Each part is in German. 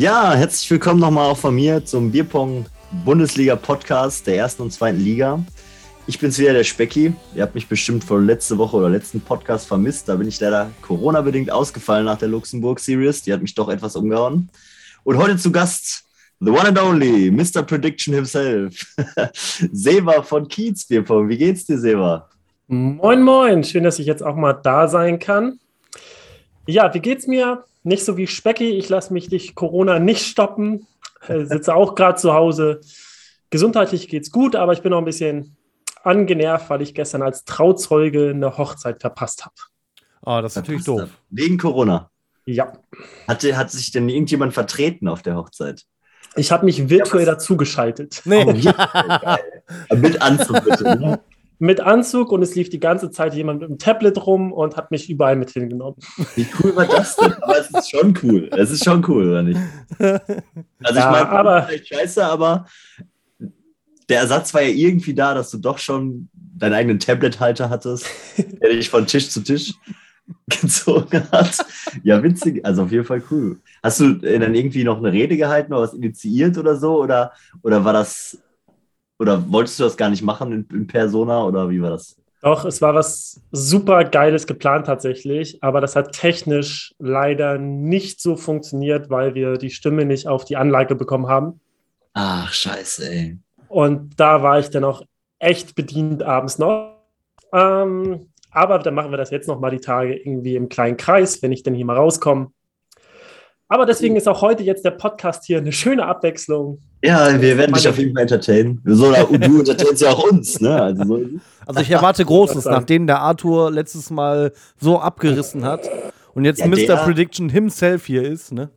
Ja, herzlich willkommen nochmal auch von mir zum Bierpong Bundesliga Podcast der ersten und zweiten Liga. Ich bin's wieder, der Specki. Ihr habt mich bestimmt vor letzte Woche oder letzten Podcast vermisst. Da bin ich leider Corona-bedingt ausgefallen nach der Luxemburg Series. Die hat mich doch etwas umgehauen. Und heute zu Gast the one and only Mr. Prediction himself, Seva von Kiez Bierpong. Wie geht's dir, Seva? Moin, moin. Schön, dass ich jetzt auch mal da sein kann. Ja, wie geht's mir? Nicht so wie Specki. Ich lasse mich durch Corona nicht stoppen. Äh, sitze auch gerade zu Hause. Gesundheitlich geht's gut, aber ich bin noch ein bisschen angenervt, weil ich gestern als Trauzeuge eine Hochzeit verpasst habe. Oh, das ist natürlich doof. Wegen Corona. Ja. Hatte, hat sich denn irgendjemand vertreten auf der Hochzeit? Ich habe mich virtuell ja, dazugeschaltet. Nee. Oh, ja. Mit Anzug bitte. Mit Anzug und es lief die ganze Zeit jemand mit dem Tablet rum und hat mich überall mit hingenommen. Wie cool war das denn? Aber es ist schon cool. Es ist schon cool, oder nicht? Also ja, ich meine, aber scheiße, aber der Ersatz war ja irgendwie da, dass du doch schon deinen eigenen Tablet-Halter hattest, der dich von Tisch zu Tisch gezogen hat. Ja, witzig. Also auf jeden Fall cool. Hast du dann irgendwie noch eine Rede gehalten oder was initiiert oder so? Oder, oder war das oder wolltest du das gar nicht machen in, in Persona oder wie war das? Doch, es war was super Geiles geplant tatsächlich, aber das hat technisch leider nicht so funktioniert, weil wir die Stimme nicht auf die Anlage bekommen haben. Ach, scheiße, ey. Und da war ich dann auch echt bedient abends noch. Ähm, aber dann machen wir das jetzt noch mal die Tage irgendwie im kleinen Kreis, wenn ich dann hier mal rauskomme. Aber deswegen ist auch heute jetzt der Podcast hier eine schöne Abwechslung. Ja, wir werden dich auf jeden Fall entertainen. So, du entertainst ja auch uns. Ne? Also, so. also ich erwarte Großes, nachdem der Arthur letztes Mal so abgerissen hat und jetzt ja, Mr. Der, Prediction himself hier ist. Ne?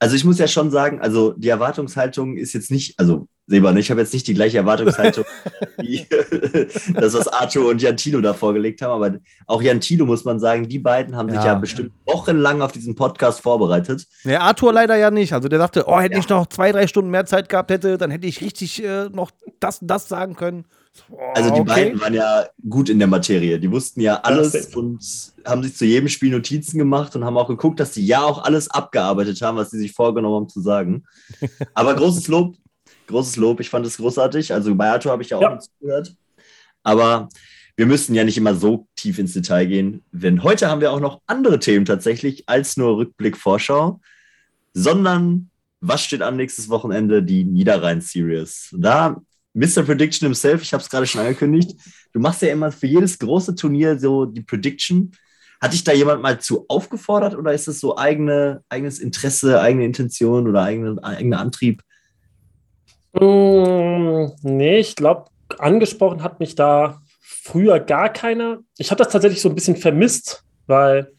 Also ich muss ja schon sagen, also die Erwartungshaltung ist jetzt nicht, also Seba, ich habe jetzt nicht die gleiche Erwartungshaltung wie das, was Arthur und Jantino da vorgelegt haben, aber auch Jantino muss man sagen, die beiden haben ja. sich ja bestimmt wochenlang auf diesen Podcast vorbereitet. Ja, Arthur leider ja nicht. Also der sagte, oh, hätte ja. ich noch zwei, drei Stunden mehr Zeit gehabt hätte, dann hätte ich richtig äh, noch das und das sagen können. Oh, also die okay. beiden waren ja gut in der Materie. Die wussten ja alles und haben sich zu jedem Spiel Notizen gemacht und haben auch geguckt, dass sie ja auch alles abgearbeitet haben, was sie sich vorgenommen haben zu sagen. Aber großes Lob, großes Lob. Ich fand es großartig. Also bei Arthur habe ich ja auch ja. zugehört. Aber wir müssen ja nicht immer so tief ins Detail gehen, denn heute haben wir auch noch andere Themen tatsächlich als nur Rückblick Vorschau, sondern was steht an nächstes Wochenende? Die Niederrhein-Series. Da Mr. Prediction himself, ich habe es gerade schon angekündigt. Du machst ja immer für jedes große Turnier so die Prediction. Hat dich da jemand mal zu aufgefordert oder ist es so eigene, eigenes Interesse, eigene Intention oder eigene, eigener Antrieb? Mm, nee, ich glaube, angesprochen hat mich da früher gar keiner. Ich habe das tatsächlich so ein bisschen vermisst, weil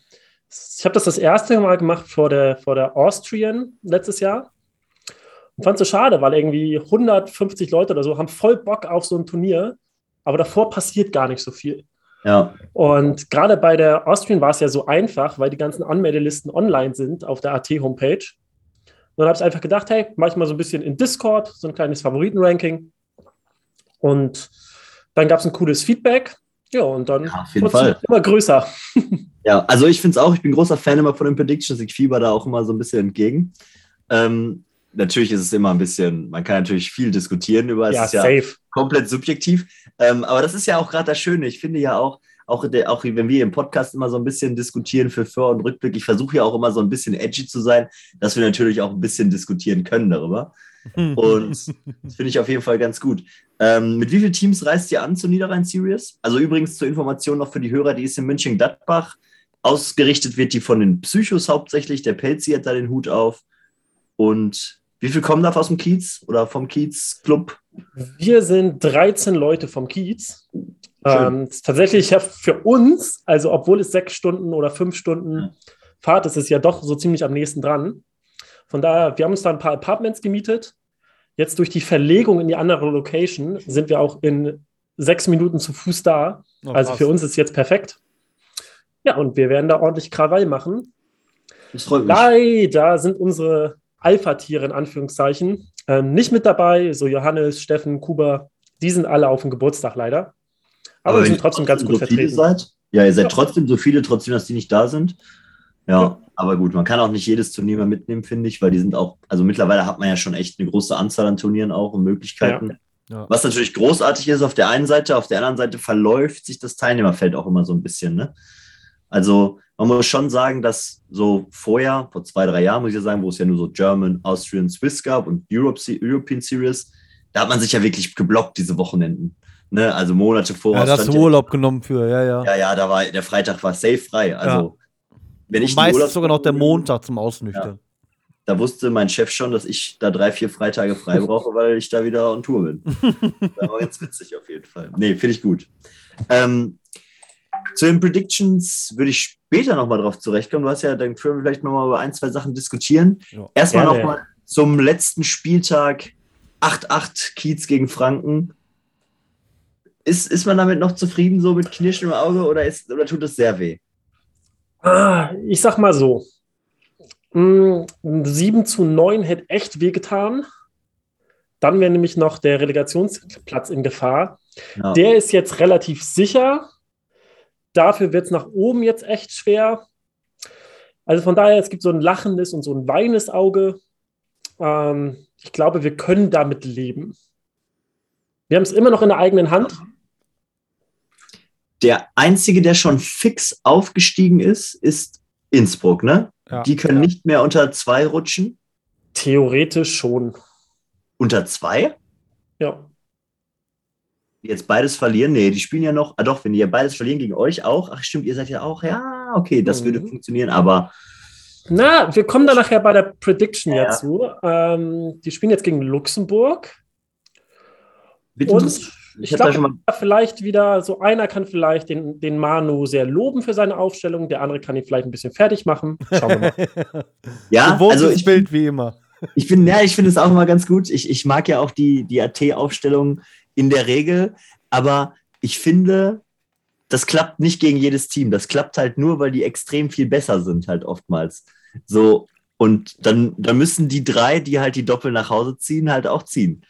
ich habe das das erste Mal gemacht vor der, vor der Austrian letztes Jahr. Und fand es so schade, weil irgendwie 150 Leute oder so haben voll Bock auf so ein Turnier, aber davor passiert gar nicht so viel. Ja. Und gerade bei der Austrian war es ja so einfach, weil die ganzen Anmeldelisten online sind auf der AT-Homepage. Und dann habe ich einfach gedacht, hey, mach ich mal so ein bisschen in Discord, so ein kleines Favoritenranking. Und dann gab es ein cooles Feedback. Ja, und dann ja, auf jeden Fall. immer größer. ja, also ich finde es auch, ich bin großer Fan immer von den Predictions. Ich fieber da auch immer so ein bisschen entgegen. Ähm, natürlich ist es immer ein bisschen, man kann natürlich viel diskutieren über es. Ja, ist ja komplett subjektiv. Ähm, aber das ist ja auch gerade das Schöne. Ich finde ja auch, auch, der, auch wenn wir im Podcast immer so ein bisschen diskutieren für Vor- und Rückblick, ich versuche ja auch immer so ein bisschen edgy zu sein, dass wir natürlich auch ein bisschen diskutieren können darüber. Und das finde ich auf jeden Fall ganz gut. Ähm, mit wie vielen Teams reist ihr an zur Niederrhein Series? Also übrigens zur Information noch für die Hörer, die ist in München-Gladbach. Ausgerichtet wird die von den Psychos hauptsächlich. Der Pelzi hat da den Hut auf. Und wie viel kommen da aus dem Kiez oder vom Kiez-Club? Wir sind 13 Leute vom Kiez. Ähm, tatsächlich ja für uns, also obwohl es sechs Stunden oder fünf Stunden ja. Fahrt ist, ist es ja doch so ziemlich am nächsten dran. Von daher, wir haben uns da ein paar Apartments gemietet. Jetzt durch die Verlegung in die andere Location sind wir auch in sechs Minuten zu Fuß da. Oh, also für uns ist es jetzt perfekt. Ja, und wir werden da ordentlich Krawall machen. Das freut mich. Leider sind unsere Alpha-Tiere in Anführungszeichen ähm, nicht mit dabei. So Johannes, Steffen, Kuba, die sind alle auf dem Geburtstag leider. Aber, Aber wir sind trotzdem ganz gut so vertreten. Seid, ja, ihr seid ja. trotzdem so viele, trotzdem, dass die nicht da sind. Ja, ja, aber gut, man kann auch nicht jedes Turnier mehr mitnehmen, finde ich, weil die sind auch, also mittlerweile hat man ja schon echt eine große Anzahl an Turnieren auch und Möglichkeiten. Ja. Ja. Was natürlich großartig ist auf der einen Seite, auf der anderen Seite verläuft sich das Teilnehmerfeld auch immer so ein bisschen. Ne? Also man muss schon sagen, dass so vorher, vor zwei, drei Jahren, muss ich ja sagen, wo es ja nur so German, Austrian, Swiss gab und Europe, European Series, da hat man sich ja wirklich geblockt, diese Wochenenden. Ne? Also Monate voraus. Ja, da hast du Urlaub genommen für, ja, ja. Ja, ja, da war, der Freitag war safe frei. Also, ja. wenn ich Meistens sogar noch der Montag zum Ausnüchtern. Ja da wusste mein Chef schon, dass ich da drei, vier Freitage frei brauche, weil ich da wieder on Tour bin. das war jetzt witzig auf jeden Fall. Nee, finde ich gut. Ähm, zu den Predictions würde ich später nochmal drauf zurechtkommen. Du hast ja, dann können wir vielleicht nochmal über ein, zwei Sachen diskutieren. Ja. Erstmal nochmal zum letzten Spieltag 8-8 Kiez gegen Franken. Ist, ist man damit noch zufrieden, so mit Knirschen im Auge, oder, ist, oder tut es sehr weh? Ah, ich sag mal so, 7 hm, zu 9 hätte echt wehgetan. Dann wäre nämlich noch der Relegationsplatz in Gefahr. Ja. Der ist jetzt relativ sicher. Dafür wird es nach oben jetzt echt schwer. Also von daher, es gibt so ein lachendes und so ein weines Auge. Ähm, ich glaube, wir können damit leben. Wir haben es immer noch in der eigenen Hand. Der einzige, der schon fix aufgestiegen ist, ist Innsbruck, ne? Ja. Die können ja. nicht mehr unter zwei rutschen? Theoretisch schon. Unter zwei? Ja. Jetzt beides verlieren? Nee, die spielen ja noch. Ah, doch, wenn die ja beides verlieren gegen euch auch. Ach, stimmt, ihr seid ja auch. Ja, okay, das mhm. würde funktionieren, aber. Na, wir kommen da nachher bei der Prediction ja, zu. Ähm, die spielen jetzt gegen Luxemburg. Bitte und ich, ich glaube, vielleicht wieder, so einer kann vielleicht den, den Manu sehr loben für seine Aufstellung, der andere kann ihn vielleicht ein bisschen fertig machen. Schauen wir mal. ja, also ich Bild wie immer. Ich finde, ja, ich finde es auch immer ganz gut. Ich, ich mag ja auch die, die AT-Aufstellung in der Regel, aber ich finde, das klappt nicht gegen jedes Team. Das klappt halt nur, weil die extrem viel besser sind, halt oftmals. So, und dann, dann müssen die drei, die halt die Doppel nach Hause ziehen, halt auch ziehen.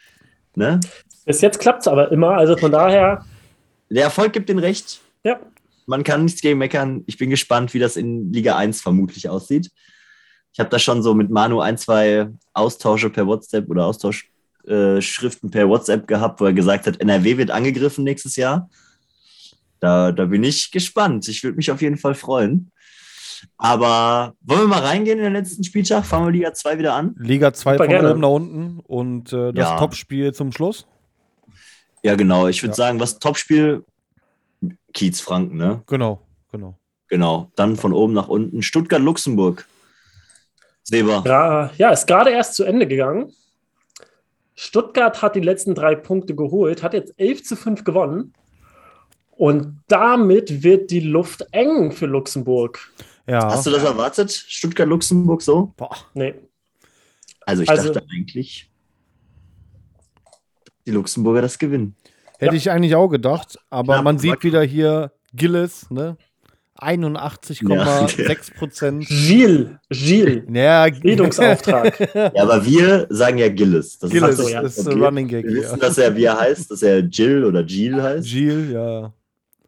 Ne? Bis jetzt klappt es aber immer, also von daher. Der Erfolg gibt den Recht. Ja. Man kann nichts gegen meckern. Ich bin gespannt, wie das in Liga 1 vermutlich aussieht. Ich habe da schon so mit Manu ein, zwei Austausche per WhatsApp oder Austauschschriften äh, per WhatsApp gehabt, wo er gesagt hat, NRW wird angegriffen nächstes Jahr. Da, da bin ich gespannt. Ich würde mich auf jeden Fall freuen. Aber wollen wir mal reingehen in den letzten Spieltag? Fangen wir Liga 2 wieder an. Liga 2 von gerne. oben nach unten und äh, das ja. Topspiel zum Schluss. Ja, genau. Ich würde ja. sagen, was Topspiel? Kiez Franken, ne? Genau, genau. Genau. Dann von oben nach unten. Stuttgart-Luxemburg. Seba. Ja, ja, ist gerade erst zu Ende gegangen. Stuttgart hat die letzten drei Punkte geholt, hat jetzt 11 zu 5 gewonnen. Und damit wird die Luft eng für Luxemburg. Ja. Hast du das erwartet? Stuttgart-Luxemburg so? Boah. Nee. Also ich also, dachte eigentlich, die Luxemburger das gewinnen. Hätte ja. ich eigentlich auch gedacht, aber Knapp, man sieht wieder hier Gilles, ne? 81,6 Prozent. Gilles, Gilles. Ja, Bildungsauftrag. ja, aber wir sagen ja Gilles. Das Gilles ist, halt ist okay. Running Gag. Wir wissen, dass er wie er heißt, dass er Jill oder Jill heißt. Jill, ja.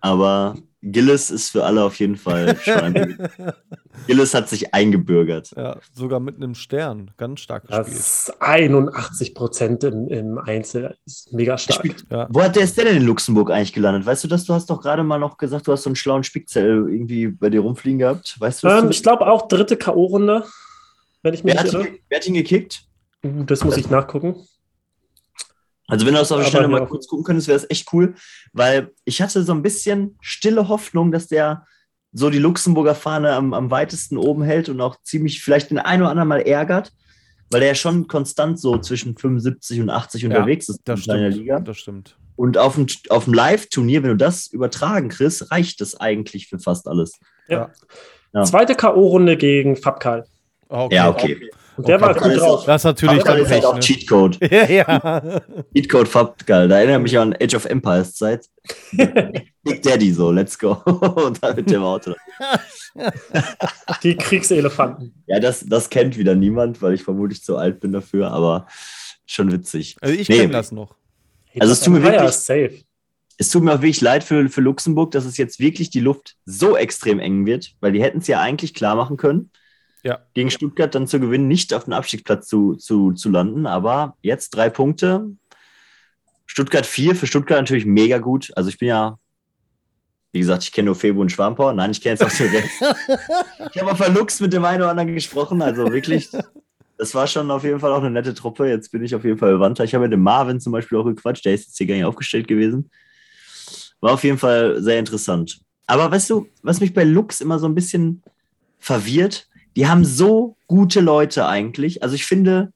Aber Gillis ist für alle auf jeden Fall Gillis hat sich eingebürgert. Ja, sogar mit einem Stern. Ganz stark gespielt. Das ist 81 Prozent im, im Einzel. Ist mega stark. Ja. Wo hat der ist der denn in Luxemburg eigentlich gelandet? Weißt du das? Du hast doch gerade mal noch gesagt, du hast so einen schlauen Spickzettel irgendwie bei dir rumfliegen gehabt. Weißt du, ähm, Ich glaube auch dritte K.O.-Runde, wenn ich mich wer, hat ihn, wer hat ihn gekickt? Uh, das muss ich nachgucken. Also wenn du das auf der Stelle mal kurz gucken könntest, wäre das echt cool, weil ich hatte so ein bisschen stille Hoffnung, dass der so die Luxemburger Fahne am, am weitesten oben hält und auch ziemlich vielleicht den ein oder anderen Mal ärgert, weil der ja schon konstant so zwischen 75 und 80 ja, unterwegs ist das in stimmt, Liga. Das stimmt. Und auf dem, auf dem Live-Turnier, wenn du das übertragen kriegst, reicht das eigentlich für fast alles. Ja. ja. Zweite K.O.-Runde gegen Fabkal. Okay. Ja, okay. Und der war gut drauf. Das ist natürlich dann Pech, halt auch ne? Cheatcode. ja, ja. Cheatcode geil. Da erinnere ich mich an Age of Empires Zeit. Big Daddy so, let's go. Und dann mit dem Auto. Die Kriegselefanten. Ja, das, das kennt wieder niemand, weil ich vermutlich zu alt bin dafür, aber schon witzig. Also ich nee, kenne das noch. Also es tut mir wirklich, safe. es tut mir auch wirklich leid für, für Luxemburg, dass es jetzt wirklich die Luft so extrem eng wird, weil die hätten es ja eigentlich klar machen können, ja. gegen Stuttgart dann zu gewinnen, nicht auf den Abstiegsplatz zu, zu, zu landen. Aber jetzt drei Punkte. Stuttgart vier, für Stuttgart natürlich mega gut. Also ich bin ja, wie gesagt, ich kenne nur Febo und Schwampor. Nein, ich kenne jetzt auch den Rest. ich habe auf Lux mit dem einen oder anderen gesprochen. Also wirklich, das war schon auf jeden Fall auch eine nette Truppe. Jetzt bin ich auf jeden Fall bewandter. Ich habe mit dem Marvin zum Beispiel auch gequatscht. Der ist jetzt hier gar nicht aufgestellt gewesen. War auf jeden Fall sehr interessant. Aber weißt du, was mich bei Lux immer so ein bisschen verwirrt, die haben so gute Leute eigentlich. Also ich finde,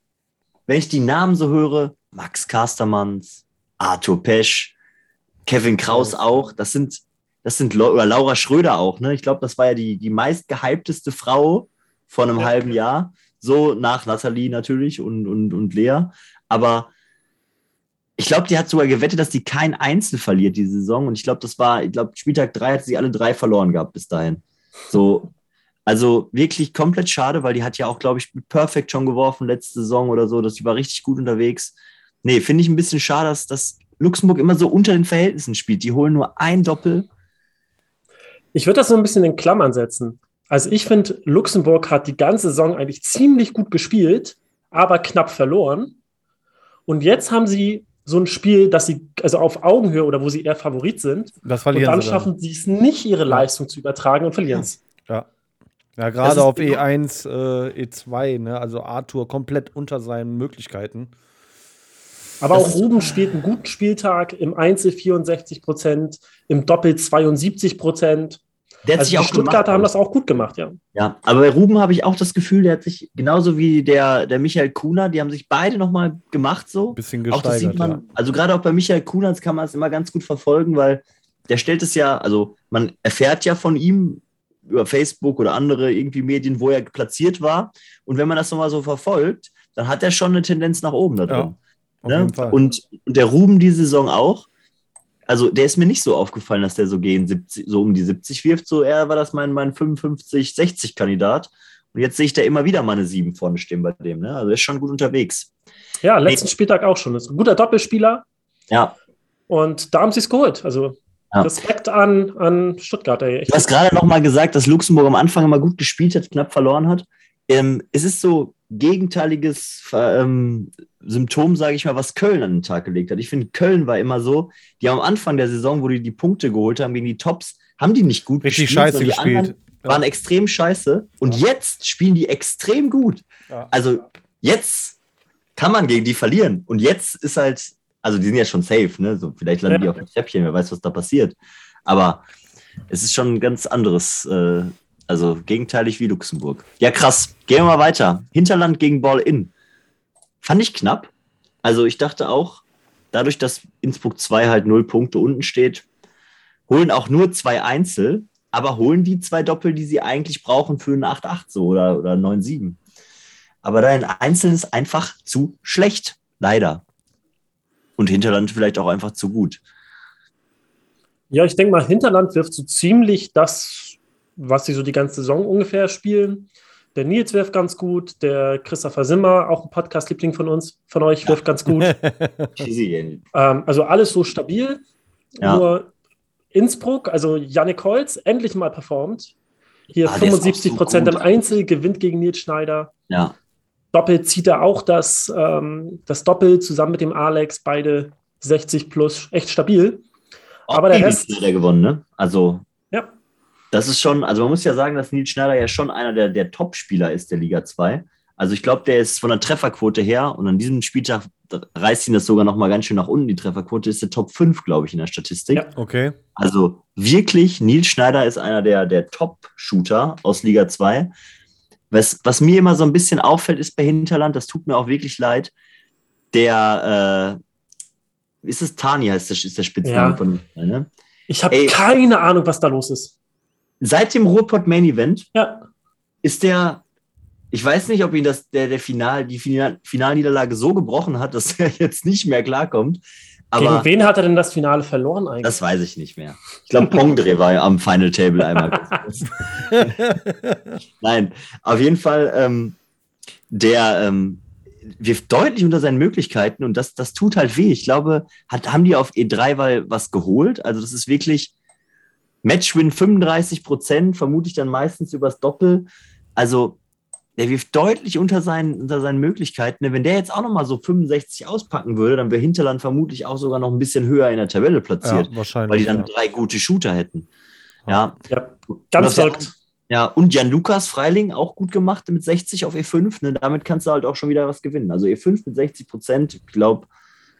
wenn ich die Namen so höre, Max Kastermanns, Arthur Pesch, Kevin Kraus auch, das sind, das sind, oder Laura Schröder auch, ne? Ich glaube, das war ja die, die meist gehypteste Frau vor einem ja. halben Jahr. So nach Nathalie natürlich und, und, und Lea. Aber ich glaube, die hat sogar gewettet, dass die kein Einzel verliert diese Saison. Und ich glaube, das war, ich glaube, Spieltag 3 hat sie alle drei verloren gehabt bis dahin. So, also wirklich komplett schade, weil die hat ja auch, glaube ich, perfekt schon geworfen letzte Saison oder so. Das war richtig gut unterwegs. Nee, finde ich ein bisschen schade, dass, dass Luxemburg immer so unter den Verhältnissen spielt. Die holen nur ein Doppel. Ich würde das so ein bisschen in Klammern setzen. Also ich finde, Luxemburg hat die ganze Saison eigentlich ziemlich gut gespielt, aber knapp verloren. Und jetzt haben sie so ein Spiel, dass sie, also auf Augenhöhe oder wo sie eher Favorit sind. Das verlieren und dann schaffen sie es nicht, ihre Leistung zu übertragen und verlieren es. Ja. Ja, gerade auf E1, äh, E2, ne? also Arthur komplett unter seinen Möglichkeiten. Aber das auch Ruben spielt einen guten Spieltag, im Einzel 64 Prozent, im Doppel 72 Prozent. Der hat also sich auch die Stuttgarter haben das auch gut gemacht, ja. Ja, aber bei Ruben habe ich auch das Gefühl, der hat sich genauso wie der, der Michael Kuhner, die haben sich beide nochmal gemacht so. Bisschen gesteigert, man, ja. Also gerade auch bei Michael Kuhner das kann man es immer ganz gut verfolgen, weil der stellt es ja, also man erfährt ja von ihm über Facebook oder andere irgendwie Medien, wo er platziert war. Und wenn man das nochmal so verfolgt, dann hat er schon eine Tendenz nach oben da drin. Ja, ne? und, und der Ruben die Saison auch also der ist mir nicht so aufgefallen, dass der so gegen 70, so um die 70 wirft. So eher war das mein, mein 55, 60 Kandidat. Und jetzt sehe ich da immer wieder meine 7 vorne stehen bei dem. Ne? Also er ist schon gut unterwegs. Ja, letzten nee. Spieltag auch schon. Ist ein guter Doppelspieler. Ja. Und da haben sie es geholt. Also ja. Respekt an, an Stuttgart. Ey. Du hast gerade noch mal gesagt, dass Luxemburg am Anfang immer gut gespielt hat, knapp verloren hat. Ähm, es ist so gegenteiliges ähm, Symptom, sage ich mal, was Köln an den Tag gelegt hat. Ich finde, Köln war immer so, die haben am Anfang der Saison, wo die die Punkte geholt haben gegen die Tops, haben die nicht gut Richtig gespielt. Richtig scheiße gespielt. Waren ja. extrem scheiße. Und ja. jetzt spielen die extrem gut. Ja. Also jetzt kann man gegen die verlieren. Und jetzt ist halt, also die sind ja schon safe, ne? So, vielleicht landen die auf dem Treppchen, wer weiß, was da passiert. Aber es ist schon ein ganz anderes, äh, also gegenteilig wie Luxemburg. Ja, krass. Gehen wir mal weiter. Hinterland gegen Ball-In. Fand ich knapp. Also ich dachte auch, dadurch, dass Innsbruck 2 halt null Punkte unten steht, holen auch nur zwei Einzel, aber holen die zwei Doppel, die sie eigentlich brauchen für ein 8-8 so oder, oder 9-7. Aber dein Einzel ist einfach zu schlecht, leider. Und Hinterland vielleicht auch einfach zu gut. Ja, ich denke mal, Hinterland wirft so ziemlich das, was sie so die ganze Saison ungefähr spielen. Der Nils wirft ganz gut, der Christopher Simmer, auch ein Podcast-Liebling von uns, von euch, wirft ganz gut. ähm, also alles so stabil. Ja. Nur Innsbruck, also Yannick Holz, endlich mal performt. Hier ah, 75 Prozent so im Einzel, gewinnt gegen Nils Schneider. Ja. Doppel zieht er auch das, ähm, das Doppel zusammen mit dem Alex, beide 60 plus, echt stabil. Auch Aber der Rest. Hat er gewonnen, ne? Also das ist schon, also man muss ja sagen, dass Nils Schneider ja schon einer der, der Top-Spieler ist der Liga 2. Also ich glaube, der ist von der Trefferquote her und an diesem Spieltag reißt ihn das sogar noch mal ganz schön nach unten. Die Trefferquote ist der Top 5, glaube ich, in der Statistik. Ja, okay. Also wirklich, Nils Schneider ist einer der, der Top-Shooter aus Liga 2. Was, was mir immer so ein bisschen auffällt, ist bei Hinterland, das tut mir auch wirklich leid, der, äh, ist es Tani, heißt der, ist der Spitzname ja. von ne? Ich habe keine Ahnung, was da los ist seit dem Ruhrpott Main Event ja. ist der, ich weiß nicht, ob ihn das, der, der Final, die Final, Finalniederlage so gebrochen hat, dass er jetzt nicht mehr klarkommt. Aber Gegen wen hat er denn das Finale verloren eigentlich? Das weiß ich nicht mehr. Ich glaube, Pongdre war ja am Final Table einmal. Nein, auf jeden Fall, ähm, der, ähm, wirft deutlich unter seinen Möglichkeiten und das, das tut halt weh. Ich glaube, hat, haben die auf E3 weil was geholt? Also, das ist wirklich Matchwin 35 Prozent, vermute ich dann meistens übers Doppel. Also, der wirft deutlich unter seinen, unter seinen Möglichkeiten. Wenn der jetzt auch nochmal so 65 auspacken würde, dann wäre Hinterland vermutlich auch sogar noch ein bisschen höher in der Tabelle platziert, ja, wahrscheinlich, weil die dann ja. drei gute Shooter hätten. Ja, ja ganz verrückt. Ja, und Jan Lukas Freiling auch gut gemacht mit 60 auf E5. Ne? Damit kannst du halt auch schon wieder was gewinnen. Also E5 mit 60 Prozent, ich glaube,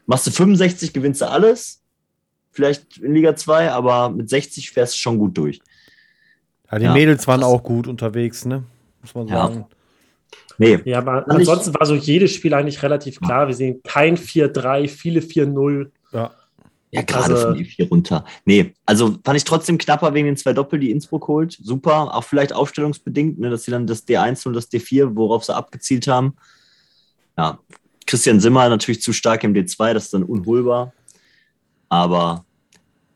machst du 65, gewinnst du alles. Vielleicht in Liga 2, aber mit 60 fährst du schon gut durch. Ja, die ja, Mädels waren auch gut unterwegs, ne? Muss man sagen. Ja. Nee. Ja, aber ansonsten war so jedes Spiel eigentlich relativ klar. Wir sehen kein 4-3, viele 4-0. Ja. Ja, gerade also, von E4 runter. Nee, also fand ich trotzdem knapper wegen den zwei Doppel, die Innsbruck holt. Super, auch vielleicht aufstellungsbedingt, ne, dass sie dann das D1 und das D4, worauf sie abgezielt haben. Ja, Christian Simmer natürlich zu stark im D2, das ist dann unholbar. Aber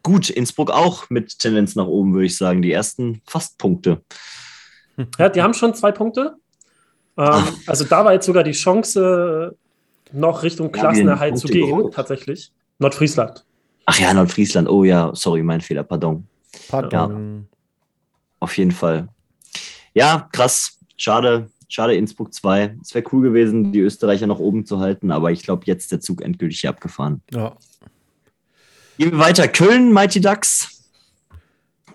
gut, Innsbruck auch mit Tendenz nach oben, würde ich sagen. Die ersten fast Punkte. Ja, die haben schon zwei Punkte. Ähm, also da war jetzt sogar die Chance, noch Richtung Klassenerhalt zu gehen, geholt. tatsächlich. Nordfriesland. Ach ja, Nordfriesland. Oh ja, sorry, mein Fehler, pardon. Pardon. Ja, auf jeden Fall. Ja, krass. Schade, schade Innsbruck 2. Es wäre cool gewesen, die Österreicher noch oben zu halten, aber ich glaube, jetzt der Zug endgültig hier abgefahren. Ja. Gehen wir weiter. Köln, Mighty Ducks.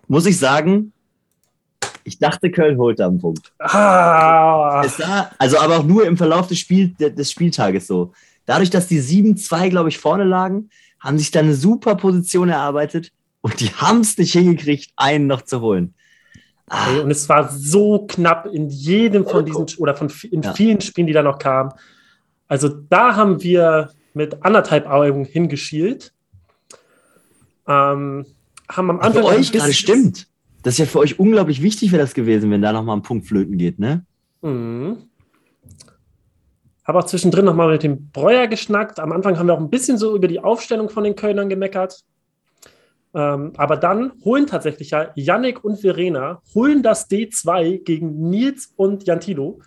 Muss ich sagen, ich dachte, Köln holt da einen Punkt. Ah. Sah, also aber auch nur im Verlauf des, Spiel, des Spieltages so. Dadurch, dass die 7-2, glaube ich, vorne lagen, haben sich da eine super Position erarbeitet und die haben es nicht hingekriegt, einen noch zu holen. Ah. und es war so knapp in jedem von diesen oder von in ja. vielen Spielen, die da noch kamen. Also da haben wir mit anderthalb Augen hingeschielt. Ähm, haben am Anfang. Für euch gerade stimmt. Das ist ja für euch unglaublich wichtig, wäre das gewesen, wenn da nochmal ein Punkt flöten geht, ne? Mhm. Habe auch zwischendrin nochmal mit dem Breuer geschnackt. Am Anfang haben wir auch ein bisschen so über die Aufstellung von den Kölnern gemeckert. Ähm, aber dann holen tatsächlich ja Yannick und Verena, holen das D2 gegen Nils und Jantilo.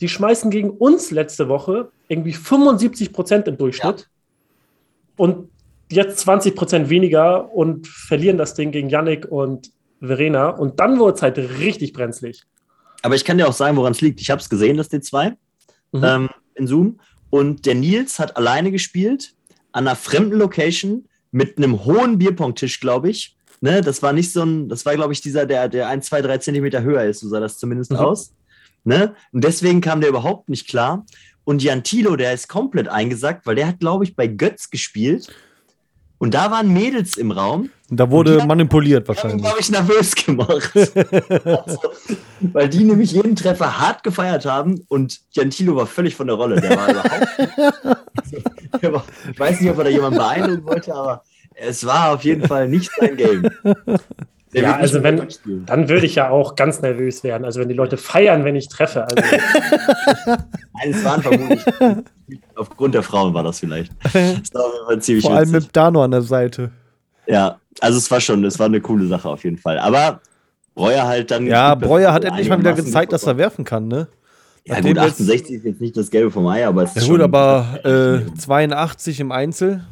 Die schmeißen gegen uns letzte Woche irgendwie 75 Prozent im Durchschnitt. Ja. Und jetzt 20 Prozent weniger und verlieren das Ding gegen Yannick und Verena. Und dann wurde es halt richtig brenzlig. Aber ich kann dir auch sagen, woran es liegt. Ich habe es gesehen, das D2. Mhm. Ähm, in Zoom. Und der Nils hat alleine gespielt an einer fremden Location mit einem hohen Bierpongtisch, glaube ich. Ne, das war nicht so ein, das war, glaube ich, dieser, der, der ein, zwei, drei Zentimeter höher ist, so sah das zumindest mhm. aus. Ne? Und deswegen kam der überhaupt nicht klar. Und Jan Thilo, der ist komplett eingesackt, weil der hat, glaube ich, bei Götz gespielt und da waren Mädels im Raum. Und da wurde und manipuliert wahrscheinlich. habe ich nervös gemacht. also, weil die nämlich jeden Treffer hart gefeiert haben und Gentilo war völlig von der Rolle. Der war überhaupt. der war, ich weiß nicht, ob er da jemanden beeindrucken wollte, aber es war auf jeden Fall nicht sein Game. Der ja, also wenn, dann würde ich ja auch ganz nervös werden. Also wenn die Leute feiern, wenn ich treffe. Also. Nein, es waren vermutlich, aufgrund der Frauen war das vielleicht. Das war ziemlich Vor allem witzig. mit Dano an der Seite. Ja, also es war schon, es war eine coole Sache auf jeden Fall. Aber Breuer halt dann. Ja, Breuer hat endlich mal wieder gezeigt, dass er werfen kann, ne? Ja, gut, 68 ist jetzt nicht das Gelbe vom Ei, aber es ist ja, gut, aber äh, 82 im Einzel.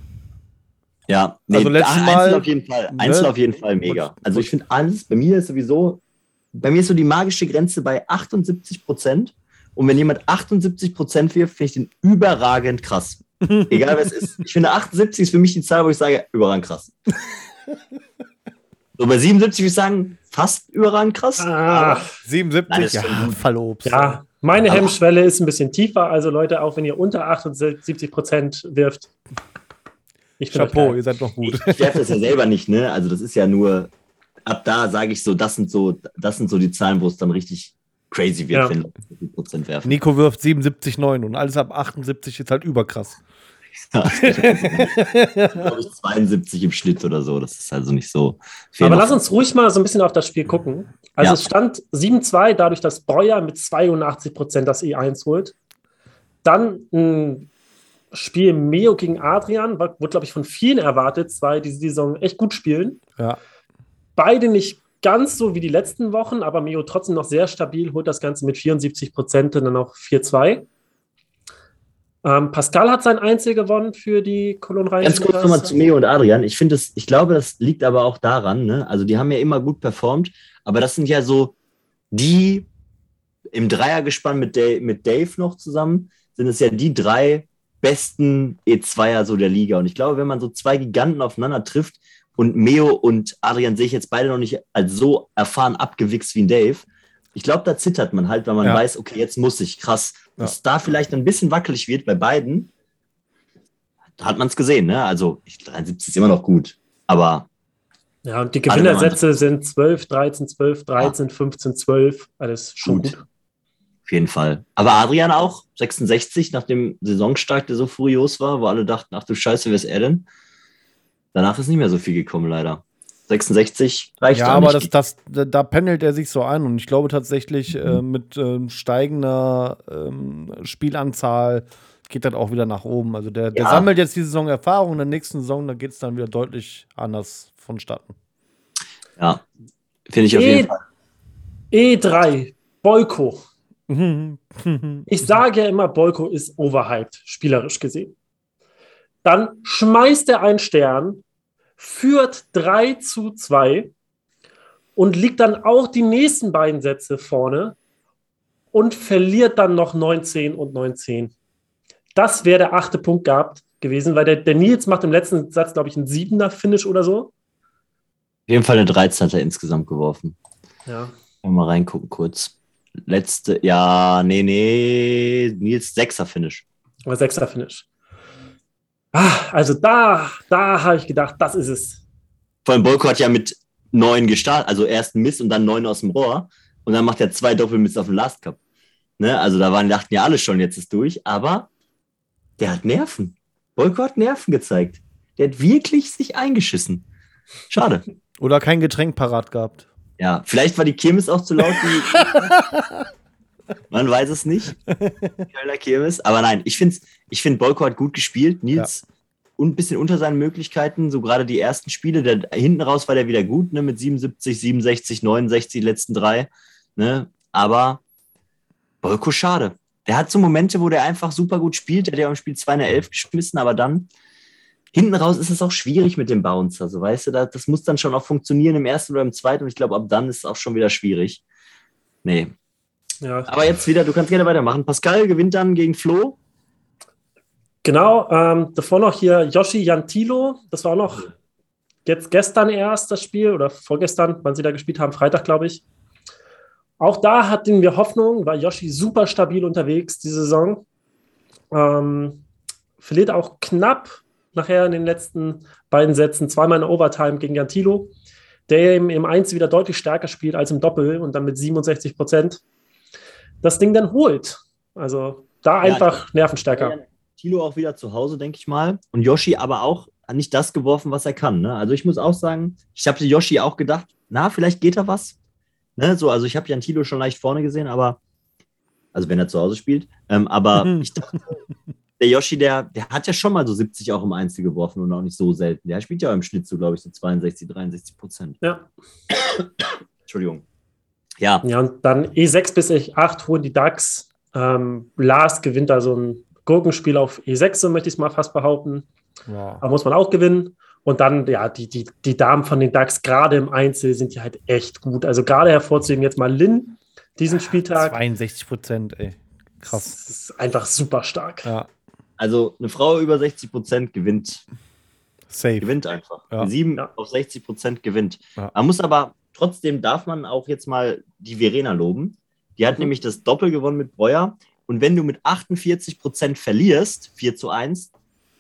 Ja, nee, also letztes Mal, Einzel auf jeden Fall. Einzel ne? auf jeden Fall mega. Also ich finde alles, bei mir ist sowieso, bei mir ist so die magische Grenze bei 78 Prozent. Und wenn jemand 78 Prozent wirft, finde ich den überragend krass. Egal was es ist. Ich finde 78 ist für mich die Zahl, wo ich sage, überragend krass. so bei 77 würde ich sagen, fast überragend krass. Ah, 77, ja, Fallobst. Ja, meine Hemmschwelle ist ein bisschen tiefer. Also Leute, auch wenn ihr unter 78 Prozent wirft, ich Chapeau, ihr seid noch gut. Ich, werfe das ja selber nicht, ne? Also das ist ja nur, ab da sage ich so, das sind so, das sind so die Zahlen, wo es dann richtig crazy wird, ja. wenn Leute so viel Prozent werfen. Nico wirft 77,9 und alles ab 78 ist halt überkrass. Ja, glaube ich 72 im Schnitt oder so. Das ist also nicht so. Aber lass uns ruhig mal so ein bisschen auf das Spiel gucken. Also ja. es stand 7-2, dadurch, dass Breuer mit 82 Prozent das E1 holt. Dann ein Spiel Meo gegen Adrian, wurde, glaube ich, von vielen erwartet, zwei diese Saison echt gut spielen. Ja. Beide nicht ganz so wie die letzten Wochen, aber Meo trotzdem noch sehr stabil, holt das Ganze mit 74 Prozent und dann auch 4-2. Ähm, Pascal hat sein Einzel gewonnen für die Cologne Rhein. Ganz kurz nochmal zu Meo und Adrian. Ich finde es, ich glaube, das liegt aber auch daran, ne? Also die haben ja immer gut performt, aber das sind ja so die im Dreiergespann mit Dave, mit Dave noch zusammen, sind es ja die drei besten E2er so der Liga. Und ich glaube, wenn man so zwei Giganten aufeinander trifft und Meo und Adrian sehe ich jetzt beide noch nicht als so erfahren abgewichst wie ein Dave, ich glaube, da zittert man halt, weil man ja. weiß, okay, jetzt muss ich, krass. Ja. Dass da vielleicht ein bisschen wackelig wird bei beiden, da hat man es gesehen, ne? Also 73 ist immer noch gut, aber. Ja, und die Gewinnersätze sind 12, 13, 12, 13, ja. 15, 12. Alles schon gut. gut. Auf jeden Fall. Aber Adrian auch, 66, nach dem Saisonstart, der so furios war, wo alle dachten, ach du Scheiße, wer ist er denn? Danach ist nicht mehr so viel gekommen, leider. 66 reicht Ja, aber das, das, da pendelt er sich so ein und ich glaube tatsächlich mhm. äh, mit ähm, steigender ähm, Spielanzahl geht das auch wieder nach oben. Also der, der ja. sammelt jetzt die Saison Erfahrung, in der nächsten Saison, da geht es dann wieder deutlich anders vonstatten. Ja, finde ich auf e jeden Fall. E3, Boyko. Ich sage ja immer, Boyko ist overhyped, spielerisch gesehen. Dann schmeißt er einen Stern führt 3 zu 2 und liegt dann auch die nächsten beiden Sätze vorne und verliert dann noch 19 und 19. Das wäre der achte Punkt gehabt gewesen, weil der, der Nils macht im letzten Satz, glaube ich, einen siebener Finish oder so. Auf jeden Fall eine 13 hat er insgesamt geworfen. Ja. Mal reingucken kurz. Letzte, ja, nee, nee, Nils sechser Finish. Aber sechser Finish. Ah, also da, da habe ich gedacht, das ist es. Vor allem Bolko hat ja mit neun gestartet, also erst ein Miss und dann neun aus dem Rohr. Und dann macht er zwei Doppelmiss auf dem Last Cup. Ne? Also da waren, dachten ja alle schon, jetzt ist durch, aber der hat Nerven. Bolko hat Nerven gezeigt. Der hat wirklich sich eingeschissen. Schade. Oder kein Getränk parat gehabt. Ja, vielleicht war die Kirmes auch zu laut. Man weiß es nicht. Kölner Kirmes. Aber nein, ich finde, ich find Bolko hat gut gespielt. Nils ja. ein bisschen unter seinen Möglichkeiten. So gerade die ersten Spiele. Der, hinten raus war der wieder gut, ne? Mit 77, 67, 69, die letzten drei. Ne? Aber Bolko schade. Der hat so Momente, wo der einfach super gut spielt. Der hat ja im Spiel 2 eine 11 geschmissen, aber dann hinten raus ist es auch schwierig mit dem Bouncer. So, weißt du, das, das muss dann schon auch funktionieren im ersten oder im zweiten. Und ich glaube, ab dann ist es auch schon wieder schwierig. Nee, ja. Aber jetzt wieder, du kannst gerne weitermachen. Pascal gewinnt dann gegen Flo. Genau, ähm, davor noch hier Yoshi Jantilo. Das war auch noch jetzt gestern erst das Spiel oder vorgestern, wann sie da gespielt haben, Freitag, glaube ich. Auch da hatten wir Hoffnung, war Yoshi super stabil unterwegs diese Saison. Ähm, verliert auch knapp nachher in den letzten beiden Sätzen zweimal in Overtime gegen Jantilo, der im, im Einzel wieder deutlich stärker spielt als im Doppel und dann mit 67 Prozent das Ding dann holt. Also da einfach ja, nervenstärker. Tilo auch wieder zu Hause, denke ich mal. Und Yoshi aber auch nicht das geworfen, was er kann. Ne? Also ich muss auch sagen, ich habe Yoshi auch gedacht, na, vielleicht geht da was. Ne? So, also ich habe Jan Tilo schon leicht vorne gesehen, aber also wenn er zu Hause spielt. Ähm, aber ich dachte, der Yoshi, der, der hat ja schon mal so 70 auch im Einzel geworfen und auch nicht so selten. Der spielt ja auch im Schnitt so, glaube ich, so 62, 63 Prozent. Ja. Entschuldigung. Ja. Ja, und dann E6 bis E8 holen die DAX. Ähm, Lars gewinnt da so ein Gurkenspiel auf E6, so möchte ich es mal fast behaupten. Ja. Da muss man auch gewinnen. Und dann, ja, die, die, die Damen von den DAX, gerade im Einzel, sind die halt echt gut. Also gerade hervorzuheben jetzt mal Lin diesen Spieltag. 62 Prozent, ey. Krass. Das ist einfach super stark. Ja. Also eine Frau über 60 Prozent gewinnt. Safe. Gewinnt einfach. Ja. Sieben ja. auf 60 Prozent gewinnt. Ja. Man muss aber Trotzdem darf man auch jetzt mal die Verena loben. Die hat mhm. nämlich das Doppel gewonnen mit Breuer. Und wenn du mit 48 Prozent verlierst, 4 zu 1,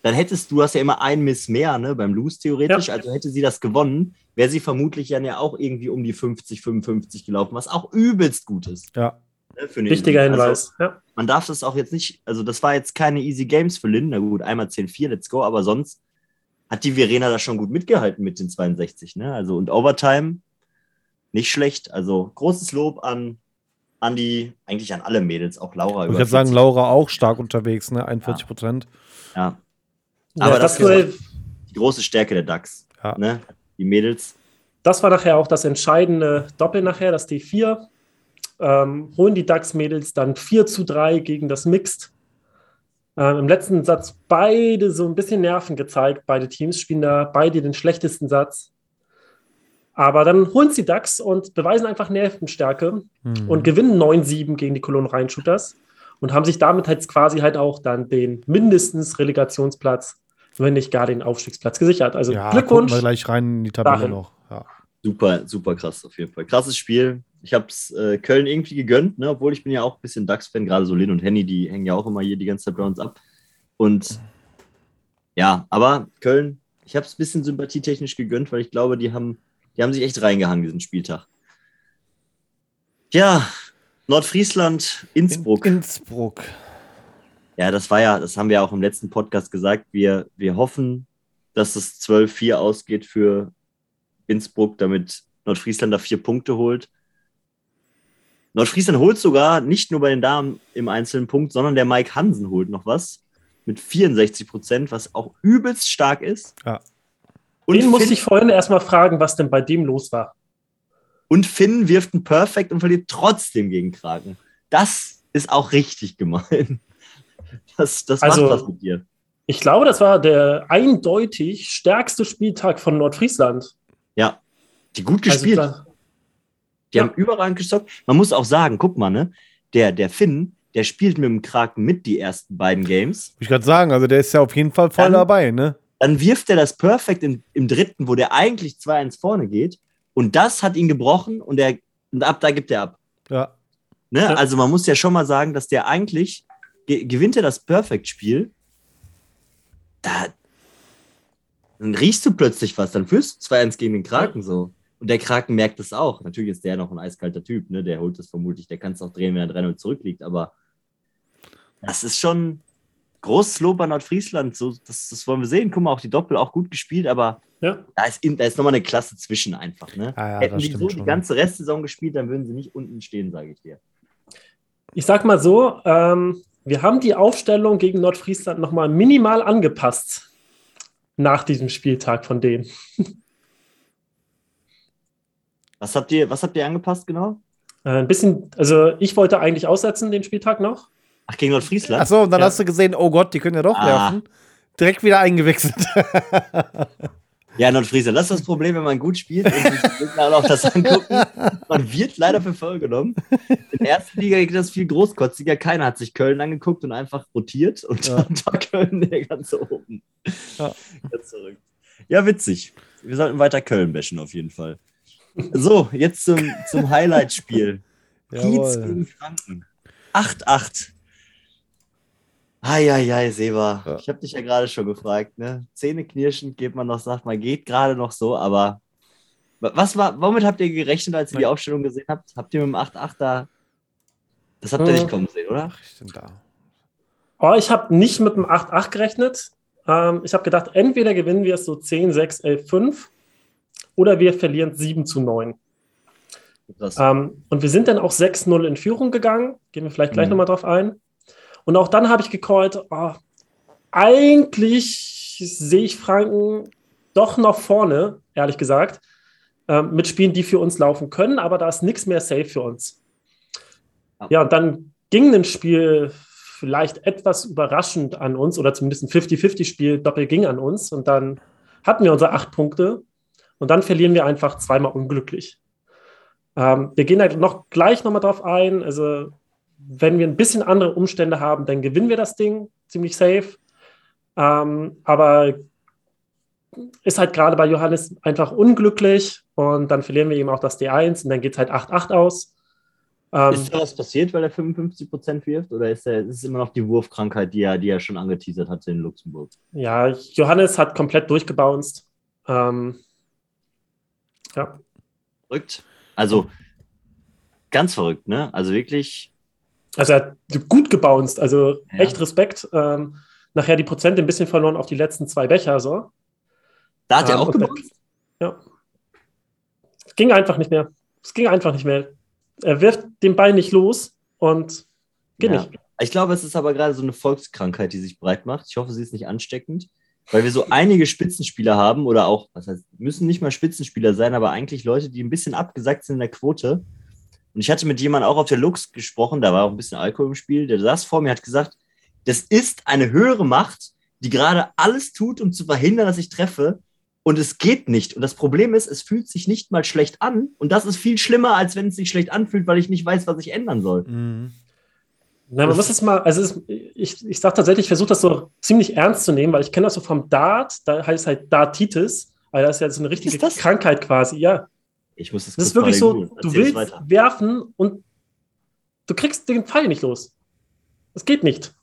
dann hättest du hast ja immer ein Miss mehr ne, beim Lose theoretisch. Ja. Also hätte sie das gewonnen, wäre sie vermutlich dann ja auch irgendwie um die 50, 55 gelaufen, was auch übelst gut ist. Ja. Ne, Wichtiger also, Hinweis. Also, ja. Man darf das auch jetzt nicht, also das war jetzt keine easy Games für Lynn. Na gut, einmal 10-4, let's go, aber sonst hat die Verena da schon gut mitgehalten mit den 62. Ne? Also und Overtime nicht schlecht. Also großes Lob an, an die, eigentlich an alle Mädels, auch Laura. Ich würde sagen, Laura auch stark unterwegs, ne? 41 Prozent. Ja. ja. Aber das, das ist die große Stärke der DAX. Ja. Ne? Die Mädels. Das war nachher auch das entscheidende Doppel nachher, dass die vier ähm, holen die DAX-Mädels dann 4 zu 3 gegen das Mixed. Ähm, Im letzten Satz beide so ein bisschen Nerven gezeigt. Beide Teams spielen da beide den schlechtesten Satz. Aber dann holen sie DAX und beweisen einfach Nervenstärke mhm. und gewinnen 9-7 gegen die Cologne Rhein Shooters und haben sich damit halt quasi halt auch dann den mindestens Relegationsplatz, wenn nicht gar den Aufstiegsplatz gesichert. Also ja, Glückwunsch. wir gleich rein in die Tabelle dahin. noch. Ja. Super, super krass auf jeden Fall. Krasses Spiel. Ich habe es äh, Köln irgendwie gegönnt, ne? obwohl ich bin ja auch ein bisschen DAX-Fan, gerade so Lin und Henny, die hängen ja auch immer hier die ganze Zeit bei uns ab. Und ja, aber Köln, ich habe es ein bisschen sympathietechnisch gegönnt, weil ich glaube, die haben, die haben sich echt reingehangen diesen Spieltag. Ja, Nordfriesland, Innsbruck. In Innsbruck. Ja, das war ja, das haben wir auch im letzten Podcast gesagt. Wir, wir hoffen, dass es 12-4 ausgeht für Innsbruck, damit Nordfriesland da vier Punkte holt. Nordfriesland holt sogar nicht nur bei den Damen im einzelnen Punkt, sondern der Mike Hansen holt noch was mit 64 Prozent, was auch übelst stark ist. Ja. Und den musste ich vorhin erstmal fragen, was denn bei dem los war. Und Finn wirft ein Perfect und verliert trotzdem gegen Kraken. Das ist auch richtig gemein. Das, das also, macht was mit dir. Ich glaube, das war der eindeutig stärkste Spieltag von Nordfriesland. Ja, die gut also gespielt. Also, die ja. haben überall gestockt. Man muss auch sagen, guck mal, ne? Der, der Finn, der spielt mit dem Kraken mit die ersten beiden Games. Ich gerade sagen, also der ist ja auf jeden Fall voll dann, dabei, ne? Dann wirft er das Perfect in, im dritten, wo der eigentlich 2-1 vorne geht und das hat ihn gebrochen und, er, und ab da gibt er ab. Ja. Ne? ja. Also man muss ja schon mal sagen, dass der eigentlich ge gewinnt er das Perfect-Spiel. Da dann riechst du plötzlich was, dann führst du 2-1 gegen den Kraken ja. so. Und der Kraken merkt es auch. Natürlich ist der noch ein eiskalter Typ, ne? Der holt es vermutlich, der kann es auch drehen, wenn er 3-0 zurückliegt, aber das ist schon, großes Lob an Nordfriesland. So, das, das wollen wir sehen. Guck mal, auch die Doppel auch gut gespielt, aber ja. da ist, da ist nochmal eine Klasse zwischen einfach. Ne? Ah, ja, Hätten die so schon. die ganze Restsaison gespielt, dann würden sie nicht unten stehen, sage ich dir. Ich sag mal so, ähm, wir haben die Aufstellung gegen Nordfriesland nochmal minimal angepasst nach diesem Spieltag von denen. Was habt ihr, was habt ihr angepasst genau? Äh, ein bisschen, also ich wollte eigentlich aussetzen den Spieltag noch. Ach, gegen Nordfriesland? Achso, und dann ja. hast du gesehen, oh Gott, die können ja doch ah. werfen. Direkt wieder eingewechselt. ja, Nordfriesland, das ist das Problem, wenn man gut spielt und sich auch das angucken. Man wird leider für voll genommen. In der ersten Liga geht das viel großkotziger. Keiner hat sich Köln angeguckt und einfach rotiert und ja. dann war Köln der ganz oben. Ja. Ganz zurück. Ja, witzig. Wir sollten weiter Köln bashen auf jeden Fall. So, jetzt zum, zum Highlight-Spiel. Kiez gegen Franken. 8-8. Eieiei, Seba. Ja. Ich habe dich ja gerade schon gefragt, ne? Zähneknirschend geht man noch, sagt man, geht gerade noch so, aber was war, womit habt ihr gerechnet, als ihr die Aufstellung gesehen habt? Habt ihr mit dem 8-8 da. Das habt ihr nicht kommen sehen, oder? Oh, ich habe nicht mit dem 8-8 gerechnet. Ähm, ich habe gedacht, entweder gewinnen wir es so 10, 6, 11, 5 oder wir verlieren 7 zu 9. Ähm, und wir sind dann auch 6-0 in Führung gegangen. Gehen wir vielleicht gleich mhm. nochmal drauf ein. Und auch dann habe ich gecallt, oh, eigentlich sehe ich Franken doch noch vorne, ehrlich gesagt, äh, mit Spielen, die für uns laufen können, aber da ist nichts mehr safe für uns. Ja, und dann ging ein Spiel vielleicht etwas überraschend an uns oder zumindest ein 50-50-Spiel doppelt ging an uns und dann hatten wir unsere acht Punkte und dann verlieren wir einfach zweimal unglücklich. Ähm, wir gehen da noch gleich nochmal drauf ein. Also wenn wir ein bisschen andere Umstände haben, dann gewinnen wir das Ding ziemlich safe. Ähm, aber ist halt gerade bei Johannes einfach unglücklich und dann verlieren wir eben auch das D1 und dann geht es halt 8-8 aus. Ähm, ist da was passiert, weil er 55% wirft oder ist, er, ist es immer noch die Wurfkrankheit, die er, die er schon angeteasert hat in Luxemburg? Ja, Johannes hat komplett durchgebounced. Ähm, ja. Verrückt. Also ganz verrückt, ne? Also wirklich also er hat gut gebounced, also ja. echt Respekt. Ähm, nachher die Prozente ein bisschen verloren auf die letzten zwei Becher. So. Da hat ähm, er auch gebounced? Ja. Es ging einfach nicht mehr. Es ging einfach nicht mehr. Er wirft den Ball nicht los und geht ja. nicht. Ich glaube, es ist aber gerade so eine Volkskrankheit, die sich breit macht. Ich hoffe, sie ist nicht ansteckend, weil wir so einige Spitzenspieler haben oder auch, was heißt, müssen nicht mal Spitzenspieler sein, aber eigentlich Leute, die ein bisschen abgesagt sind in der Quote und ich hatte mit jemandem auch auf der Lux gesprochen, da war auch ein bisschen Alkohol im Spiel, der saß vor mir, hat gesagt, Das ist eine höhere Macht, die gerade alles tut, um zu verhindern, dass ich treffe. Und es geht nicht. Und das Problem ist, es fühlt sich nicht mal schlecht an. Und das ist viel schlimmer, als wenn es sich schlecht anfühlt, weil ich nicht weiß, was ich ändern soll. Mhm. Na, man muss das mal, also es, ich, ich sage tatsächlich, ich versuche das so ziemlich ernst zu nehmen, weil ich kenne das so vom Dart, da heißt halt Dartitis, weil das ist ja so eine richtige Krankheit quasi, ja. Ich muss das Das ist wirklich so, du willst werfen und du kriegst den Pfeil nicht los. Das geht nicht.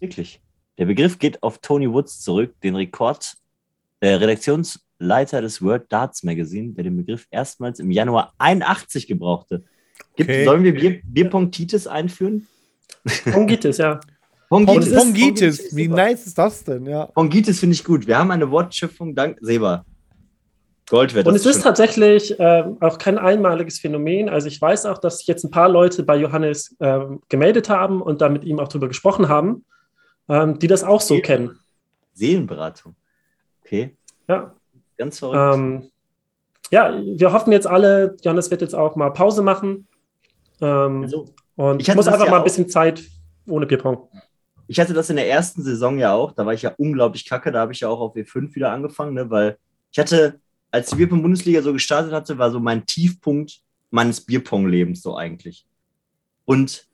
Wirklich. Der Begriff geht auf Tony Woods zurück, den Rekord, äh, Redaktionsleiter des World Darts Magazine, der den Begriff erstmals im Januar 81 gebrauchte. Gibt, okay. Sollen wir Bier, Bierpongitis einführen? Pongitis, ja. Pongitis. Pongitis. Wie nice ist das denn? Ja. Pongitis finde ich gut. Wir haben eine Wortschöpfung dank Seba. Gold wird Und es ist tatsächlich äh, auch kein einmaliges Phänomen. Also ich weiß auch, dass sich jetzt ein paar Leute bei Johannes äh, gemeldet haben und da mit ihm auch drüber gesprochen haben, ähm, die das auch so Seelen kennen. Seelenberatung. Okay. Ja. Ganz verrückt. Ähm, ja, wir hoffen jetzt alle, Johannes wird jetzt auch mal Pause machen. Ähm, also, und ich muss einfach ja mal ein bisschen Zeit ohne Bierpong. Ich hatte das in der ersten Saison ja auch, da war ich ja unglaublich kacke, da habe ich ja auch auf W5 wieder angefangen, ne, weil ich hatte, als die Bierpong-Bundesliga so gestartet hatte, war so mein Tiefpunkt meines Bierpong-Lebens so eigentlich. Und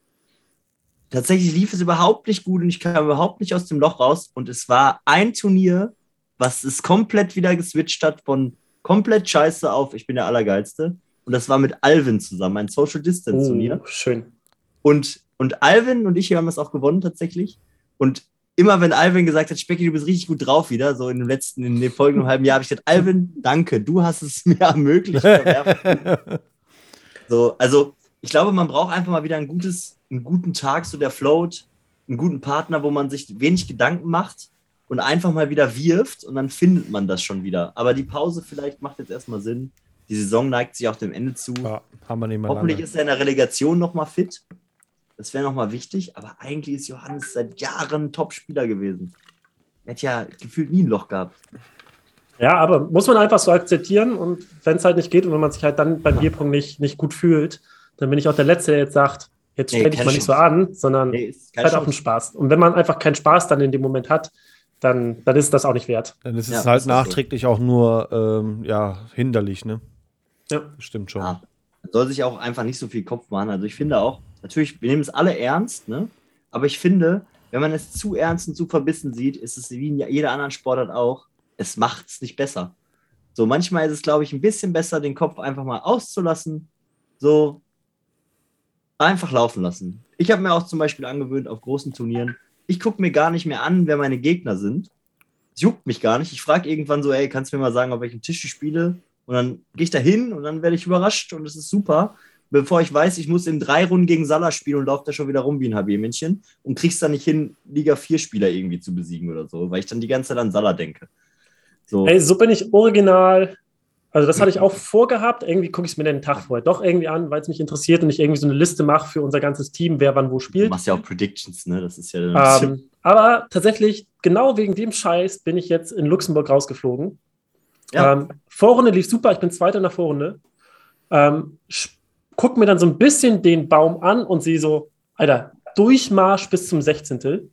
tatsächlich lief es überhaupt nicht gut und ich kam überhaupt nicht aus dem Loch raus. Und es war ein Turnier, was es komplett wieder geswitcht hat von komplett scheiße auf, ich bin der Allergeilste. Und das war mit Alvin zusammen, ein Social Distance Turnier. Oh, schön. Und und Alvin und ich haben das auch gewonnen tatsächlich. Und immer wenn Alvin gesagt hat, Specki, du bist richtig gut drauf wieder, so in dem letzten, in den folgenden halben Jahr, habe ich gesagt, Alvin, danke, du hast es mir ermöglicht. so, also ich glaube, man braucht einfach mal wieder ein gutes, einen guten Tag, so der Float, einen guten Partner, wo man sich wenig Gedanken macht und einfach mal wieder wirft und dann findet man das schon wieder. Aber die Pause vielleicht macht jetzt erstmal Sinn. Die Saison neigt sich auch dem Ende zu. Ja, haben wir nicht mehr Hoffentlich lange. ist er in der Relegation nochmal fit. Das wäre nochmal wichtig, aber eigentlich ist Johannes seit Jahren Top-Spieler gewesen. Er hat ja gefühlt nie ein Loch gehabt. Ja, aber muss man einfach so akzeptieren und wenn es halt nicht geht und wenn man sich halt dann beim Bierpunkt nicht, nicht gut fühlt, dann bin ich auch der Letzte, der jetzt sagt, jetzt stell nee, dich mal nicht so an, sondern nee, halt auch einen Spaß. Und wenn man einfach keinen Spaß dann in dem Moment hat, dann, dann ist das auch nicht wert. Dann ist es ja, halt nachträglich so. auch nur ähm, ja, hinderlich, ne? Ja. Stimmt schon. Ja. Soll sich auch einfach nicht so viel Kopf machen. Also ich finde auch, Natürlich, wir nehmen es alle ernst, ne? aber ich finde, wenn man es zu ernst und zu verbissen sieht, ist es wie in jeder anderen Sportart auch, es macht es nicht besser. So, manchmal ist es, glaube ich, ein bisschen besser, den Kopf einfach mal auszulassen, so einfach laufen lassen. Ich habe mir auch zum Beispiel angewöhnt, auf großen Turnieren, ich gucke mir gar nicht mehr an, wer meine Gegner sind. Es juckt mich gar nicht. Ich frage irgendwann so, ey, kannst du mir mal sagen, auf welchem Tisch ich spiele? Und dann gehe ich da hin und dann werde ich überrascht und es ist super bevor ich weiß, ich muss in drei Runden gegen Salah spielen und laufe da schon wieder rum wie ein HB-Männchen und krieg's dann nicht hin, Liga 4-Spieler irgendwie zu besiegen oder so, weil ich dann die ganze Zeit an Salah denke. So. Ey, so bin ich original. Also, das hatte ich auch vorgehabt. Irgendwie gucke ich es mir den Tag vorher doch irgendwie an, weil es mich interessiert und ich irgendwie so eine Liste mache für unser ganzes Team, wer wann wo spielt. Du machst ja auch Predictions, ne? Das ist ja. Ähm, aber tatsächlich, genau wegen dem Scheiß bin ich jetzt in Luxemburg rausgeflogen. Ja. Ähm, Vorrunde lief super, ich bin Zweiter in der Vorrunde. Ähm, gucke mir dann so ein bisschen den Baum an und sehe so, Alter, Durchmarsch bis zum 16.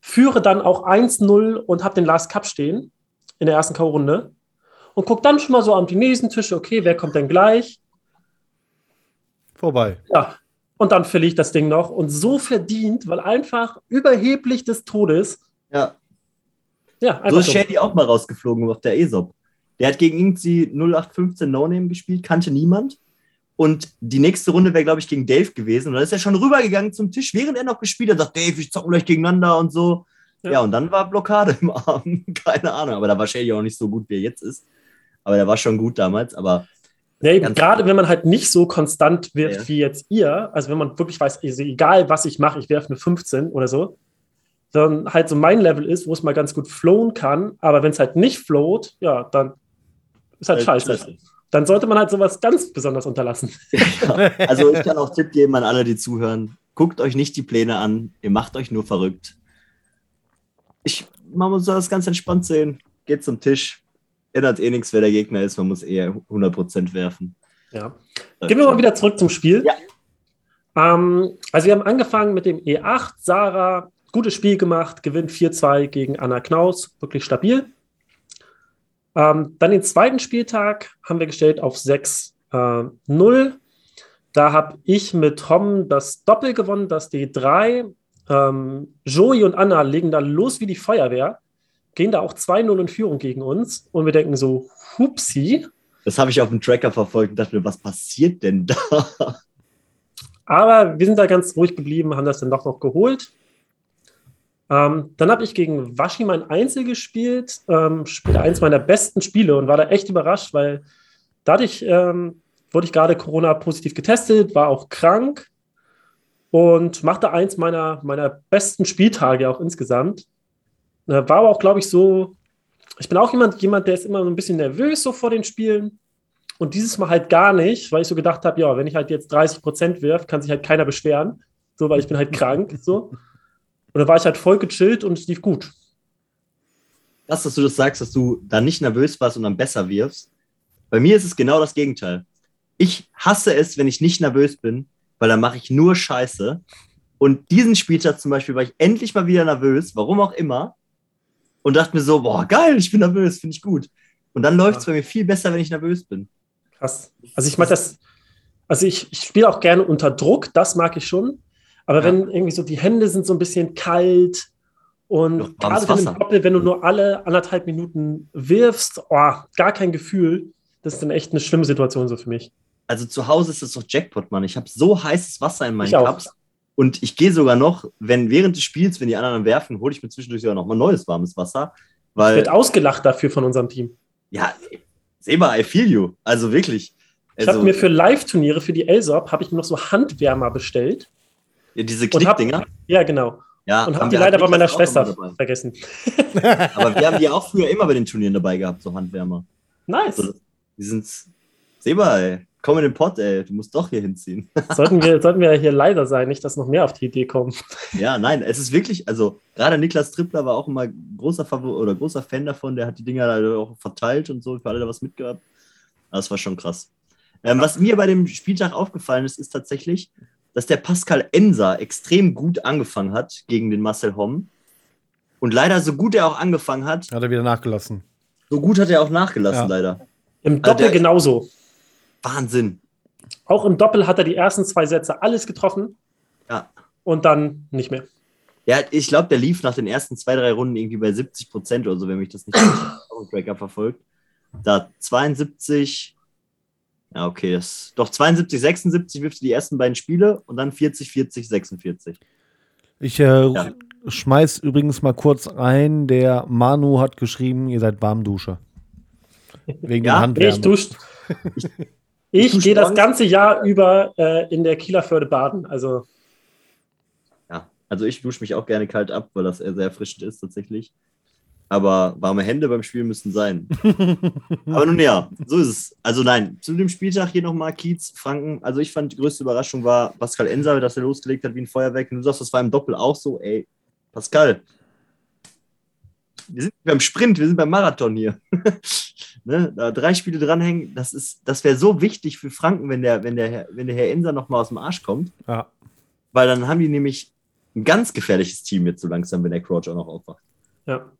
Führe dann auch 1-0 und habe den Last Cup stehen in der ersten K.O.-Runde und gucke dann schon mal so am die nächsten Tische, okay, wer kommt denn gleich? Vorbei. Ja, und dann verliere ich das Ding noch und so verdient, weil einfach überheblich des Todes. Ja. Ja, einfach so ist Shady auch mal rausgeflogen auf der ESOP. Der hat gegen irgendwie 0815 No-Name gespielt, kannte niemand und die nächste Runde wäre, glaube ich, gegen Dave gewesen. Und dann ist er schon rübergegangen zum Tisch, während er noch gespielt hat, sagt, Dave, ich zocken gleich gegeneinander und so. Ja. ja. und dann war Blockade im Arm. Keine Ahnung. Aber da war Shady auch nicht so gut, wie er jetzt ist. Aber der war schon gut damals. Aber Nee, gerade wenn man halt nicht so konstant wirft ja. wie jetzt ihr, also wenn man wirklich weiß, also egal was ich mache, ich werfe eine 15 oder so, dann halt so mein Level ist, wo es mal ganz gut flowen kann, aber wenn es halt nicht float, ja, dann ist halt, halt scheiße dann sollte man halt sowas ganz besonders unterlassen. Ja, also ich kann auch Tipp geben an alle, die zuhören. Guckt euch nicht die Pläne an, ihr macht euch nur verrückt. Ich, man muss das ganz entspannt sehen. Geht zum Tisch. Ändert eh nichts, wer der Gegner ist. Man muss eher 100% werfen. Ja. Gehen wir mal wieder zurück zum Spiel. Ja. Ähm, also wir haben angefangen mit dem E8. Sarah, gutes Spiel gemacht, gewinnt 4-2 gegen Anna Knaus, wirklich stabil. Ähm, dann den zweiten Spieltag haben wir gestellt auf 6-0. Äh, da habe ich mit Tom das Doppel gewonnen, das D3. Ähm, Joey und Anna legen da los wie die Feuerwehr, gehen da auch 2-0 in Führung gegen uns und wir denken so, hupsi. Das habe ich auf dem Tracker verfolgt und dachte mir, was passiert denn da? Aber wir sind da ganz ruhig geblieben, haben das dann doch noch geholt. Ähm, dann habe ich gegen Waschi mein Einzel gespielt, ähm, spielte eins meiner besten Spiele und war da echt überrascht, weil dadurch ähm, wurde ich gerade Corona-positiv getestet, war auch krank und machte eins meiner, meiner besten Spieltage auch insgesamt. Äh, war aber auch, glaube ich, so, ich bin auch jemand, jemand, der ist immer so ein bisschen nervös so vor den Spielen. Und dieses Mal halt gar nicht, weil ich so gedacht habe, ja, wenn ich halt jetzt 30 Prozent wirf, kann sich halt keiner beschweren. So, weil ich bin halt krank. So. Und dann war ich halt voll gechillt und es lief gut. Das, dass du das sagst, dass du da nicht nervös warst und dann besser wirfst. Bei mir ist es genau das Gegenteil. Ich hasse es, wenn ich nicht nervös bin, weil dann mache ich nur Scheiße. Und diesen Spieltag zum Beispiel war ich endlich mal wieder nervös, warum auch immer. Und dachte mir so, boah, geil, ich bin nervös, finde ich gut. Und dann läuft es ja. bei mir viel besser, wenn ich nervös bin. Krass. Also ich mag das, also ich, ich spiele auch gerne unter Druck, das mag ich schon. Aber ja. wenn irgendwie so die Hände sind so ein bisschen kalt und gerade wenn, Doppel, wenn du nur alle anderthalb Minuten wirfst, oh, gar kein Gefühl, das ist dann echt eine schlimme Situation so für mich also zu Hause ist es doch Jackpot, Mann. Ich habe so heißes Wasser in meinen Cups. Und ich gehe sogar noch, wenn während des Spiels, wenn die anderen werfen, hole ich mir zwischendurch sogar noch mal neues warmes Wasser. Weil, wird ausgelacht dafür von unserem Team. Ja, Seba, I feel you. Also wirklich. Ich also, habe mir für Live-Turniere, für die LSOP, habe ich mir noch so Handwärmer bestellt. Ja, diese Klickdinger? Ja, genau. Ja, und habe die leider bei meiner Schwester vergessen. Aber wir haben die auch früher immer bei den Turnieren dabei gehabt, so Handwärmer. Nice. Also, die sind, Seba, ey. Komm in den Pott, ey, du musst doch hier hinziehen. Sollten wir, sollten wir hier leider sein, nicht, dass noch mehr auf die Idee kommen. Ja, nein, es ist wirklich, also gerade Niklas Trippler war auch immer großer Favor oder großer Fan davon, der hat die Dinger auch verteilt und so, für alle da was mitgehabt. Das war schon krass. Ähm, was mir bei dem Spieltag aufgefallen ist, ist tatsächlich, dass der Pascal Enser extrem gut angefangen hat gegen den Marcel Homm. Und leider, so gut er auch angefangen hat. Hat er wieder nachgelassen. So gut hat er auch nachgelassen, ja. leider. Im Doppel also genauso. Wahnsinn. Auch im Doppel hat er die ersten zwei Sätze alles getroffen. Ja. Und dann nicht mehr. Ja, ich glaube, der lief nach den ersten zwei, drei Runden irgendwie bei 70 Prozent oder so, wenn mich das nicht Tracker verfolgt. Da 72, ja, okay, das, doch 72, 76 wirft die ersten beiden Spiele und dann 40, 40, 46. Ich äh, ja. schmeiß übrigens mal kurz rein, der Manu hat geschrieben, ihr seid Warmdusche. Wegen ja, der Handwärme. Ich dusche ich, ich gehe das ganze Jahr über äh, in der Kieler Förde baden. Also. Ja, also ich dusche mich auch gerne kalt ab, weil das sehr erfrischend ist tatsächlich. Aber warme Hände beim Spiel müssen sein. Aber nun ja, so ist es. Also nein, zu dem Spieltag hier nochmal Kiez, Franken. Also ich fand, die größte Überraschung war Pascal Enser, dass er losgelegt hat wie ein Feuerwerk. Und du sagst, das war im Doppel auch so. Ey, Pascal, wir sind beim Sprint, wir sind beim Marathon hier. ne? Da drei Spiele dranhängen, das das wäre so wichtig für Franken, wenn der, wenn der, wenn der Herr Enser nochmal aus dem Arsch kommt. Ja. Weil dann haben die nämlich ein ganz gefährliches Team jetzt so langsam, wenn der Crouch auch noch aufwacht. Ja.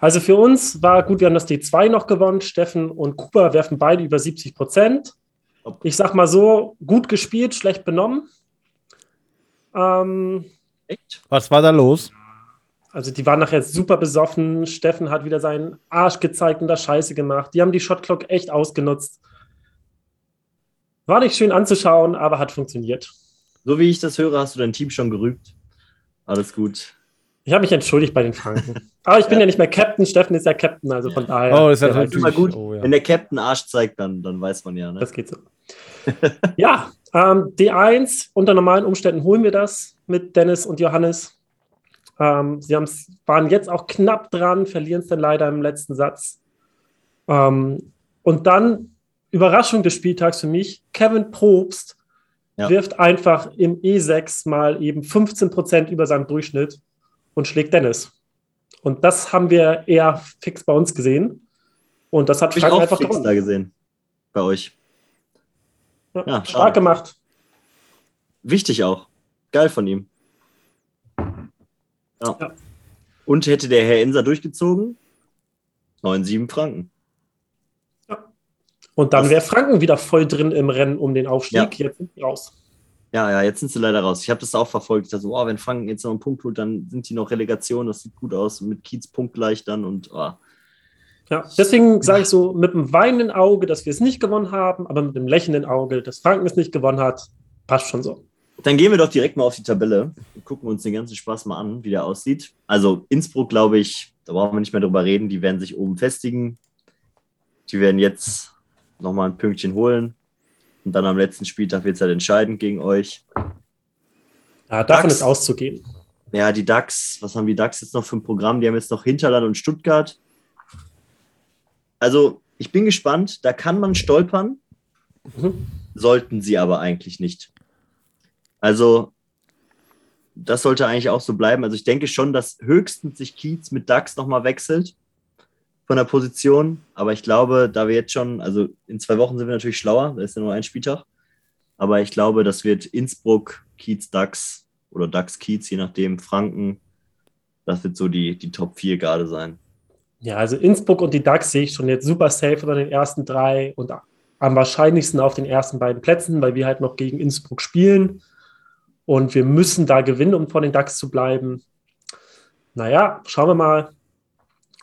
Also für uns war gut, wir haben das D2 noch gewonnen. Steffen und Cooper werfen beide über 70 Prozent. Ich sag mal so, gut gespielt, schlecht benommen. Ähm, Echt? Was war da los? Also die waren nachher super besoffen. Steffen hat wieder seinen Arsch gezeigt und da Scheiße gemacht. Die haben die Shotclock echt ausgenutzt. War nicht schön anzuschauen, aber hat funktioniert. So wie ich das höre, hast du dein Team schon gerügt. Alles gut. Ich habe mich entschuldigt bei den Franken. aber ich bin ja. ja. nicht mehr Captain. Steffen ist ja Captain, also von daher. Oh, ist ja natürlich immer gut. Oh, ja. Wenn der Captain Arsch zeigt, dann, dann weiß man ja. Ne? Das geht so. ja, ähm, D1, unter normalen Umständen holen wir das mit Dennis und Johannes. Ähm, sie waren jetzt auch knapp dran, verlieren es dann leider im letzten Satz. Ähm, und dann, Überraschung des Spieltags für mich, Kevin Probst ja. wirft einfach im E6 mal eben 15 Prozent über seinem Durchschnitt und schlägt Dennis. Und das haben wir eher fix bei uns gesehen. Und das hat Frank auch einfach fix da gesehen. Bei euch. Ja, ja stark gemacht. Wichtig auch. Geil von ihm. Ja. ja. Und hätte der Herr Inser durchgezogen? 9,7 Franken. Ja. Und dann wäre Franken wieder voll drin im Rennen um den Aufstieg. Ja. Jetzt sind raus. Ja, ja, jetzt sind sie leider raus. Ich habe das auch verfolgt. Ich dachte so, oh, wenn Franken jetzt noch einen Punkt holt, dann sind die noch Relegation. Das sieht gut aus. Mit Kiez punktgleich dann und oh. Ja, deswegen sage ich so mit einem weinenden Auge, dass wir es nicht gewonnen haben, aber mit einem lächelnden Auge, dass Franken es nicht gewonnen hat, passt schon so. Dann gehen wir doch direkt mal auf die Tabelle und gucken uns den ganzen Spaß mal an, wie der aussieht. Also Innsbruck, glaube ich, da brauchen wir nicht mehr drüber reden, die werden sich oben festigen. Die werden jetzt nochmal ein Pünktchen holen. Und dann am letzten Spieltag wird es halt entscheidend gegen euch. Ja, davon DAX, ist auszugehen. Ja, die DAX, was haben die DAX jetzt noch für ein Programm? Die haben jetzt noch Hinterland und Stuttgart. Also, ich bin gespannt. Da kann man stolpern. Mhm. Sollten sie aber eigentlich nicht. Also, das sollte eigentlich auch so bleiben. Also, ich denke schon, dass höchstens sich Kiez mit DAX nochmal wechselt von der Position. Aber ich glaube, da wir jetzt schon, also in zwei Wochen sind wir natürlich schlauer, da ist ja nur ein Spieltag. Aber ich glaube, das wird Innsbruck, Kiez, DAX oder DAX, Kiez, je nachdem, Franken. Das wird so die, die Top 4 gerade sein. Ja, also Innsbruck und die DAX sehe ich schon jetzt super safe unter den ersten drei und am wahrscheinlichsten auf den ersten beiden Plätzen, weil wir halt noch gegen Innsbruck spielen. Und wir müssen da gewinnen, um vor den DAX zu bleiben. Naja, schauen wir mal.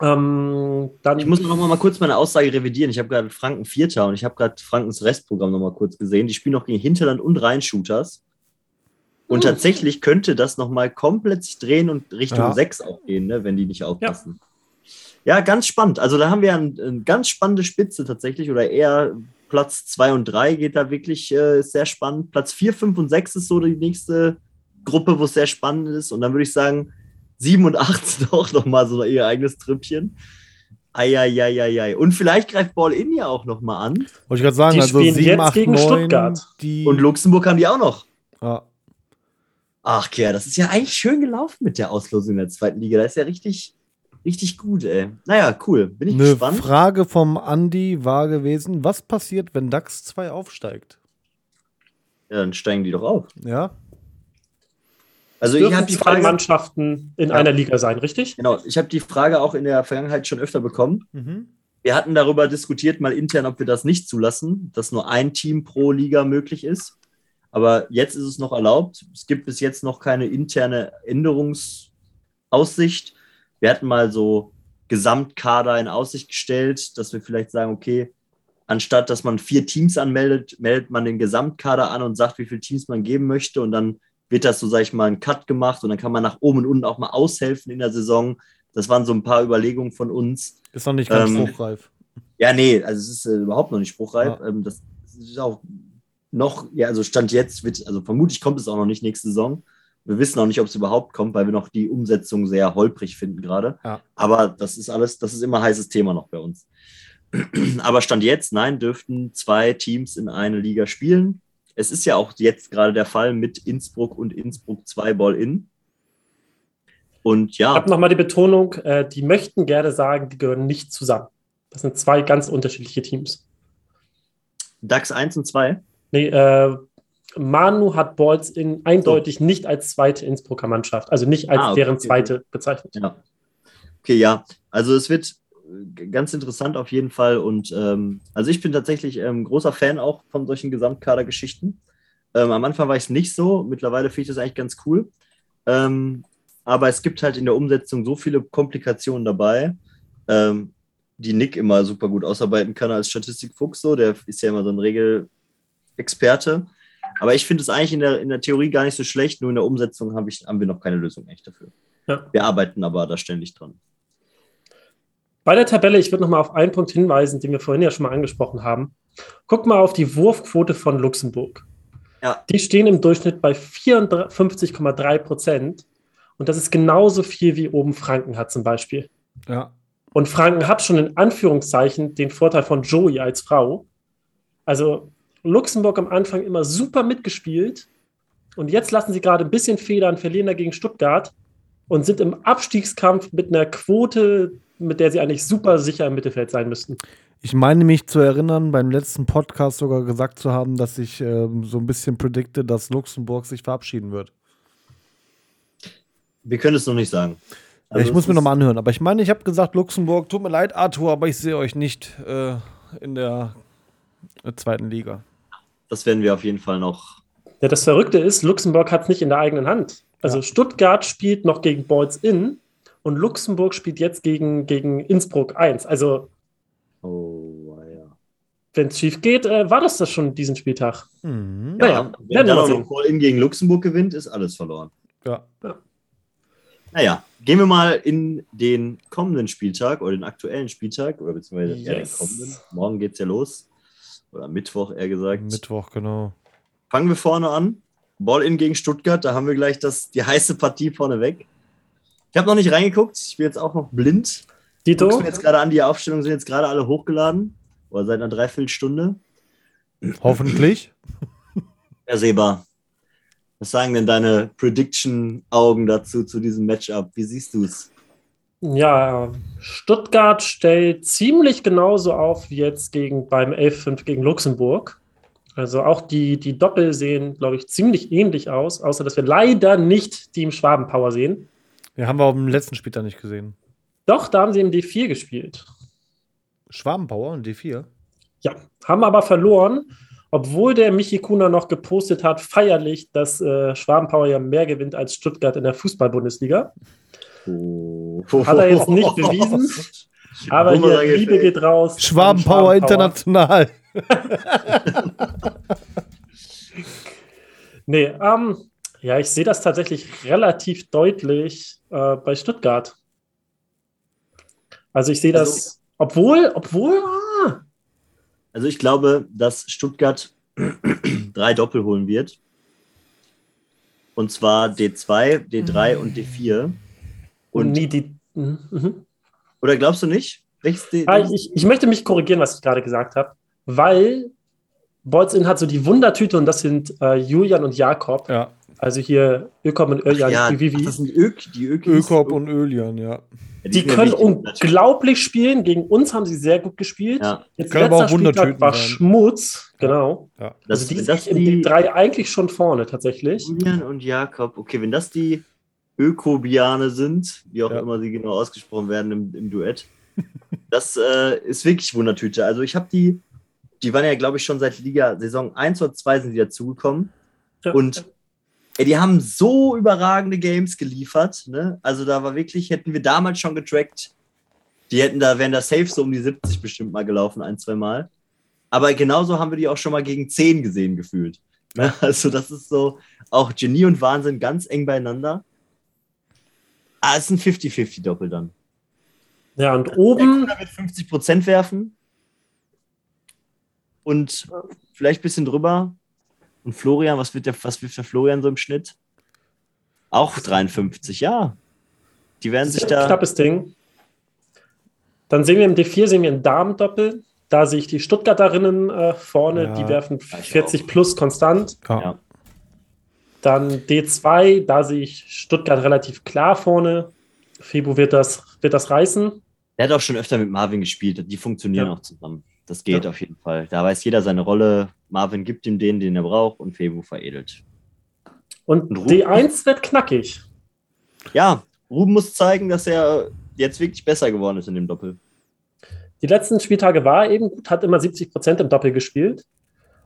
Ähm, dann ich muss noch mal kurz meine Aussage revidieren. Ich habe gerade Franken Vierter und ich habe gerade Frankens Restprogramm noch mal kurz gesehen. Die spielen noch gegen Hinterland und Rhein-Shooters. Und hm. tatsächlich könnte das noch mal komplett sich drehen und Richtung ja. 6 auch gehen, ne, wenn die nicht aufpassen. Ja. ja. ganz spannend. Also da haben wir eine ein ganz spannende Spitze tatsächlich oder eher Platz 2 und 3 geht da wirklich äh, sehr spannend. Platz 4, 5 und 6 ist so die nächste Gruppe, wo es sehr spannend ist. Und dann würde ich sagen, 7 und 8 sind auch nochmal so ihr eigenes Trüppchen. Eieieiei. Und vielleicht greift Ball in ja auch nochmal an. Wollte ich gerade sagen, die also spielen 7, jetzt 8, gegen 9, Stuttgart. Und Luxemburg haben die auch noch. Ja. Ach, Kerr, das ist ja eigentlich schön gelaufen mit der Auslosung in der zweiten Liga. Das ist ja richtig, richtig gut, ey. Naja, cool. Bin ich Eine gespannt. Frage vom Andi war gewesen: Was passiert, wenn DAX 2 aufsteigt? Ja, dann steigen die doch auf. Ja. Also ich habe die zwei Frage, Mannschaften in ja, einer Liga sein, richtig? Genau. Ich habe die Frage auch in der Vergangenheit schon öfter bekommen. Mhm. Wir hatten darüber diskutiert, mal intern, ob wir das nicht zulassen, dass nur ein Team pro Liga möglich ist. Aber jetzt ist es noch erlaubt. Es gibt bis jetzt noch keine interne Änderungsaussicht. Wir hatten mal so Gesamtkader in Aussicht gestellt, dass wir vielleicht sagen, okay, anstatt dass man vier Teams anmeldet, meldet man den Gesamtkader an und sagt, wie viele Teams man geben möchte und dann wird das so, sag ich mal, ein Cut gemacht und dann kann man nach oben und unten auch mal aushelfen in der Saison. Das waren so ein paar Überlegungen von uns. Ist noch nicht ganz ähm, spruchreif. Ja, nee, also es ist äh, überhaupt noch nicht spruchreif. Ja. Ähm, das ist auch noch, ja, also Stand jetzt wird, also vermutlich kommt es auch noch nicht nächste Saison. Wir wissen auch nicht, ob es überhaupt kommt, weil wir noch die Umsetzung sehr holprig finden gerade. Ja. Aber das ist alles, das ist immer ein heißes Thema noch bei uns. Aber Stand jetzt, nein, dürften zwei Teams in eine Liga spielen es ist ja auch jetzt gerade der Fall mit Innsbruck und Innsbruck 2 Ball-In. Und ja. Ich habe nochmal die Betonung, äh, die möchten gerne sagen, die gehören nicht zusammen. Das sind zwei ganz unterschiedliche Teams. DAX 1 und 2? Nee, äh, Manu hat Balls in eindeutig so. nicht als zweite Innsbrucker Mannschaft, also nicht als ah, okay, deren zweite bezeichnet. Ja. Okay, ja. Also es wird ganz interessant auf jeden Fall. Und ähm, also ich bin tatsächlich ähm, großer Fan auch von solchen Gesamtkadergeschichten. Ähm, am Anfang war ich es nicht so, mittlerweile finde ich das eigentlich ganz cool. Ähm, aber es gibt halt in der Umsetzung so viele Komplikationen dabei, ähm, die Nick immer super gut ausarbeiten kann als Statistikfuchs. So, der ist ja immer so ein Regelexperte. Aber ich finde es eigentlich in der, in der Theorie gar nicht so schlecht, nur in der Umsetzung hab ich, haben wir noch keine Lösung echt dafür. Ja. Wir arbeiten aber da ständig dran. Bei der Tabelle, ich würde noch mal auf einen Punkt hinweisen, den wir vorhin ja schon mal angesprochen haben. Guck mal auf die Wurfquote von Luxemburg. Ja. Die stehen im Durchschnitt bei 54,3 Prozent. Und das ist genauso viel wie oben Franken hat zum Beispiel. Ja. Und Franken hat schon in Anführungszeichen den Vorteil von Joey als Frau. Also Luxemburg am Anfang immer super mitgespielt. Und jetzt lassen sie gerade ein bisschen federn, verlieren dagegen Stuttgart und sind im Abstiegskampf mit einer Quote, mit der sie eigentlich super sicher im Mittelfeld sein müssten. Ich meine mich zu erinnern, beim letzten Podcast sogar gesagt zu haben, dass ich ähm, so ein bisschen predikte, dass Luxemburg sich verabschieden wird. Wir können es noch nicht sagen. Also ja, ich muss mir nochmal anhören. Aber ich meine, ich habe gesagt, Luxemburg, tut mir leid, Arthur, aber ich sehe euch nicht äh, in der äh, zweiten Liga. Das werden wir auf jeden Fall noch. Ja, das Verrückte ist, Luxemburg hat es nicht in der eigenen Hand. Also ja. Stuttgart spielt noch gegen Boys In und Luxemburg spielt jetzt gegen, gegen Innsbruck 1. Also, oh, ja. wenn es schief geht, äh, war das das schon diesen Spieltag. Mhm. Naja, wenn dann auch noch All-In gegen Luxemburg gewinnt, ist alles verloren. Ja. ja. Naja, gehen wir mal in den kommenden Spieltag oder den aktuellen Spieltag oder beziehungsweise yes. ja, den kommenden. Morgen geht es ja los. Oder Mittwoch eher gesagt. Mittwoch, genau. Fangen wir vorne an. Ball-In gegen Stuttgart, da haben wir gleich das, die heiße Partie vorne weg. Ich habe noch nicht reingeguckt, ich bin jetzt auch noch blind. Dito? Guckst mir jetzt gerade an, die Aufstellungen sind jetzt gerade alle hochgeladen. Oder seit einer Dreiviertelstunde. Hoffentlich. Herr Seba, was sagen denn deine Prediction-Augen dazu, zu diesem Matchup? Wie siehst du es? Ja, Stuttgart stellt ziemlich genauso auf wie jetzt gegen, beim 11-5 gegen Luxemburg. Also auch die, die Doppel sehen, glaube ich, ziemlich ähnlich aus, außer dass wir leider nicht Team Schwabenpower sehen. Ja, haben wir auch im letzten Spiel da nicht gesehen. Doch, da haben sie im D4 gespielt. Schwabenpower und D4? Ja, haben aber verloren, obwohl der Michi Kuna noch gepostet hat, feierlich, dass äh, Schwabenpower ja mehr gewinnt als Stuttgart in der Fußball-Bundesliga. Oh. Hat er jetzt nicht bewiesen. Aber hier, Liebe geht raus. Schwabenpower international. nee, ähm, ja, ich sehe das tatsächlich relativ deutlich äh, bei Stuttgart. Also ich sehe das, also, obwohl, obwohl. Ah. Also ich glaube, dass Stuttgart drei Doppel holen wird. Und zwar D2, D3 mhm. und D4. Und, und nie die. Mhm. Oder glaubst du nicht? Ah, ich, ich, möchte mich korrigieren, was ich gerade gesagt habe, weil Bolzin hat so die Wundertüte und das sind äh, Julian und Jakob. Ja. Also hier Ökop und Öljan. Ja, wie, wie? das sind Ök, die Ökis. Ökop und Öljan, ja. ja die, die können unglaublich natürlich. spielen. Gegen uns haben sie sehr gut gespielt. Ja. Jetzt können aber auch war sein. Schmutz, genau. Ja. Das, also die sind im die drei eigentlich schon vorne tatsächlich. Julian und Jakob. Okay, wenn das die Ökobiane sind, wie auch ja. immer sie genau ausgesprochen werden im, im Duett, das äh, ist wirklich Wundertüte. Also ich habe die, die waren ja, glaube ich, schon seit Liga Saison 1 oder 2 sind die dazugekommen. Ja. Und ey, die haben so überragende Games geliefert. Ne? Also da war wirklich, hätten wir damals schon getrackt, die hätten da, wären da safe so um die 70 bestimmt mal gelaufen, ein, zwei Mal. Aber genauso haben wir die auch schon mal gegen 10 gesehen gefühlt. Ne? Also das ist so auch Genie und Wahnsinn ganz eng beieinander. Ah, es ist ein 50-50-Doppel dann. Ja, und oben. Der wird 50 Prozent werfen. Und vielleicht ein bisschen drüber. Und Florian, was, wird der, was wirft der Florian so im Schnitt? Auch 53, ja. Die werden sich da. Knappes Ding. Dann sehen wir im D4 sehen wir ein Damendoppel. Da sehe ich die Stuttgarterinnen äh, vorne, ja, die werfen 40 plus konstant. Ja. Dann D2, da sehe ich Stuttgart relativ klar vorne. Febu wird das, wird das reißen. Er hat auch schon öfter mit Marvin gespielt. Die funktionieren ja. auch zusammen. Das geht ja. auf jeden Fall. Da weiß jeder seine Rolle. Marvin gibt ihm den, den er braucht und Febu veredelt. Und, und D1 wird knackig. Ja, Ruben muss zeigen, dass er jetzt wirklich besser geworden ist in dem Doppel. Die letzten Spieltage war er eben gut, hat immer 70 Prozent im Doppel gespielt.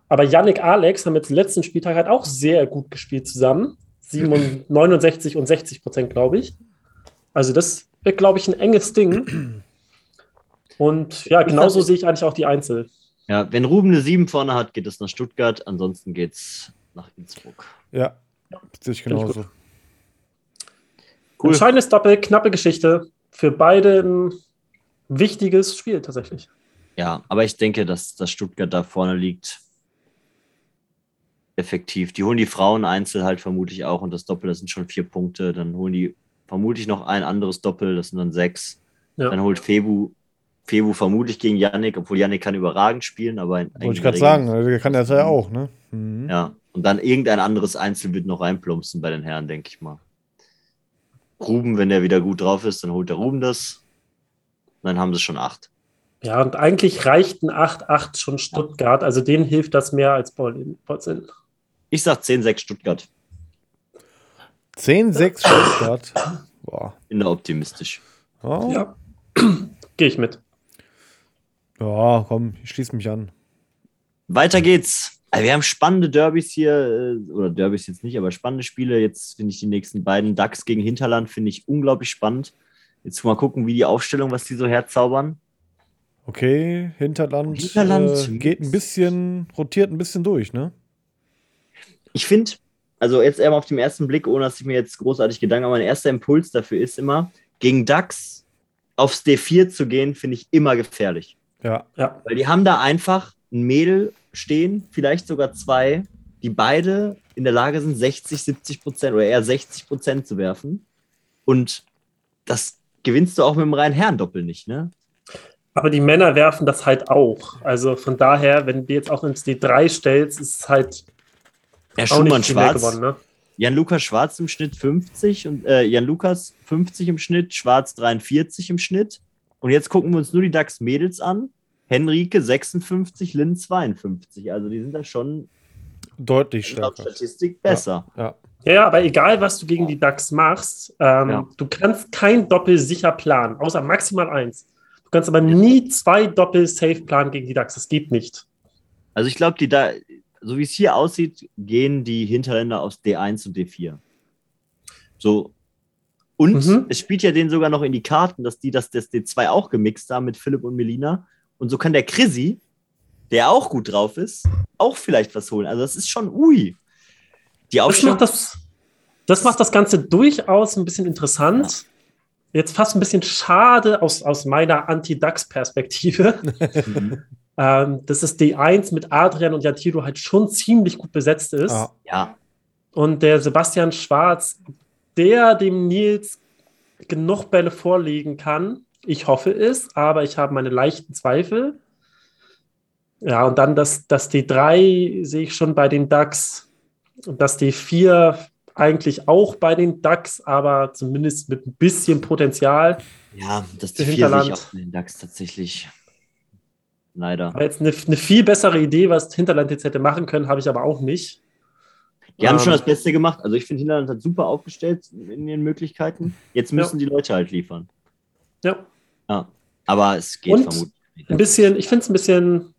Aber Yannick Alex haben jetzt den letzten Spieltag halt auch sehr gut gespielt zusammen. 69 und 60 Prozent, glaube ich. Also das wird, glaube ich, ein enges Ding. Und ja, genauso sehe ich eigentlich auch die Einzel. Ja, wenn Ruben eine 7 vorne hat, geht es nach Stuttgart, ansonsten geht es nach Innsbruck. Ja, sehe ich genauso. Cool. Entscheidendes Doppel, knappe Geschichte. Für beide ein wichtiges Spiel tatsächlich. Ja, aber ich denke, dass, dass Stuttgart da vorne liegt. Effektiv. Die holen die Frauen Einzel halt vermutlich auch und das Doppel, das sind schon vier Punkte. Dann holen die vermutlich noch ein anderes Doppel, das sind dann sechs. Ja. Dann holt Febu, Febu vermutlich gegen Yannick, obwohl Yannick kann überragend spielen, aber. Wollte ich gerade sagen, also kann das ja auch, ne? Mhm. Ja, und dann irgendein anderes Einzel wird noch reinplumpsen bei den Herren, denke ich mal. Ruben, wenn der wieder gut drauf ist, dann holt der Ruben das. dann haben sie schon acht. Ja, und eigentlich reicht ein 8-8 schon Stuttgart. Also denen hilft das mehr als Bolzin. Ich sag 10-6 Stuttgart. 10-6 Stuttgart. Boah. Bin da optimistisch. Oh. Ja. Gehe ich mit. Ja, komm, ich schließe mich an. Weiter geht's. Also wir haben spannende Derbys hier, äh, oder Derbys jetzt nicht, aber spannende Spiele. Jetzt finde ich die nächsten beiden. DAX gegen Hinterland finde ich unglaublich spannend. Jetzt mal gucken, wie die Aufstellung, was die so herzaubern. Okay, Hinterland, Hinterland äh, geht ein bisschen, rotiert ein bisschen durch, ne? Ich finde, also jetzt eher mal auf den ersten Blick, ohne dass ich mir jetzt großartig Gedanken mache, mein erster Impuls dafür ist immer, gegen DAX aufs D4 zu gehen, finde ich immer gefährlich. Ja. ja. Weil die haben da einfach ein Mädel stehen, vielleicht sogar zwei, die beide in der Lage sind, 60, 70 Prozent oder eher 60 Prozent zu werfen. Und das gewinnst du auch mit dem reinen Herrendoppel nicht, ne? Aber die Männer werfen das halt auch. Also von daher, wenn du jetzt auch ins D3 stellst, ist es halt. Ja, Schumann Schwarz. Gewonnen, ne? Jan-Lukas Schwarz im Schnitt 50 und äh, Jan-Lukas 50 im Schnitt, Schwarz 43 im Schnitt. Und jetzt gucken wir uns nur die DAX-Mädels an. Henrike 56, Lynn 52. Also die sind da schon deutlich stärker. Statistik besser. Ja, ja. ja, aber egal, was du gegen die DAX machst, ähm, ja. du kannst kein Doppel sicher planen, außer maximal eins. Du kannst aber nie zwei Doppel safe planen gegen die DAX. Das geht nicht. Also ich glaube, die da, so wie es hier aussieht, gehen die Hinterländer aus D1 und D4. So. Und mhm. es spielt ja denen sogar noch in die Karten, dass die das, das D2 auch gemixt haben mit Philipp und Melina. Und so kann der Chrissy, der auch gut drauf ist, auch vielleicht was holen. Also das ist schon ui. Die das macht das, das macht das Ganze durchaus ein bisschen interessant. Ja. Jetzt fast ein bisschen schade aus, aus meiner Anti-DAX-Perspektive. mhm. ähm, dass das D1 mit Adrian und Yatiro halt schon ziemlich gut besetzt ist. Ah. Ja. Und der Sebastian Schwarz, der dem Nils genug Bälle vorlegen kann, ich hoffe es, aber ich habe meine leichten Zweifel. Ja, und dann das, das D3 sehe ich schon bei den DAX und das D4 eigentlich auch bei den DAX, aber zumindest mit ein bisschen Potenzial. Ja, das D4 sehe ich auch bei den DAX tatsächlich. Leider. Aber jetzt eine, eine, viel bessere Idee, was Hinterland jetzt hätte machen können, habe ich aber auch nicht. Die ähm, haben schon das Beste gemacht. Also ich finde, Hinterland hat super aufgestellt in ihren Möglichkeiten. Jetzt müssen ja. die Leute halt liefern. Ja. Ja, aber es geht Und vermutlich. Ein bisschen, ich finde es ein bisschen,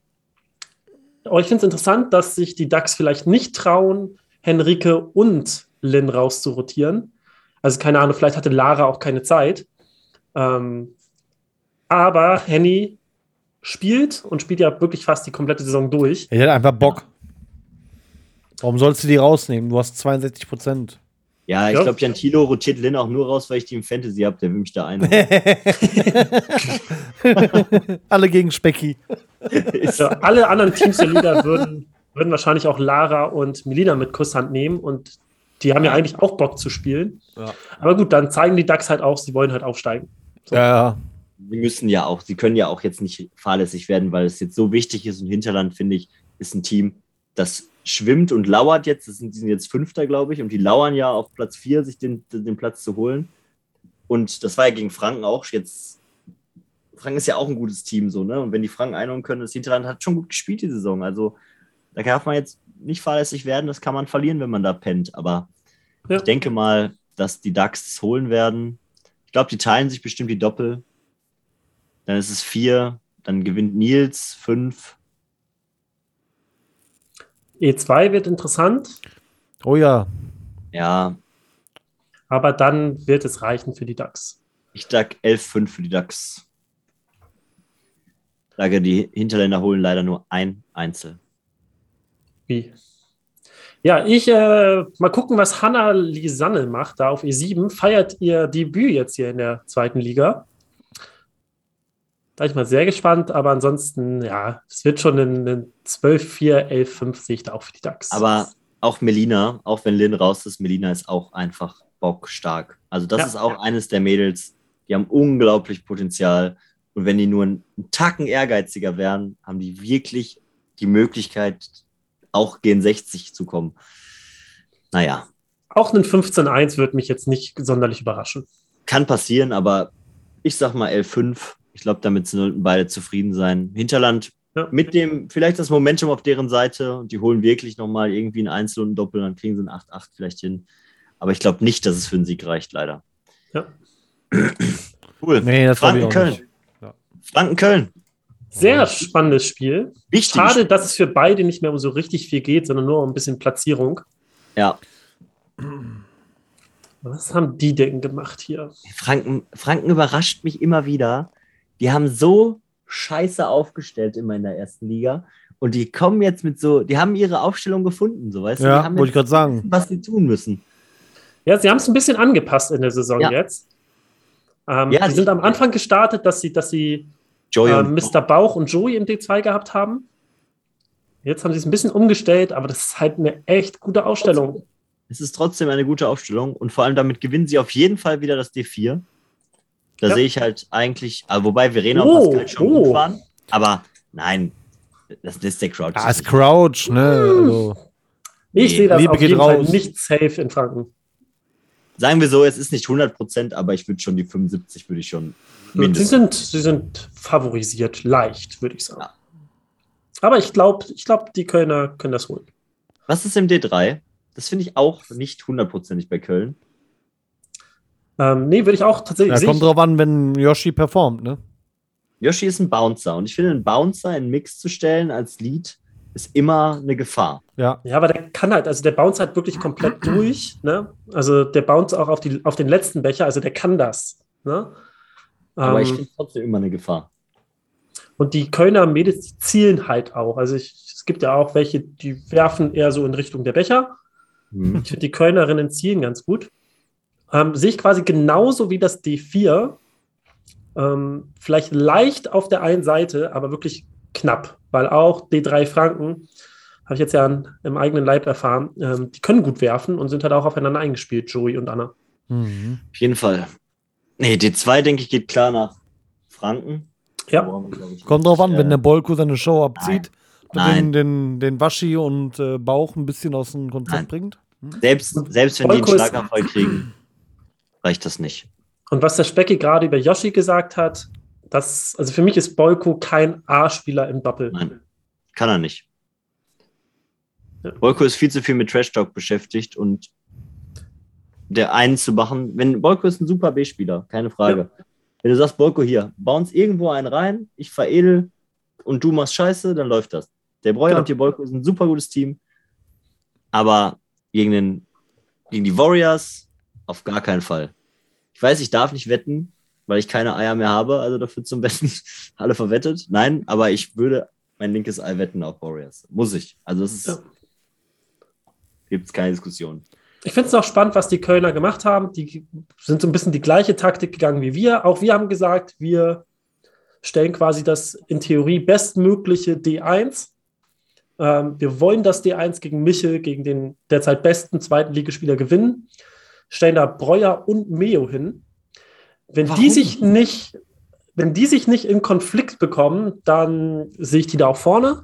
aber ich finde es interessant, dass sich die DAX vielleicht nicht trauen, Henrike und Lynn rauszurotieren. Also keine Ahnung, vielleicht hatte Lara auch keine Zeit. Ähm, aber Henny spielt und spielt ja wirklich fast die komplette Saison durch. Er hat einfach Bock. Warum sollst du die rausnehmen? Du hast 62 Prozent. Ja, ich glaube, Jantilo rotiert Lin auch nur raus, weil ich die im Fantasy habe. Der will mich da ein. alle gegen Specki. Also, alle anderen Teams der Liga würden, würden wahrscheinlich auch Lara und Melina mit Kusshand nehmen und die haben ja eigentlich auch Bock zu spielen. Ja. Aber gut, dann zeigen die DAX halt auch, sie wollen halt aufsteigen. So. Ja, Sie müssen ja auch, sie können ja auch jetzt nicht fahrlässig werden, weil es jetzt so wichtig ist und Hinterland, finde ich, ist ein Team, das schwimmt und lauert jetzt. Das sind, die sind jetzt Fünfter, glaube ich, und die lauern ja auf Platz vier, sich den, den Platz zu holen. Und das war ja gegen Franken auch jetzt. Franken ist ja auch ein gutes Team, so, ne? Und wenn die Franken einholen können, das Hinterland hat schon gut gespielt die Saison. Also da darf man jetzt nicht fahrlässig werden, das kann man verlieren, wenn man da pennt. Aber ja. ich denke mal, dass die es holen werden. Ich glaube, die teilen sich bestimmt die Doppel. Dann ist es vier, dann gewinnt Nils fünf, E2 wird interessant. Oh ja. Ja. Aber dann wird es reichen für die DAX. Ich sag 11,5 für die DAX. Ich sage, die Hinterländer holen leider nur ein Einzel. Wie? Ja, ich äh, mal gucken, was Hanna Lisanne macht da auf E7. Feiert ihr Debüt jetzt hier in der zweiten Liga? Da bin ich mal sehr gespannt, aber ansonsten, ja, es wird schon ein, 12-4, 11-5 sehe ich da auch für die DAX. Aber auch Melina, auch wenn Lynn raus ist, Melina ist auch einfach bockstark. Also das ja, ist auch ja. eines der Mädels, die haben unglaublich Potenzial. Und wenn die nur einen Tacken ehrgeiziger wären, haben die wirklich die Möglichkeit, auch gen 60 zu kommen. Naja. Auch ein 15-1 würde mich jetzt nicht sonderlich überraschen. Kann passieren, aber ich sag mal L5 Ich glaube, damit sollten beide zufrieden sein. Hinterland ja. mit dem, vielleicht das Momentum auf deren Seite und die holen wirklich nochmal irgendwie einen Einzel und einen Doppel, dann kriegen sie ein 8-8 vielleicht hin. Aber ich glaube nicht, dass es für einen Sieg reicht, leider. Ja. Cool. Nee, Franken-Köln. Ja. Franken-Köln. Sehr spannendes Spiel. Wichtig. Schade, dass es für beide nicht mehr um so richtig viel geht, sondern nur um ein bisschen Platzierung. Ja. Was haben die denn gemacht hier? Franken, Franken überrascht mich immer wieder. Die haben so scheiße aufgestellt immer in der ersten Liga. Und die kommen jetzt mit so, die haben ihre Aufstellung gefunden, so weißt ja, du? wollte ich gerade sagen. Was sie tun müssen. Ja, sie haben es ein bisschen angepasst in der Saison ja. jetzt. Ähm, ja, die sind am Anfang gestartet, dass sie, dass sie äh, Mr. Bauch und Joey im D2 gehabt haben. Jetzt haben sie es ein bisschen umgestellt, aber das ist halt eine echt gute Ausstellung. Es ist trotzdem eine gute Aufstellung und vor allem damit gewinnen sie auf jeden Fall wieder das D4. Da ja. sehe ich halt eigentlich, also wobei Verena oh, und Pascal schon oh. gut waren, aber nein, das, ist der Crouch. Ah, ist Crouch, ne? Also, ich nee, sehe das Liebe auf jeden Fall nicht safe in Franken. Sagen wir so, es ist nicht 100% aber ich würde schon die 75 würde ich schon mindestens. Sie sind, sie sind favorisiert, leicht, würde ich sagen. Ja. Aber ich glaube, ich glaub, die Kölner können das holen. Was ist im D3? Das finde ich auch nicht hundertprozentig bei Köln. Ähm, nee, würde ich auch tatsächlich. Ja, kommt drauf an, wenn Yoshi performt, ne? Yoshi ist ein Bouncer und ich finde, einen Bouncer in Mix zu stellen als Lead ist immer eine Gefahr. Ja. ja, aber der kann halt, also der bounce halt wirklich komplett durch, ne? Also der bounce auch auf, die, auf den letzten Becher, also der kann das, ne? Aber ähm, ich finde trotzdem immer eine Gefahr. Und die Kölner Mädels, die zielen halt auch. Also ich, es gibt ja auch welche, die werfen eher so in Richtung der Becher. Mhm. Ich finde die Kölnerinnen zielen ganz gut. Ähm, sehe ich quasi genauso wie das D4. Ähm, vielleicht leicht auf der einen Seite, aber wirklich knapp, weil auch D3 Franken, habe ich jetzt ja an, im eigenen Leib erfahren, ähm, die können gut werfen und sind halt auch aufeinander eingespielt, Joey und Anna. Mhm. Auf jeden Fall. Nee, D2, denke ich, geht klar nach Franken. Ja. Kommt drauf an, wenn der Bolko seine Show abzieht, Nein. Den, den, den Waschi und äh, Bauch ein bisschen aus dem Konzept Nein. bringt. Hm? Selbst, selbst wenn Bolko die einen Schlaganfall kriegen, reicht das nicht. Und was der Specki gerade über Yoshi gesagt hat, das, also für mich ist Bolko kein A-Spieler im Doppel. Nein, kann er nicht. Ja. Bolko ist viel zu viel mit Trash Talk beschäftigt und der einen zu machen. Wenn Bolko ist ein super B-Spieler, keine Frage. Ja. Wenn du sagst, Bolko hier, bounce irgendwo einen rein, ich veredel und du machst Scheiße, dann läuft das. Der Breuer genau. und die Bolko sind ein super gutes Team. Aber gegen, den, gegen die Warriors auf gar keinen Fall. Ich weiß, ich darf nicht wetten, weil ich keine Eier mehr habe, also dafür zum Wetten alle verwettet. Nein, aber ich würde mein linkes Ei wetten auf Warriors. Muss ich. Also es ist. Ja. Gibt es keine Diskussion. Ich finde es auch spannend, was die Kölner gemacht haben. Die sind so ein bisschen die gleiche Taktik gegangen wie wir. Auch wir haben gesagt, wir stellen quasi das in Theorie bestmögliche D1. Ähm, wir wollen das D1 gegen Michel, gegen den derzeit besten zweiten Ligaspieler gewinnen. Stellen da Breuer und Meo hin. Wenn Warum? die sich nicht, wenn die sich nicht in Konflikt bekommen, dann sehe ich die da auch vorne.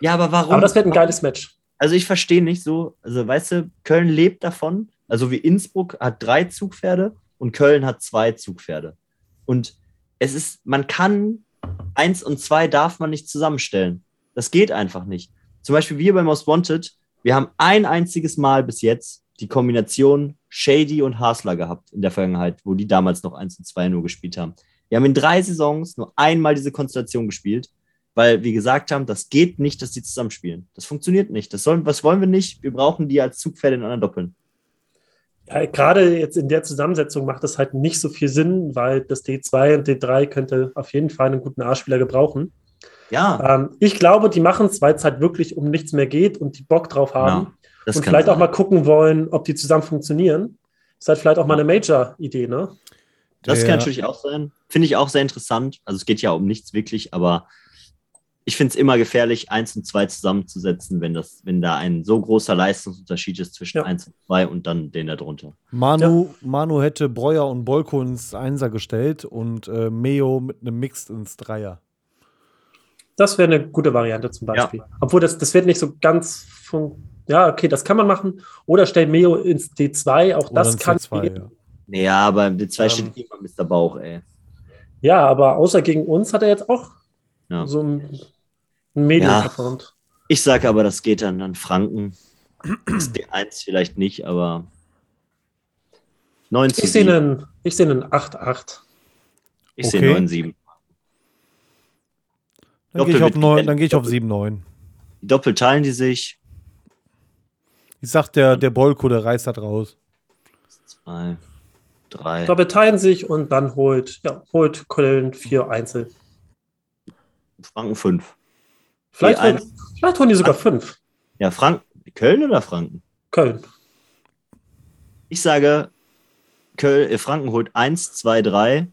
Ja, aber warum? Aber das wird ein geiles Match. Also ich verstehe nicht so, also weißt du, Köln lebt davon, also wie Innsbruck hat drei Zugpferde und Köln hat zwei Zugpferde. Und es ist, man kann eins und zwei darf man nicht zusammenstellen. Das geht einfach nicht. Zum Beispiel wir bei Most Wanted, wir haben ein einziges Mal bis jetzt die Kombination Shady und Hasler gehabt in der Vergangenheit, wo die damals noch 1 und 2 nur gespielt haben. Wir haben in drei Saisons nur einmal diese Konstellation gespielt, weil wir gesagt haben, das geht nicht, dass die zusammenspielen. Das funktioniert nicht. Das sollen, was wollen wir nicht? Wir brauchen die als Zugpferde in anderen Doppeln. Ja, gerade jetzt in der Zusammensetzung macht das halt nicht so viel Sinn, weil das D2 und D3 könnte auf jeden Fall einen guten A-Spieler gebrauchen. Ja. Ähm, ich glaube, die machen es, weil es halt wirklich um nichts mehr geht und die Bock drauf haben. Ja, und vielleicht sein. auch mal gucken wollen, ob die zusammen funktionieren. Ist halt vielleicht auch mal eine Major-Idee, ne? Das ja. kann natürlich auch sein. Finde ich auch sehr interessant. Also es geht ja um nichts wirklich, aber ich finde es immer gefährlich, eins und zwei zusammenzusetzen, wenn das, wenn da ein so großer Leistungsunterschied ist zwischen ja. eins und zwei und dann den da drunter. Manu, ja. Manu hätte Breuer und Bolko ins Einser gestellt und äh, Meo mit einem Mixed ins Dreier. Das wäre eine gute Variante zum Beispiel. Ja. Obwohl das, das wird nicht so ganz von. Ja, okay, das kann man machen. Oder stell Meo ins D2, auch Oder das kann. C2, ja. ja. aber im D2 ähm, steht immer Mr. Bauch, ey. Ja, aber außer gegen uns hat er jetzt auch Ja. so ein Medium Ja. performt. Ich sage aber, das geht dann an Franken. Das D1 vielleicht nicht, aber 9 zu Ich sehe 7. einen, ich sehe einen 8-8. Ich sehe Okay. 9 7. Dann gehe ich, auf Doppel- neun- dann geh ich auf Doppel- 7-9. Doppelt teilen die sich. Ich sag, der, der Bolko, der reißt das raus. 2, 3. Da beteilen sich und dann holt, ja, holt Köln vier Einzel. Franken 5. Vielleicht, holen, vielleicht holen die sogar fünf. Ja, Franken. Köln oder Franken? Köln. Ich sage, Köln, äh, Franken holt 1, 2, 3,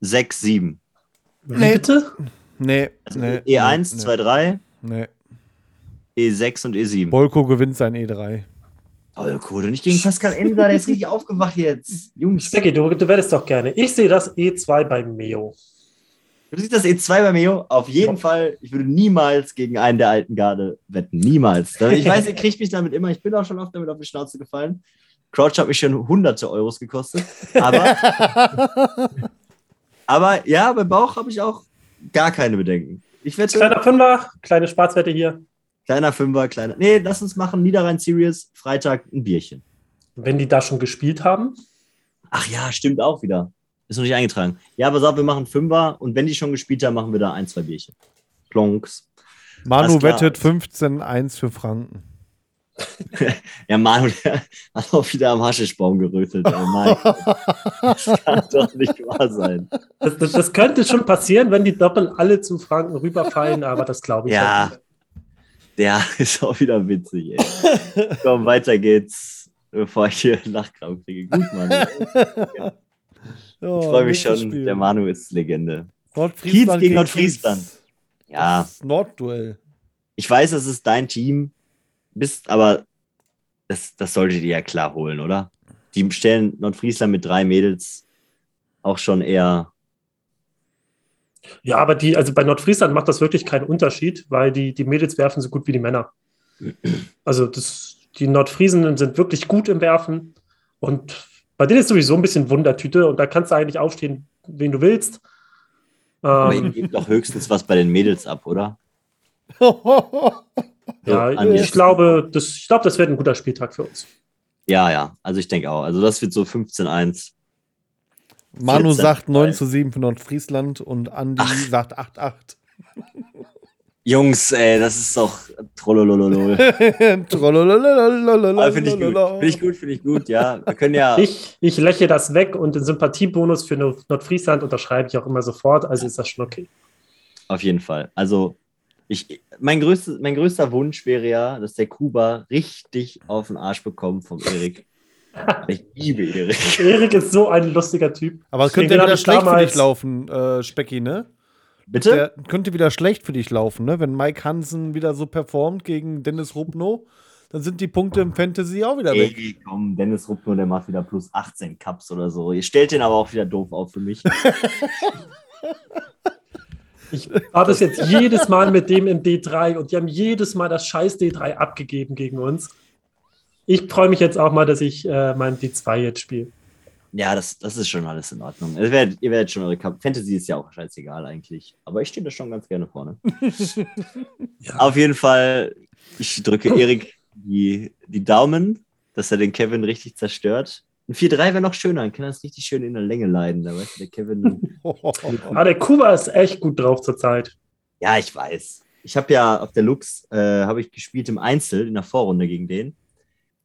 6, 7. Wie Nee. bitte? Nee. Also nee E1, nee, 2, 3, Nee. E6 und E7. Bolko gewinnt sein E E3. Toll, cool. Und nicht gegen Pascal Enser, der ist richtig aufgewacht jetzt. Jungs. Becky, du, du werdest doch gerne. Ich sehe das E2 bei Meo. Du siehst das E2 bei Meo? Auf jeden Fall. Ich würde niemals gegen einen der alten Garde wetten. Niemals. Ich weiß, ihr kriegt mich damit immer. Ich bin auch schon oft damit auf die Schnauze gefallen. Crouch hat mich schon hunderte Euros gekostet. Aber, aber ja, beim Bauch habe ich auch gar keine Bedenken. Ich wette, Kleiner Fünfer, kleine Spaßwette hier. Kleiner Fünfer, kleiner. Nee, lass uns machen. Niederrhein Series, Freitag ein Bierchen. Wenn die da schon gespielt haben, Ach ja, stimmt auch wieder. Ist noch nicht eingetragen. Ja, pass auf, wir machen Fünfer und wenn die schon gespielt haben, machen wir da ein, zwei Bierchen. Plonks. Manu wettet 15-1 für Franken. Ja, Manu, der hat auch wieder am Haschischbaum gerötet. Oh mein Gott. Das kann doch nicht wahr sein. das, das, das könnte schon passieren, wenn die Doppel alle zu Franken rüberfallen, aber das glaube ich Ja. halt nicht. Der ist auch wieder witzig, ey. Komm, weiter geht's, bevor ich hier Lachkrampf kriege. Gut, Mann. Ich Oh, freue mich schon. Spiel. Der Manu ist Legende. Nordfriesland Kiez gegen Nordfriesland. Kiez. Ja, Das Nordduell. ich weiß, es ist dein Team, bist, aber das, das solltet ihr ja klar holen, oder? Die stellen Nordfriesland mit drei Mädels auch schon eher. Ja, aber die, also bei Nordfriesland macht das wirklich keinen Unterschied, weil die, die Mädels werfen so gut wie die Männer. Also das, die Nordfriesen sind wirklich gut im Werfen und bei denen ist sowieso ein bisschen Wundertüte und da kannst du eigentlich aufstehen, wen du willst. Aber ihr Ähm, gebt doch höchstens was bei den Mädels ab, oder? ja, Anja. ich glaube, das, ich glaube, das wird ein guter Spieltag für uns. Ja, ja. Also ich denke auch. Also das wird so 15-1. Manu sagt 9 zu 7 für Nordfriesland und Andi Ach. sagt 8 8. Jungs, ey, das ist doch Trollolololol. Trollololololol. Finde ich gut, finde ich gut, ich gut, ja. Wir können ja. Ich, ich lächle das weg und den Sympathiebonus für Nordfriesland unterschreibe ich auch immer sofort, also ist das schon okay. Auf jeden Fall. Also, ich, mein, größtes, mein größter Wunsch wäre ja, dass der Kuba richtig auf den Arsch bekommt vom Erik. Ich liebe Erik. Erik ist so ein lustiger Typ. Aber es könnte Den wieder schlecht für dich laufen, äh, Specki, ne? Bitte? Der könnte wieder schlecht für dich laufen, ne? Wenn Mike Hansen wieder so performt gegen Dennis Rubno, dann sind die Punkte im Fantasy auch wieder weg. Ey, komm, Dennis Ruppner, der macht wieder plus 18 Cups oder so. Ihr stellt den aber auch wieder doof auf für mich. Ich war das jetzt jedes Mal mit dem im D3 und die haben jedes Mal das scheiß D3 abgegeben gegen uns. Ich freue mich jetzt auch mal, dass ich äh, mein D2 jetzt spiele. Ja, das, das ist schon alles in Ordnung. Ihr werdet, ihr werdet schon eure Cup. Fantasy ist ja auch scheißegal eigentlich. Aber ich stehe da schon ganz gerne vorne. Ja. Auf jeden Fall, ich drücke Erik die, die Daumen, dass er den Kevin richtig zerstört. Ein 4-3 wäre noch schöner, dann kann er es richtig schön in der Länge leiden. Da weißt du, der Kevin. Ah, der Kuba ist echt gut drauf zurzeit. ja, ich weiß. Ich habe ja auf der Lux äh, habe ich gespielt im Einzel in der Vorrunde gegen den.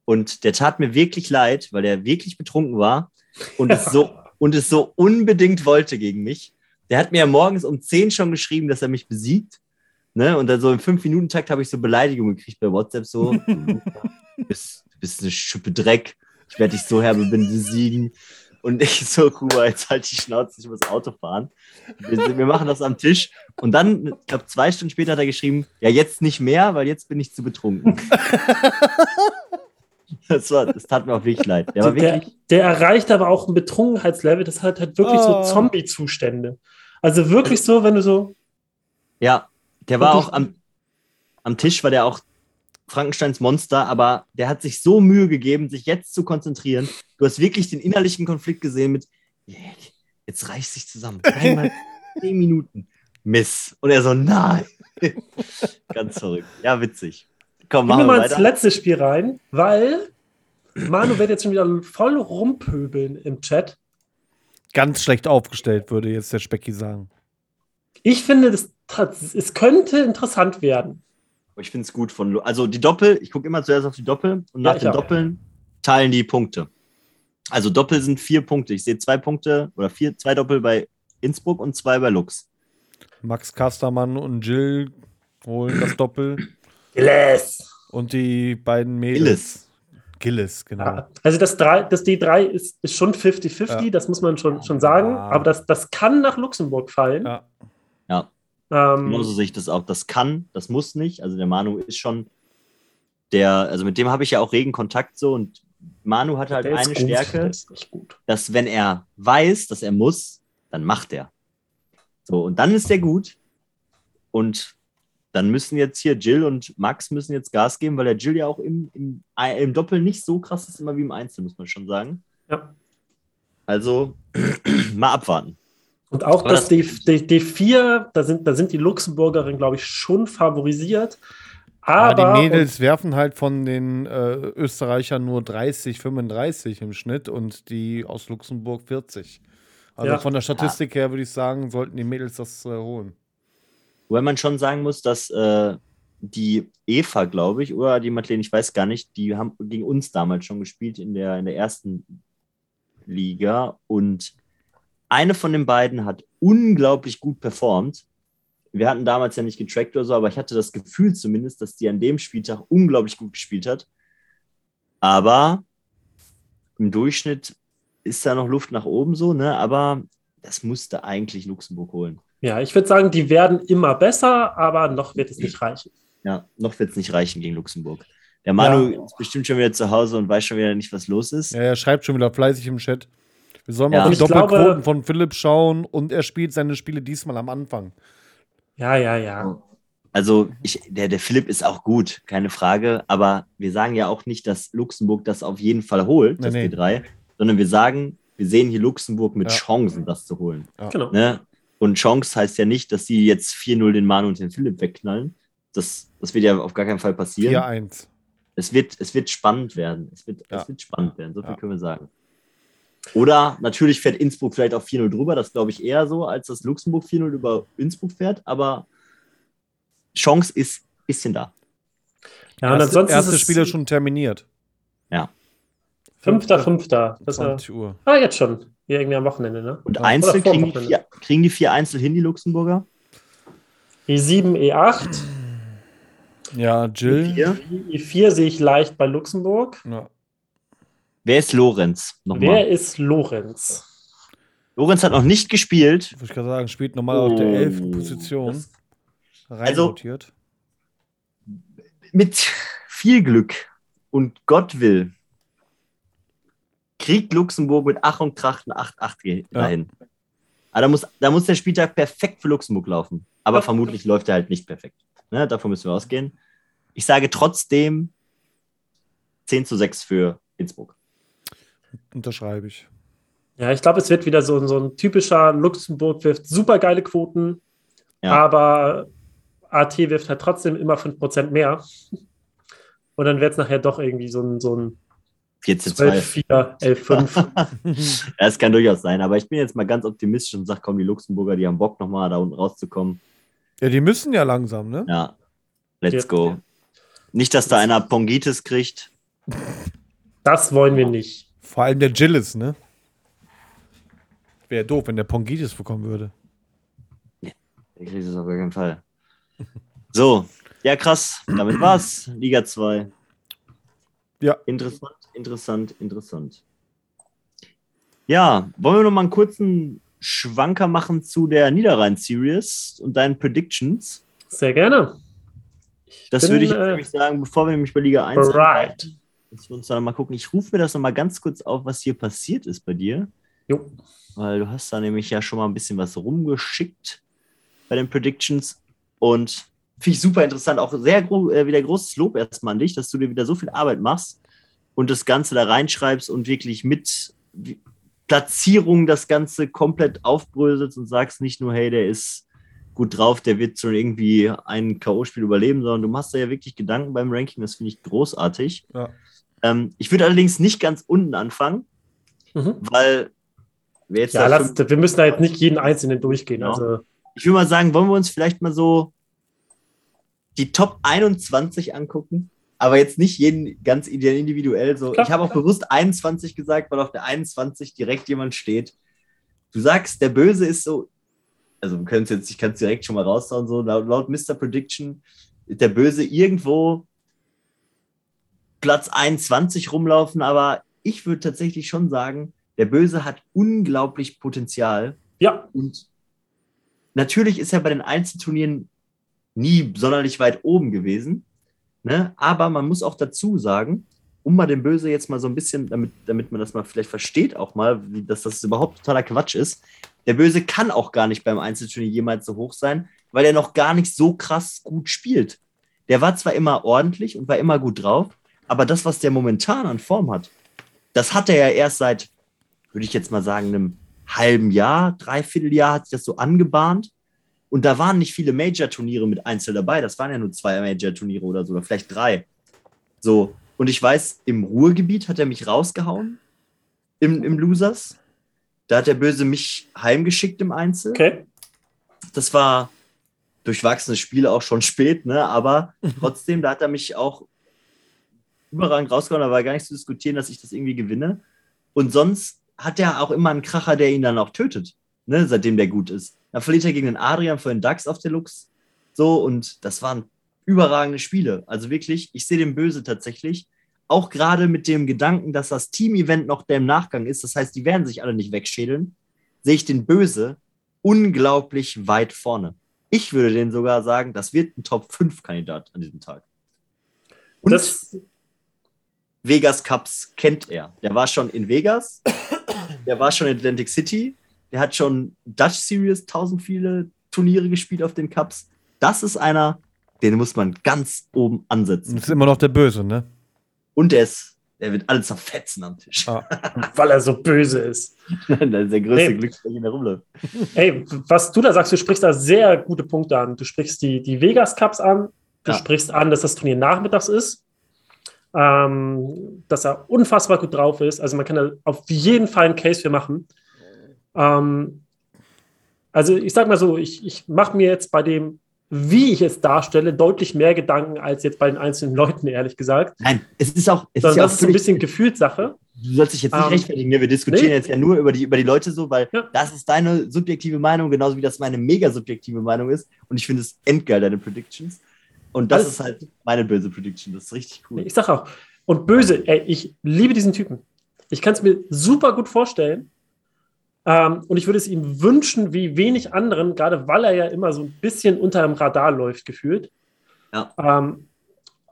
Und der tat mir wirklich leid, weil er wirklich betrunken war und es so und es so unbedingt wollte gegen mich. Der hat mir ja morgens um 10 schon geschrieben, dass er mich besiegt. Ne? Und dann so im 5-Minuten-Takt habe ich so Beleidigungen gekriegt bei WhatsApp so. du, bist, du bist eine Schippe Dreck. Ich werde dich so herbe besiegen. Und ich so, Kuba, jetzt halt die Schnauze, ich muss Auto fahren. Wir, wir machen das am Tisch. Und dann, ich glaube, zwei Stunden später hat er geschrieben, ja, jetzt nicht mehr, weil jetzt bin ich zu betrunken. Das, war, das tat mir auch wirklich leid. Der war Der, wirklich, der erreicht aber auch ein Betrunkenheitslevel, das hat halt wirklich Oh. so Zombie-Zustände. Also wirklich so, wenn du so, ja, der war auch am, am Tisch, war der auch Frankensteins Monster, aber der hat sich so Mühe gegeben, sich jetzt zu konzentrieren. Du hast wirklich den innerlichen Konflikt gesehen mit, jetzt reicht sich zusammen. Einmal zehn Minuten. Miss. Und er so, nein. Ganz verrückt. Ja, witzig. Komm, machen wir mal weiter. ins letzte Spiel rein, weil Manu wird jetzt schon wieder voll rumpöbeln im Chat. Ganz schlecht aufgestellt, würde jetzt der Specki sagen. Ich finde, das, es könnte interessant werden. Ich finde es gut von. Also die Doppel, ich gucke immer zuerst auf die Doppel und nach ja, den auch. Doppeln teilen die Punkte. Also Doppel sind vier Punkte. Ich sehe zwei Punkte oder vier, zwei Doppel bei Innsbruck und zwei bei Lux. Max Kastermann und Jill holen das Doppel. Gilles. Und die beiden Mädels. Gilles. Gilles, genau. Ja, also das, drei, das D3 ist, ist schon 50-50, ja. das muss man schon, schon sagen. Ja. Aber das, das kann nach Luxemburg fallen. Ja. ja. Ähm, Genauso sehe ich das auch. Das kann, das muss nicht. Also der Manu ist schon der, also mit dem habe ich ja auch regen Kontakt so und Manu hat halt eine Stärke, dass wenn er weiß, dass er muss, dann macht er. So, und dann ist der gut. Und dann müssen jetzt hier Jill und Max müssen jetzt Gas geben, weil der Jill ja auch im, im, im Doppel nicht so krass ist immer wie im Einzel, muss man schon sagen. Ja. Also mal abwarten. Und auch das, das D, D, D4, da sind, da sind die Luxemburgerinnen, glaube ich, schon favorisiert. Aber ja, die Mädels werfen halt von den äh, Österreichern nur 30, 35 im Schnitt und die aus Luxemburg 40. Also ja. von der Statistik her würde ich sagen, sollten die Mädels das äh, holen. Wobei man schon sagen muss, dass äh, die Eva, glaube ich, oder die Madeleine, ich weiß gar nicht, die haben gegen uns damals schon gespielt in der, in der ersten Liga und eine von den beiden hat unglaublich gut performt wir hatten damals ja nicht getrackt oder so, aber ich hatte das Gefühl zumindest, dass die an dem Spieltag unglaublich gut gespielt hat. Aber im Durchschnitt ist da noch Luft nach oben so, ne? Aber das musste eigentlich Luxemburg holen. Ja, ich würde sagen, die werden immer besser, aber noch wird es nicht reichen. Ja, noch wird es nicht reichen gegen Luxemburg. Der Manu ja. ist bestimmt schon wieder zu Hause und weiß schon wieder nicht, was los ist. Ja, er schreibt schon wieder fleißig im Chat. Wir sollen mal ja. auf die Doppelquoten glaube, von Philipp schauen und er spielt seine Spiele diesmal am Anfang. Ja, ja, ja. Also ich, der, der Philipp ist auch gut, keine Frage. Aber wir sagen ja auch nicht, dass Luxemburg das auf jeden Fall holt, nee, das nee. P3, sondern wir sagen, wir sehen hier Luxemburg mit ja. Chancen, das zu holen. Ja. Genau. Ne? Und Chance heißt ja nicht, dass sie jetzt 4-0 den Manu und den Philipp wegknallen. Das, das wird ja auf gar keinen Fall passieren. 4-1. Es wird, es wird spannend werden. Es wird, ja. es wird spannend werden, so viel können wir sagen. Oder natürlich fährt Innsbruck vielleicht auf 4-0 drüber, das glaube ich eher so, als dass Luxemburg 4-0 über Innsbruck fährt, aber Chance ist ein bisschen da. Ja, und ansonsten erste Spiele schon terminiert. Ja. Fünfter, fünfter. 20 Uhr. Ah, jetzt schon. Hier irgendwie am Wochenende, ne? Und ja. Einzel kriegen die, vier, kriegen die vier Einzel hin, die Luxemburger? E7, E8. Ja, Jill. E4, E4 sehe ich leicht bei Luxemburg. Ja. Wer ist Lorenz? Nochmal. Wer ist Lorenz? Lorenz hat noch nicht gespielt. Würde ich gerade sagen, spielt normal oh. auf der 11. Position. Also, mit viel Glück und Gott will, kriegt Luxemburg mit Ach und Krachten 8-8 dahin. Ja. Aber da muss, da muss der Spieltag perfekt für Luxemburg laufen. Aber ja. vermutlich läuft er halt nicht perfekt. Ne, davon müssen wir ausgehen. Ich sage trotzdem 10 zu 6 für Innsbruck. Unterschreibe ich. Ja, ich glaube, es wird wieder so, so ein typischer Luxemburg wirft super geile Quoten, ja. aber AT wirft halt trotzdem immer 5% mehr. Und dann wird es nachher doch irgendwie so ein, so ein 14 12, 4, 11, 5. das kann durchaus sein, aber ich bin jetzt mal ganz optimistisch und sage, komm, die Luxemburger, die haben Bock nochmal da unten rauszukommen. Ja, die müssen ja langsam, ne? Ja, let's go. Nicht, dass da einer Pongitis kriegt. Das wollen wir nicht. Vor allem der Gillis, ne? Wäre doof, wenn der Pongitis bekommen würde. Ja, der kriegt es auf jeden Fall. So, ja, krass. Damit war's. Liga 2. Ja. Interessant, interessant, interessant. Ja, wollen wir noch mal einen kurzen Schwanker machen zu der Niederrhein-Series und deinen Predictions? Sehr gerne. Ich das bin, würde ich äh, nämlich sagen, bevor wir nämlich bei Liga 1 bereit. Dass wir uns da mal gucken. Ich rufe mir das noch mal ganz kurz auf, was hier passiert ist bei dir. Jo. Weil du hast da nämlich ja schon mal ein bisschen was rumgeschickt bei den Predictions. Und finde ich super interessant. Auch sehr äh, wieder großes Lob erstmal an dich, dass du dir wieder so viel Arbeit machst und das Ganze da reinschreibst und wirklich mit Platzierung das Ganze komplett aufbröselst und sagst nicht nur, hey, der ist gut drauf, der wird schon irgendwie ein K.O.-Spiel überleben, sondern du machst da ja wirklich Gedanken beim Ranking, das finde ich großartig. Ja. Ähm, ich würde allerdings nicht ganz unten anfangen, mhm. weil wir jetzt. Ja, lass, wir müssen da jetzt nicht jeden Einzelnen durchgehen. Genau. Also. Ich würde mal sagen, wollen wir uns vielleicht mal so die Top 21 angucken? Aber jetzt nicht jeden ganz individuell so. Klar, ich habe auch bewusst 21 gesagt, weil auf der 21 direkt jemand steht. Du sagst, der Böse ist so, also wir können es jetzt, ich kann es direkt schon mal raushauen, so laut, laut Mr. Prediction, der Böse irgendwo Platz 21 rumlaufen, aber ich würde tatsächlich schon sagen, der Böse hat unglaublich Potenzial. Ja. Und natürlich ist er bei den Einzelturnieren nie sonderlich weit oben gewesen. Ne? Aber man muss auch dazu sagen, um mal den Böse jetzt mal so ein bisschen, damit, damit man das mal vielleicht versteht, auch mal, wie, dass das überhaupt totaler Quatsch ist. Der Böse kann auch gar nicht beim Einzelturnier jemals so hoch sein, weil er noch gar nicht so krass gut spielt. Der war zwar immer ordentlich und war immer gut drauf, aber das, was der momentan an Form hat, das hat er ja erst seit, würde ich jetzt mal sagen, einem halben Jahr, dreiviertel Jahr hat sich das so angebahnt. Und da waren nicht viele Major-Turniere mit Einzel dabei. Das waren ja nur zwei Major-Turniere oder so, oder vielleicht drei. So. Und ich weiß, im Ruhrgebiet hat er mich rausgehauen. Im, im Losers. Da hat der Böse mich heimgeschickt im Einzel. Okay. Das war durchwachsenes Spiel auch schon spät, ne? Aber trotzdem, da hat er mich auch überragend rausgehauen. Da war gar nicht zu diskutieren, dass ich das irgendwie gewinne. Und sonst hat er auch immer einen Kracher, der ihn dann auch tötet, ne? seitdem der gut ist. Dann verliert er gegen den Adrian für den DAX auf Deluxe. So, und das waren überragende Spiele. Also wirklich, ich sehe den Böse tatsächlich. Auch gerade mit dem Gedanken, dass das Team-Event noch der im Nachgang ist. Das heißt, die werden sich alle nicht wegschädeln. Sehe ich den Böse unglaublich weit vorne. Ich würde den sogar sagen, das wird ein Top-5-Kandidat an diesem Tag. Und das Vegas Cups kennt er. Der war schon in Vegas, der war schon in Atlantic City, der hat schon Dutch Series tausend viele Turniere gespielt auf den Cups. Das ist einer, den muss man ganz oben ansetzen. Das ist immer noch der Böse, ne? Und der ist, der wird alles zerfetzen am Tisch. Ah. Weil er so böse ist. das ist der größte hey. Glücksfall, der rumläuft. Ey, was du da sagst, du sprichst da sehr gute Punkte an. Du sprichst die, die Vegas Cups an, du ja. sprichst an, dass das Turnier nachmittags ist. Ähm, dass er unfassbar gut drauf ist. Also man kann da auf jeden Fall einen Case für machen. Ähm, also ich sag mal so, ich, ich mache mir jetzt bei dem, wie ich es darstelle, deutlich mehr Gedanken als jetzt bei den einzelnen Leuten, ehrlich gesagt. Nein, es ist auch. Es ist ja das ist so ein bisschen Gefühlssache. Du sollst dich jetzt nicht um, ähm, rechtfertigen. Ne? Wir diskutieren nee. jetzt ja nur über die, über die Leute so, weil ja. das ist deine subjektive Meinung, genauso wie das meine mega subjektive Meinung ist. Und ich finde es endgeil, deine Predictions. Und das, das ist halt meine böse Prediction. Das ist richtig cool. Ich sag auch. Und böse, ey, ich liebe diesen Typen. Ich kann es mir super gut vorstellen, ähm, und ich würde es ihm wünschen, wie wenig anderen, gerade weil er ja immer so ein bisschen unter dem Radar läuft, gefühlt. Ja. Ähm,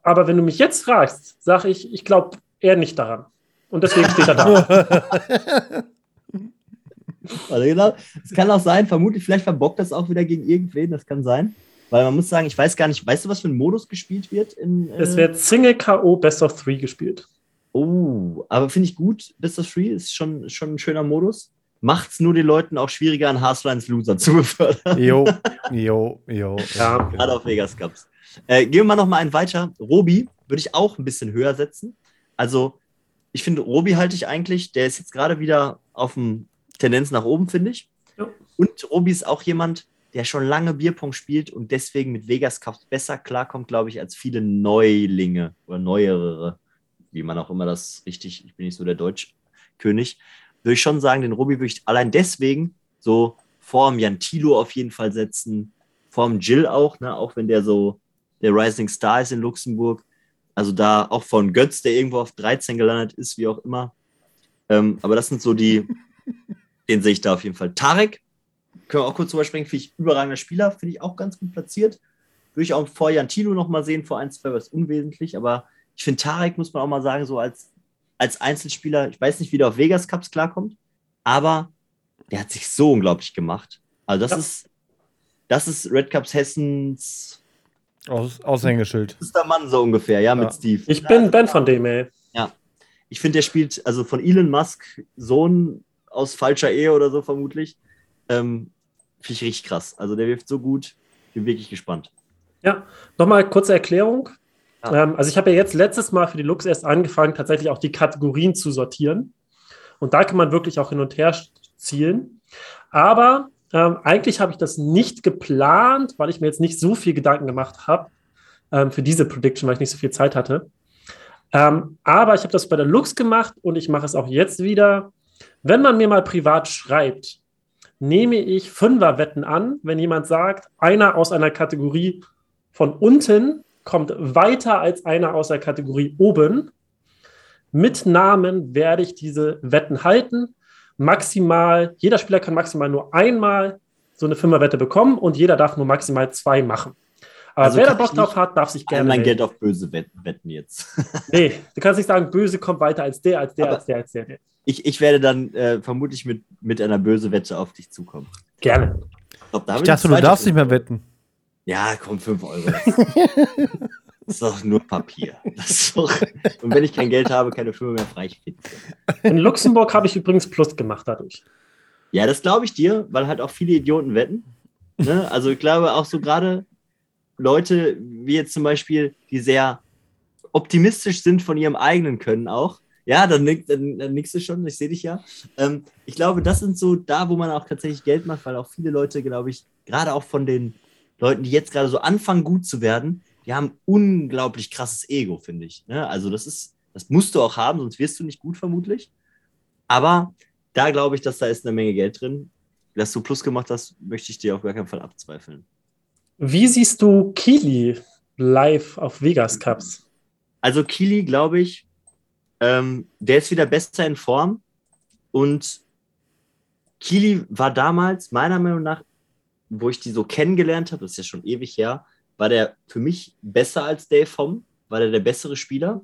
aber wenn du mich jetzt fragst, sage ich, ich glaube eher nicht daran. Und deswegen steht er da. also genau, es kann auch sein, vermutlich, vielleicht verbockt das auch wieder gegen irgendwen, das kann sein. Weil man muss sagen, ich weiß gar nicht, weißt du, was für ein Modus gespielt wird? In, äh es wird Single K.O. Best of Three gespielt. Oh, aber finde ich gut. Best of Three ist schon, schon ein schöner Modus macht es nur den Leuten auch schwieriger, an Haarslines Loser zu befördern. Jo, jo, jo. Ja, gerade auf Vegas Cups. Äh, gehen wir mal noch mal einen weiter. Robi würde ich auch ein bisschen höher setzen. Also, ich finde, Robi halte ich eigentlich, der ist jetzt gerade wieder auf dem Tendenz nach oben, finde ich. Ja. Und Robi ist auch jemand, der schon lange Bierpong spielt und deswegen mit Vegas Cups besser klarkommt, glaube ich, als viele Neulinge oder Neuere, wie man auch immer das richtig, ich bin nicht so der Deutschkönig würde ich schon sagen, den Robi würde ich allein deswegen so vorm Jan Tilo auf jeden Fall setzen, vorm Jill auch, ne, auch wenn der so der Rising Star ist in Luxemburg. Also da auch von Götz, der irgendwo auf 13 gelandet ist, wie auch immer. Ähm, aber das sind so die, den sehe ich da auf jeden Fall. Tarek, können wir auch kurz drüber sprechen, finde ich überragender Spieler, finde ich auch ganz gut platziert. Würde ich auch vor Jan Tilo nochmal sehen, vor 1, 2 was unwesentlich, aber ich finde Tarek, muss man auch mal sagen, so als als Einzelspieler, ich weiß nicht, wie der auf Vegas Cups klarkommt, aber der hat sich so unglaublich gemacht. Also das ja. ist, das ist Red Cups Hessens Aus, Aushängeschild. Das ist der Mann so ungefähr, ja, ja. mit Steve. Ich bin Ben von dem, ey. Ja. Ich finde, der spielt, also von Elon Musk Sohn aus falscher Ehe oder so vermutlich. Ähm, Finde ich richtig krass. Also der wirft so gut. Bin wirklich gespannt. Ja, nochmal kurze Erklärung. Ähm, also ich habe ja jetzt letztes Mal für die Lux erst angefangen, tatsächlich auch die Kategorien zu sortieren. Und da kann man wirklich auch hin und her zielen. Aber ähm, eigentlich habe ich das nicht geplant, weil ich mir jetzt nicht so viel Gedanken gemacht habe ähm, für diese Prediction, weil ich nicht so viel Zeit hatte. Ähm, aber ich habe das bei der Lux gemacht und ich mache es auch jetzt wieder. Wenn man mir mal privat schreibt, nehme ich Fünferwetten an, wenn jemand sagt, einer aus einer Kategorie von unten kommt weiter als einer aus der Kategorie oben. Mit Namen werde ich diese Wetten halten. Maximal, jeder Spieler kann maximal nur einmal so eine Fünferwette bekommen und jeder darf nur maximal zwei machen. Aber also wer da Bock drauf hat, darf sich gerne. mein Geld auf böse wetten jetzt. nee, du kannst nicht sagen, böse kommt weiter als der, als der, Aber als der, als der. der. Ich, ich werde dann äh, vermutlich mit, mit einer böse Wette auf dich zukommen. Gerne. Ich, glaub, ich dachte, du darfst nicht mehr wetten. Ja, komm, 5 Euro. Das ist doch nur Papier. Doch, und wenn ich kein Geld habe, keine Firma mehr frei. In Luxemburg habe ich übrigens Plus gemacht dadurch. Ja, das glaube ich dir, weil halt auch viele Idioten wetten. Ne? Also ich glaube auch so gerade Leute wie jetzt zum Beispiel, die sehr optimistisch sind von ihrem eigenen Können auch. Ja, dann, dann, dann nickst du schon, ich sehe dich ja. Ähm, ich glaube, das sind so da, wo man auch tatsächlich Geld macht, weil auch viele Leute, glaube ich, gerade auch von den Leuten, die jetzt gerade so anfangen, gut zu werden, die haben unglaublich krasses Ego, finde ich. Ne? Also, das ist, das musst du auch haben, sonst wirst du nicht gut, vermutlich. Aber da glaube ich, dass da ist eine Menge Geld drin. Dass du Plus gemacht hast, möchte ich dir auf gar keinen Fall abzweifeln. Wie siehst du Kili live auf Vegas Cups? Also Kili, glaube ich, ähm, der ist wieder besser in Form. Und Kili war damals, meiner Meinung nach, wo ich die so kennengelernt habe, das ist ja schon ewig her, war der für mich besser als Dave Homm, war der der bessere Spieler.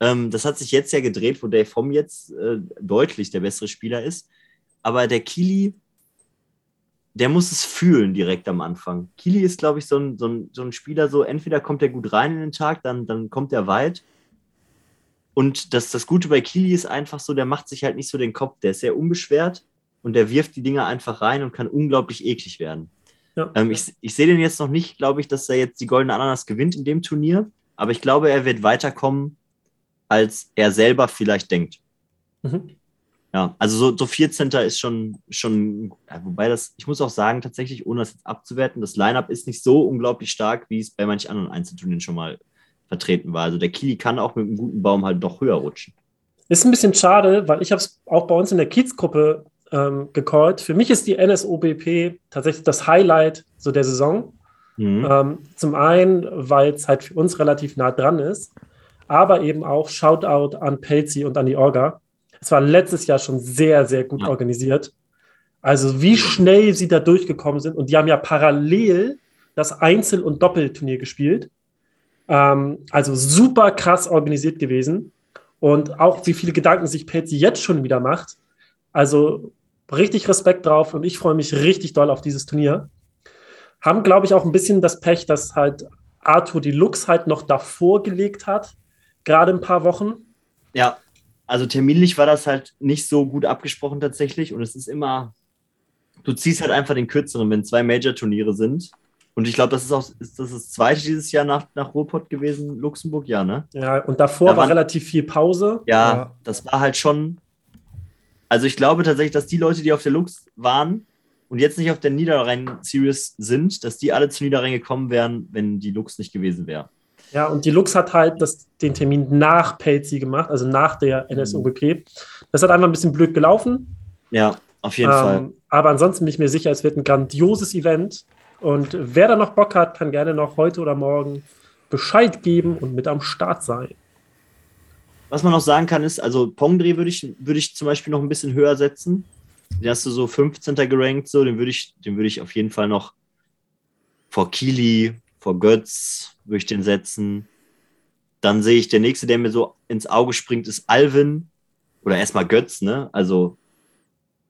Ähm, das hat sich jetzt ja gedreht, wo Dave Homm jetzt äh, deutlich der bessere Spieler ist. Aber der Kili, der muss es fühlen direkt am Anfang. Kili ist, glaube ich, so ein, so, ein, so ein Spieler, so entweder kommt er gut rein in den Tag, dann, dann kommt er weit. Und das, das Gute bei Kili ist einfach so, der macht sich halt nicht so den Kopf, der ist sehr unbeschwert und der wirft die Dinger einfach rein und kann unglaublich eklig werden. Ja. Ähm, ich, ich sehe den jetzt noch nicht, glaube ich, dass er jetzt die Goldene Ananas gewinnt in dem Turnier, aber ich glaube, er wird weiterkommen, als er selber vielleicht denkt. Mhm. Ja, also so, so 14. ist schon, schon ja, wobei das, ich muss auch sagen, tatsächlich, ohne das jetzt abzuwerten, das Line-Up ist nicht so unglaublich stark, wie es bei manchen anderen Einzelturnieren schon mal vertreten war. Also der Kili kann auch mit einem guten Baum halt doch höher rutschen. Ist ein bisschen schade, weil ich habe es auch bei uns in der Kiez-Gruppe ähm, gecallt. Für mich ist die NSOBP tatsächlich das Highlight so der Saison. Mhm. Ähm, zum einen, weil es halt für uns relativ nah dran ist, aber eben auch Shoutout an Pelzi und an die Orga. Es war letztes Jahr schon sehr, sehr gut ja. organisiert. Also wie schnell sie da durchgekommen sind. Und die haben ja parallel das Einzel- und Doppelturnier gespielt. Ähm, also super krass organisiert gewesen. Und auch wie viele Gedanken sich Pelzi jetzt schon wieder macht. Also richtig Respekt drauf und ich freue mich richtig doll auf dieses Turnier. Haben, glaube ich, auch ein bisschen das Pech, dass halt Arthur die Lux halt noch davor gelegt hat, gerade ein paar Wochen. Ja, also terminlich war das halt nicht so gut abgesprochen tatsächlich und es ist immer, du ziehst halt einfach den kürzeren, wenn zwei Major-Turniere sind. Und ich glaube, das ist auch ist das, das zweite dieses Jahr nach, nach Ruhrpott gewesen, Luxemburg, ja, ne? Ja, und davor da war relativ viel Pause. Ja, ja, das war halt schon, also ich glaube tatsächlich, dass die Leute, die auf der Lux waren und jetzt nicht auf der Niederrhein-Series sind, dass die alle zu Niederrhein gekommen wären, wenn die Lux nicht gewesen wäre. Ja, und die Lux hat halt das, den Termin nach Pelzi gemacht, also nach der NSOBP. Das hat einfach ein bisschen blöd gelaufen. Ja, auf jeden ähm, Fall. Aber ansonsten bin ich mir sicher, es wird ein grandioses Event. Und wer da noch Bock hat, kann gerne noch heute oder morgen Bescheid geben und mit am Start sein. Was man noch sagen kann, ist, also Pongdreh würde ich, würd ich zum Beispiel noch ein bisschen höher setzen. Den hast du so 15. gerankt, so, den würde ich, den würde ich auf jeden Fall noch vor Kili, vor Götz, würde ich den setzen. Dann sehe ich, der nächste, der mir so ins Auge springt, ist Alvin. Oder erstmal Götz, ne? Also,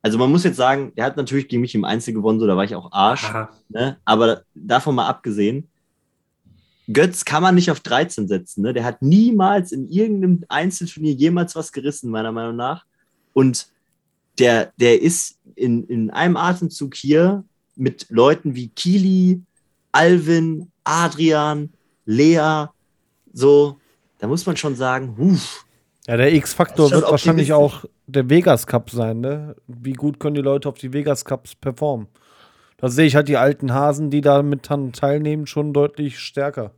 also man muss jetzt sagen, der hat natürlich gegen mich im Einzel gewonnen, so da war ich auch Arsch. Ne? Aber davon mal abgesehen, Götz kann man nicht auf 13 setzen. Ne? Der hat niemals in irgendeinem Einzelturnier jemals was gerissen, meiner Meinung nach. Und der, der ist in, in einem Atemzug hier mit Leuten wie Kili, Alvin, Adrian, Lea, so, da muss man schon sagen, huf. Ja, der X-Faktor wird wahrscheinlich auch der Vegas Cup sein, ne? Wie gut können die Leute auf die Vegas Cups performen? Da sehe ich halt die alten Hasen, die da mit teilnehmen, schon deutlich stärker.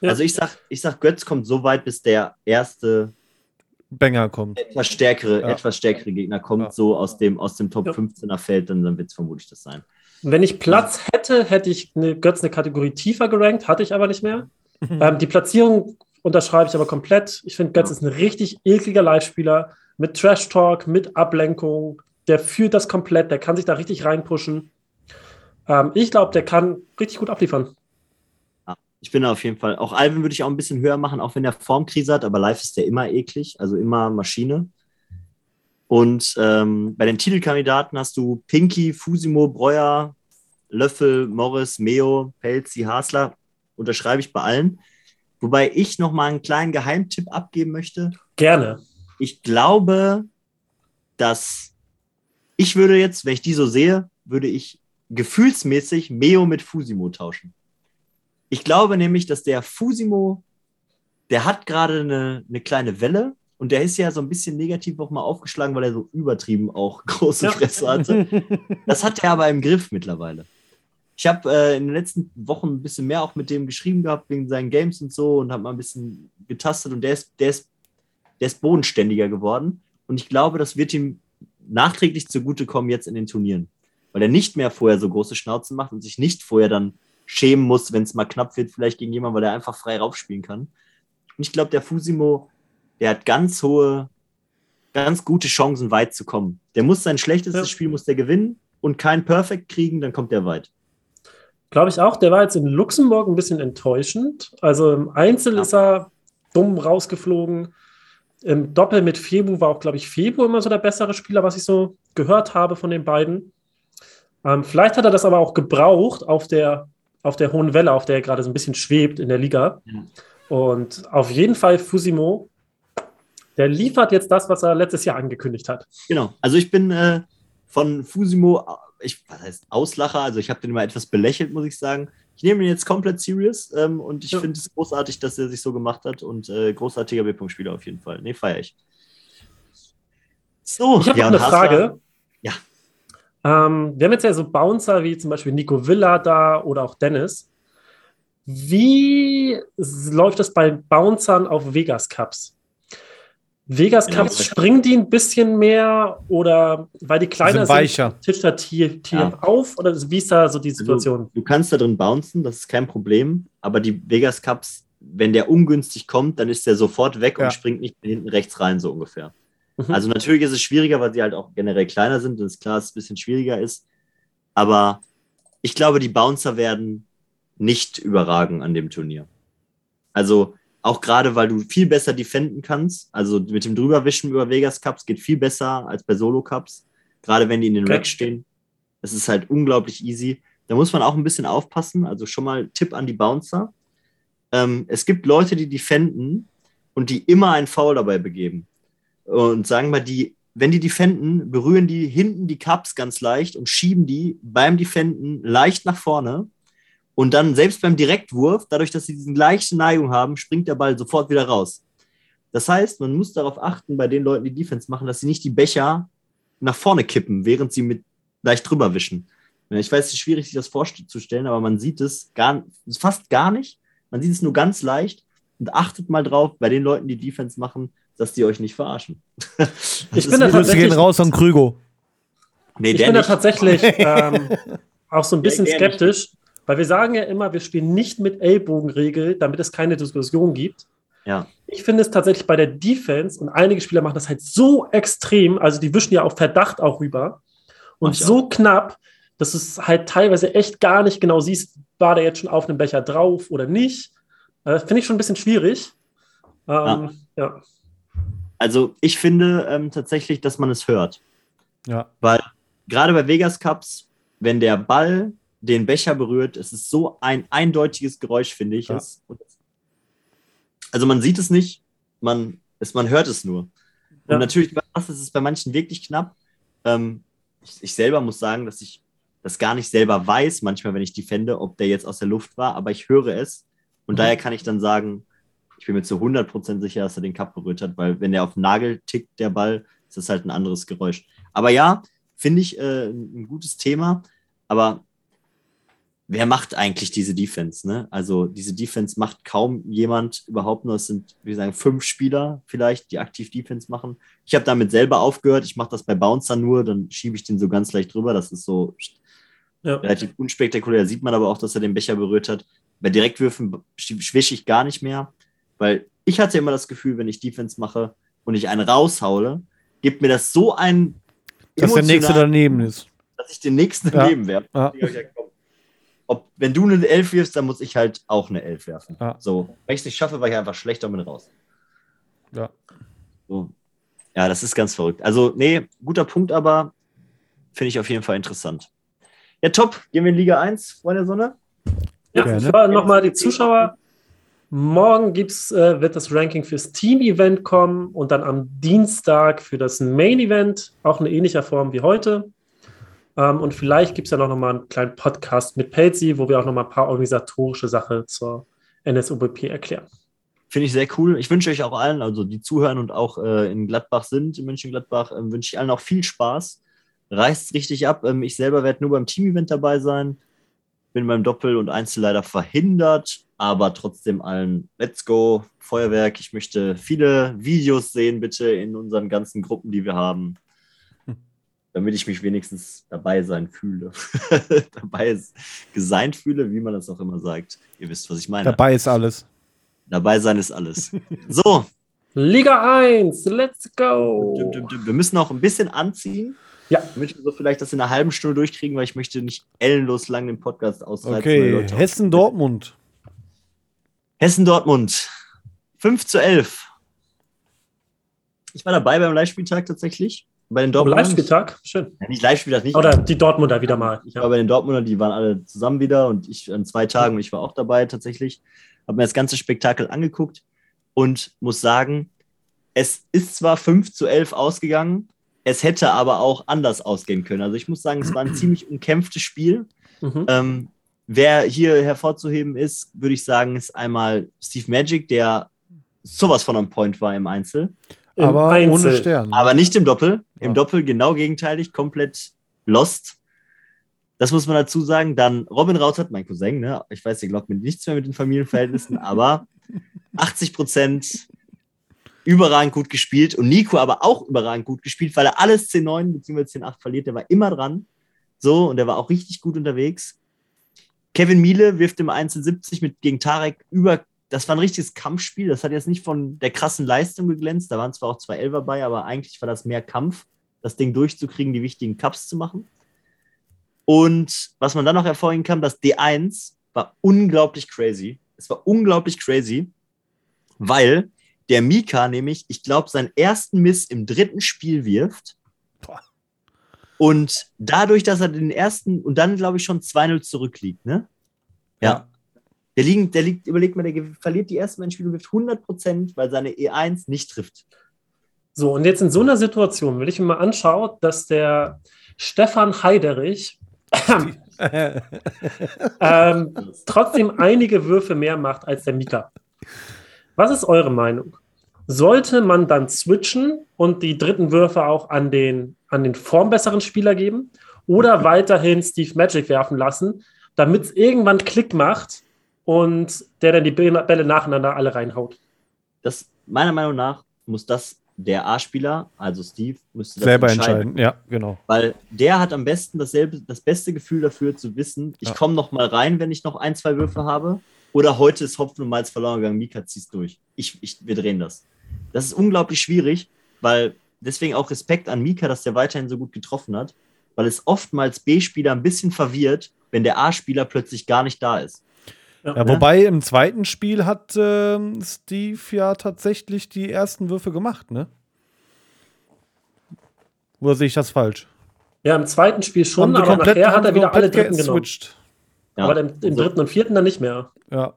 Ja. Also ich sag, ich sag, Götz kommt so weit, bis der erste Banger kommt. Etwas stärkere, ja. etwas stärkere Gegner kommt, ja. so aus dem, aus dem Top 15er Feld, dann, dann wird es vermutlich das sein. Wenn ich Platz hätte, hätte ich eine, Götz eine Kategorie tiefer gerankt, hatte ich aber nicht mehr. Mhm. Ähm, die Platzierung unterschreibe ich aber komplett. Ich finde, Götz ist ein richtig ekliger Live-Spieler mit Trash-Talk, mit Ablenkung. Der fühlt das komplett, der kann sich da richtig reinpushen. Ähm, ich glaube, der kann richtig gut abliefern. Ich bin auf jeden Fall, auch Alvin würde ich auch ein bisschen höher machen, auch wenn er Formkrise hat, aber live ist der immer eklig, also immer Maschine. Und ähm, bei den Titelkandidaten hast du Pinky, Fusimo, Breuer, Löffel, Morris, Meo, Pelzi, Hasler. Unterschreibe ich bei allen. Wobei ich noch mal einen kleinen Geheimtipp abgeben möchte. Gerne. Ich glaube, dass ich würde jetzt, wenn ich die so sehe, würde ich gefühlsmäßig Meo mit Fusimo tauschen. Ich glaube nämlich, dass der Fusimo, der hat gerade eine, eine kleine Welle und der ist ja so ein bisschen negativ auch mal aufgeschlagen, weil er so übertrieben auch große Fresse hatte. Das hat er aber im Griff mittlerweile. Ich habe äh, in den letzten Wochen ein bisschen mehr auch mit dem geschrieben gehabt, wegen seinen Games und so, und habe mal ein bisschen getastet und der ist, der, ist, der ist bodenständiger geworden. Und ich glaube, das wird ihm nachträglich zugutekommen jetzt in den Turnieren. Weil er nicht mehr vorher so große Schnauzen macht und sich nicht vorher dann schämen muss, wenn es mal knapp wird, vielleicht gegen jemanden, weil er einfach frei raufspielen kann. Und ich glaube, der Fusimo, der hat ganz hohe, ganz gute Chancen, weit zu kommen. Der muss sein schlechtestes ja. Spiel muss der gewinnen und kein Perfect kriegen, dann kommt der weit. Glaube ich auch. Der war jetzt in Luxemburg ein bisschen enttäuschend. Also im Einzel ja. ist er dumm rausgeflogen. Im Doppel mit Febu war auch, glaube ich, Febu immer so der bessere Spieler, was ich so gehört habe von den beiden. Ähm, vielleicht hat er das aber auch gebraucht auf der auf der hohen Welle, auf der er gerade so ein bisschen schwebt in der Liga. Ja. Und auf jeden Fall Fusimo, der liefert jetzt das, was er letztes Jahr angekündigt hat. Genau. Also ich bin äh, von Fusimo, ich, was heißt Auslacher, also ich habe den immer etwas belächelt, muss ich sagen. Ich nehme ihn jetzt komplett serious ähm, und ich ja. finde es großartig, dass er sich so gemacht hat und äh, großartiger B-Punkt-Spieler auf jeden Fall. Nee, feiere ich. So, ich habe ja, eine Frage. Ähm, wir haben jetzt ja so Bouncer wie zum Beispiel Nico Villa da oder auch Dennis. Wie läuft das bei Bouncern auf Vegas Cups? Vegas. Cups springen die ein bisschen mehr oder weil die kleiner sind, weicher. tischt da Tier, Tier ja. auf oder wie ist da so die also, Situation? Also, du kannst da drin bouncen, das ist kein Problem, aber die Vegas Cups, wenn der ungünstig kommt, dann ist der sofort weg ja. und springt nicht hinten rechts rein, so ungefähr. Mhm. Also natürlich ist es schwieriger, weil sie halt auch generell kleiner sind und es klar, dass es ein bisschen schwieriger ist. Aber ich glaube, die Bouncer werden nicht überragen an dem Turnier. Also auch gerade, weil du viel besser defenden kannst. Also mit dem Drüberwischen über Vegas Cups geht viel besser als bei Solo Cups. Gerade wenn die in den. Racks stehen. Das ist halt unglaublich easy. Da muss man auch ein bisschen aufpassen. Also schon mal Tipp an die Bouncer. Ähm, es gibt Leute, die defenden und die immer einen Foul dabei begeben. Und sagen wir, die, wenn die defenden, berühren die hinten die Cups ganz leicht und schieben die beim Defenden leicht nach vorne. Und dann selbst beim Direktwurf, dadurch, dass sie diese leichte Neigung haben, springt der Ball sofort wieder raus. Das heißt, man muss darauf achten, bei den Leuten, die Defense machen, dass sie nicht die Becher nach vorne kippen, während sie mit leicht drüber wischen. Ich weiß, es ist schwierig, sich das vorzustellen, aber man sieht es gar, fast gar nicht. Man sieht es nur ganz leicht und achtet mal drauf, bei den Leuten, die Defense machen, dass die euch nicht verarschen. ich bin da tatsächlich gehen raus an Krügo. Nee, ich bin nicht. da tatsächlich ähm, auch so ein bisschen der, der skeptisch, nicht. weil wir sagen ja immer, wir spielen nicht mit Ellbogenregel, damit es keine Diskussion gibt. Ja. Ich finde es tatsächlich bei der Defense, und einige Spieler machen das halt so extrem, also die wischen ja auf Verdacht auch rüber und so auch. knapp, dass du es halt teilweise echt gar nicht genau siehst, war der jetzt schon auf einem Becher drauf oder nicht. Das finde ich schon ein bisschen schwierig. Ähm, ja. ja. Also ich finde ähm, tatsächlich, dass man es hört. Ja. Weil gerade bei Vegas Cups, wenn der Ball den Becher berührt, ist es so ein eindeutiges Geräusch, finde ich. Ja. also man sieht es nicht, man, es, man hört es nur. Ja. Und natürlich, ist es bei manchen wirklich knapp, Ähm, ich, ich selber muss sagen, dass ich das gar nicht selber weiß, manchmal, wenn ich defende, ob der jetzt aus der Luft war, aber ich höre es. Und mhm. daher kann ich dann sagen, ich bin mir zu 100% sicher, dass er den Cup berührt hat, weil wenn der auf den Nagel tickt, der Ball, ist das halt ein anderes Geräusch. Aber ja, finde ich äh, ein gutes Thema. Aber wer macht eigentlich diese Defense? Ne? Also diese Defense macht kaum jemand überhaupt nur. Es sind, wie sagen, fünf Spieler vielleicht, die aktiv Defense machen. Ich habe damit selber aufgehört. Ich mache das bei Bouncer nur, dann schiebe ich den so ganz leicht drüber. Das ist so ja. relativ unspektakulär. Da sieht man aber auch, dass er den Becher berührt hat. Bei Direktwürfen schwische ich gar nicht mehr, weil ich hatte immer das Gefühl, wenn ich Defense mache und ich einen raushaule, gibt mir das so ein dass der nächste daneben ist. Dass ich den nächsten daneben werfe. Ja. Ob, wenn du eine Elf wirfst, dann muss ich halt auch eine Elf werfen. Ja. So, wenn ich es nicht schaffe, war ich einfach schlechter mit raus. Ja. So. Ja, das ist ganz verrückt. Also, nee, guter Punkt, aber finde ich auf jeden Fall interessant. Ja, top. Gehen wir in Liga 1, Freunde der Sonne. Ja, ja nochmal die Zuschauer. Morgen gibt's, äh, wird das Ranking fürs Team-Event kommen und dann am Dienstag für das Main-Event, auch in ähnlicher Form wie heute. Ähm, und vielleicht gibt es ja noch mal einen kleinen Podcast mit Pelzi, wo wir auch noch mal ein paar organisatorische Sachen zur NSOBP erklären. Finde ich sehr cool. Ich wünsche euch auch allen, also die zuhören und auch äh, in Gladbach sind, in München-Gladbach, äh, wünsche ich allen auch viel Spaß. Reißt richtig ab. Ähm, ich selber werde nur beim Team-Event dabei sein. Bin beim Doppel und Einzel leider verhindert, aber trotzdem allen Let's go, Feuerwerk. Ich möchte viele Videos sehen, bitte, in unseren ganzen Gruppen, die wir haben damit ich mich wenigstens dabei sein fühle. dabei geseint fühle, wie man das auch immer sagt. Ihr wisst, was ich meine. Dabei ist alles. Dabei sein ist alles. So. Liga 1, let's go. Wir müssen auch ein bisschen anziehen. Ja. Damit wir so vielleicht das in einer halben Stunde durchkriegen, weil ich möchte nicht ellenlos lang den Podcast ausreizen. Okay, Hessen-Dortmund. Hessen-Dortmund. 5 zu 11. Ich war dabei beim Live-Spieltag tatsächlich bei den Dortmundern. Oh, Live-Spieltag? Schön. Ja, nicht Live-Spieltag, nicht. Oder die Dortmunder wieder mal. Ich war bei den Dortmundern, die waren alle zusammen wieder und ich an zwei Tagen und ich war auch dabei tatsächlich. Habe mir das ganze Spektakel angeguckt und muss sagen, es ist zwar 5 zu 11 ausgegangen, es hätte aber auch anders ausgehen können. Also ich muss sagen, es war ein ziemlich umkämpftes Spiel. Mhm. Ähm, wer hier hervorzuheben ist, würde ich sagen, ist einmal Steve Magic, der sowas von on point war im Einzel aber Einzel. ohne Stern. Aber nicht im Doppel. Im ja. Doppel genau gegenteilig, komplett lost. Das muss man dazu sagen. Dann Robin Rautert, mein Cousin, ne? ich weiß, ihr glaubt mir nichts mehr mit den Familienverhältnissen, aber 80 Prozent überragend gut gespielt und Nico aber auch überragend gut gespielt, weil er alles 10-9 bzw. 10-8 verliert. Der war immer dran. So, und der war auch richtig gut unterwegs. Kevin Miele wirft im Einzel 70 mit gegen Tarek über das war ein richtiges Kampfspiel. Das hat jetzt nicht von der krassen Leistung geglänzt. Da waren zwar auch zwei Elfer bei, aber eigentlich war das mehr Kampf, das Ding durchzukriegen, die wichtigen Cups zu machen. Und was man dann noch hervorheben kann, das D1 war unglaublich crazy. Es war unglaublich crazy, weil der Mika nämlich, ich glaube, seinen ersten Miss im dritten Spiel wirft. Und dadurch, dass er den ersten und dann, glaube ich, schon 2-0 zurückliegt, ne? Ja. ja. Der, liegt, der liegt, überlegt mal, der verliert die ersten Endspiele und wirft 100%, weil seine E1 nicht trifft. So, und jetzt in so einer Situation, wenn ich mir mal anschaue, dass der Stefan Heiderich ähm, trotzdem einige Würfe mehr macht als der Mika. Was ist eure Meinung? Sollte man dann switchen und die dritten Würfe auch an den, an den formbesseren Spieler geben oder weiterhin Steve Magic werfen lassen, damit es irgendwann Klick macht und der dann die Bälle nacheinander alle reinhaut. Das, meiner Meinung nach muss das der A-Spieler, also Steve, müsste das selber entscheiden. entscheiden. Ja, genau. Weil der hat am besten dasselbe, das beste Gefühl dafür zu wissen, ich ja. komme noch mal rein, wenn ich noch ein, zwei Würfe habe. Oder heute ist Hopfen und Malz verloren gegangen, Mika ziehst durch. Ich, ich, wir drehen das. Das ist unglaublich schwierig, weil deswegen auch Respekt an Mika, dass der weiterhin so gut getroffen hat, weil es oftmals B-Spieler ein bisschen verwirrt, wenn der A-Spieler plötzlich gar nicht da ist. Ja, ja, wobei im zweiten Spiel hat äh, Steve ja tatsächlich die ersten Würfe gemacht, ne? Oder sehe ich das falsch? Ja, im zweiten Spiel schon, aber nachher hat er wieder alle dritten genommen. Ja. Aber im, im, also dritten und vierten dann nicht mehr. Ja.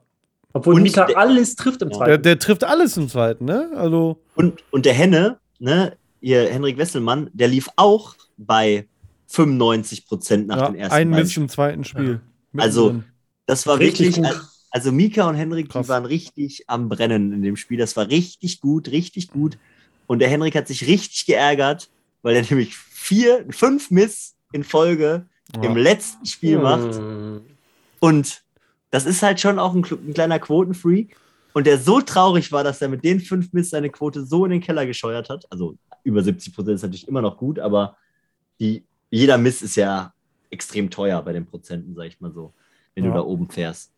Obwohl und Mika alles trifft im zweiten. Der, der, trifft alles im zweiten, ne? Also und, und der Henne, ne? hier Henrik Wesselmann, der lief auch bei 95 Prozent nach Ja, den ersten ein Mist im zweiten Spiel. Also, Mittendrin. Das war Richtig wirklich, gut. also Mika und Henrik, Krass. die waren richtig am Brennen in dem Spiel. Das war richtig gut, richtig gut. Und der Henrik hat sich richtig geärgert, weil er nämlich vier, fünf Miss in Folge im Ja. letzten Spiel macht. Hm. Und das ist halt schon auch ein, ein kleiner Quotenfreak. Und der so traurig war, dass er mit den fünf Miss seine Quote so in den Keller gescheuert hat. Also über 70 Prozent ist natürlich immer noch gut, aber die, jeder Miss ist ja extrem teuer bei den Prozenten, sag ich mal so, wenn Ja. du da oben fährst.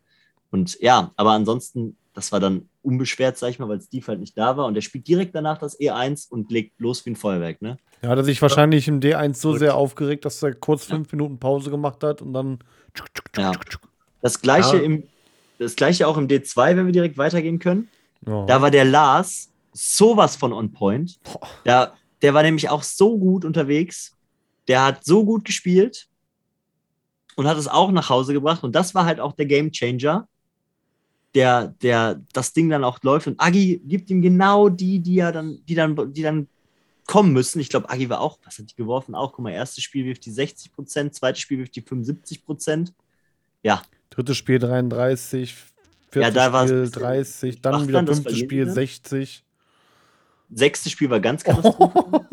Und ja, aber ansonsten, das war dann unbeschwert, sag ich mal, weil Steve halt nicht da war. Und der spielt direkt danach das E1 und legt los wie ein Feuerwerk, ne? Ja, hat er sich wahrscheinlich im D1 so sehr aufgeregt, dass er kurz fünf Minuten Pause gemacht hat und dann. tschuk, tschuk, tschuk. Das gleiche, Ja. im, das gleiche auch im D2, wenn wir direkt weitergehen können. Ja. Da war der Lars sowas von on point. Der, der war nämlich auch so gut unterwegs. Der hat so gut gespielt und hat es auch nach Hause gebracht. Und das war halt auch der Game Changer, der, der das Ding dann auch läuft. Und Agi gibt ihm genau die, die er dann, die dann, die dann kommen müssen. Ich glaube, Agi war auch, was hat die geworfen? Auch, guck mal, erstes Spiel wirft die 60 Prozent, zweites Spiel wirft die 75 Prozent. Ja, Drittes Spiel 33, viertes Ja, Spiel ein bisschen 30, dann wieder fünftes Spiel wir. 60. sechstes Spiel war ganz katastrophal.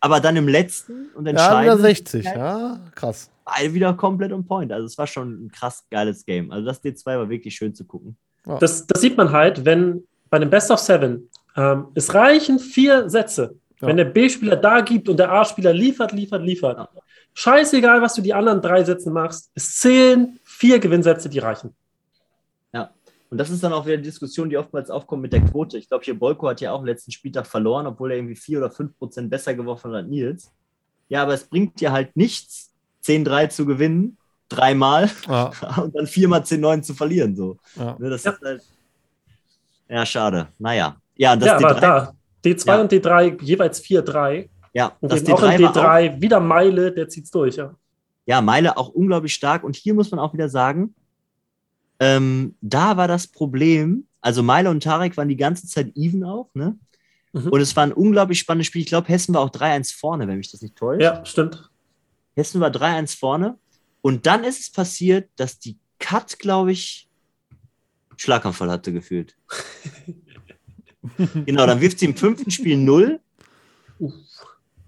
Aber dann im letzten und Ja, wieder entscheidenden 60, ja, krass. wieder komplett on point. Also es war schon ein krass geiles Game. Also das D2 war wirklich schön zu gucken. Das, das sieht man halt, wenn bei einem Best of Seven ähm, es reichen vier Sätze. Ja. Wenn der B-Spieler da gibt und der A-Spieler liefert, liefert, liefert. Ja. Scheißegal, was du die anderen drei Sätze machst. Es zählen vier Gewinnsätze, die reichen. Und das ist dann auch wieder die Diskussion, die oftmals aufkommt mit der Quote. Ich glaube, hier Bolko hat ja auch letzten Spieltag verloren, obwohl er irgendwie 4 oder 5 Prozent besser geworfen hat als Nils. Ja, aber es bringt dir halt nichts, 10-3 zu gewinnen, dreimal Ja, und dann viermal 10-9 zu verlieren. So. ja. Ne, das Ja. ist halt. Ja, schade. Naja. Ja, das ja, aber D3. da, D2 Ja. und D3 jeweils 4-3. Ja, Und das eben auch im D3 war auch D3 wieder Meile, der zieht's durch. Ja. Ja, Meile auch unglaublich stark. Und hier muss man auch wieder sagen, ähm, da war das Problem, also Meile und Tarek waren die ganze Zeit even auch, ne? Mhm. Und es war ein unglaublich spannendes Spiel. Ich glaube, Hessen war auch 3-1 vorne, wenn mich das nicht täuscht. ja, stimmt. Hessen war 3-1 vorne. Und dann ist es passiert, dass die Cut, glaube ich, Schlaganfall hatte gefühlt. genau, dann wirft sie im fünften Spiel 0, Uff.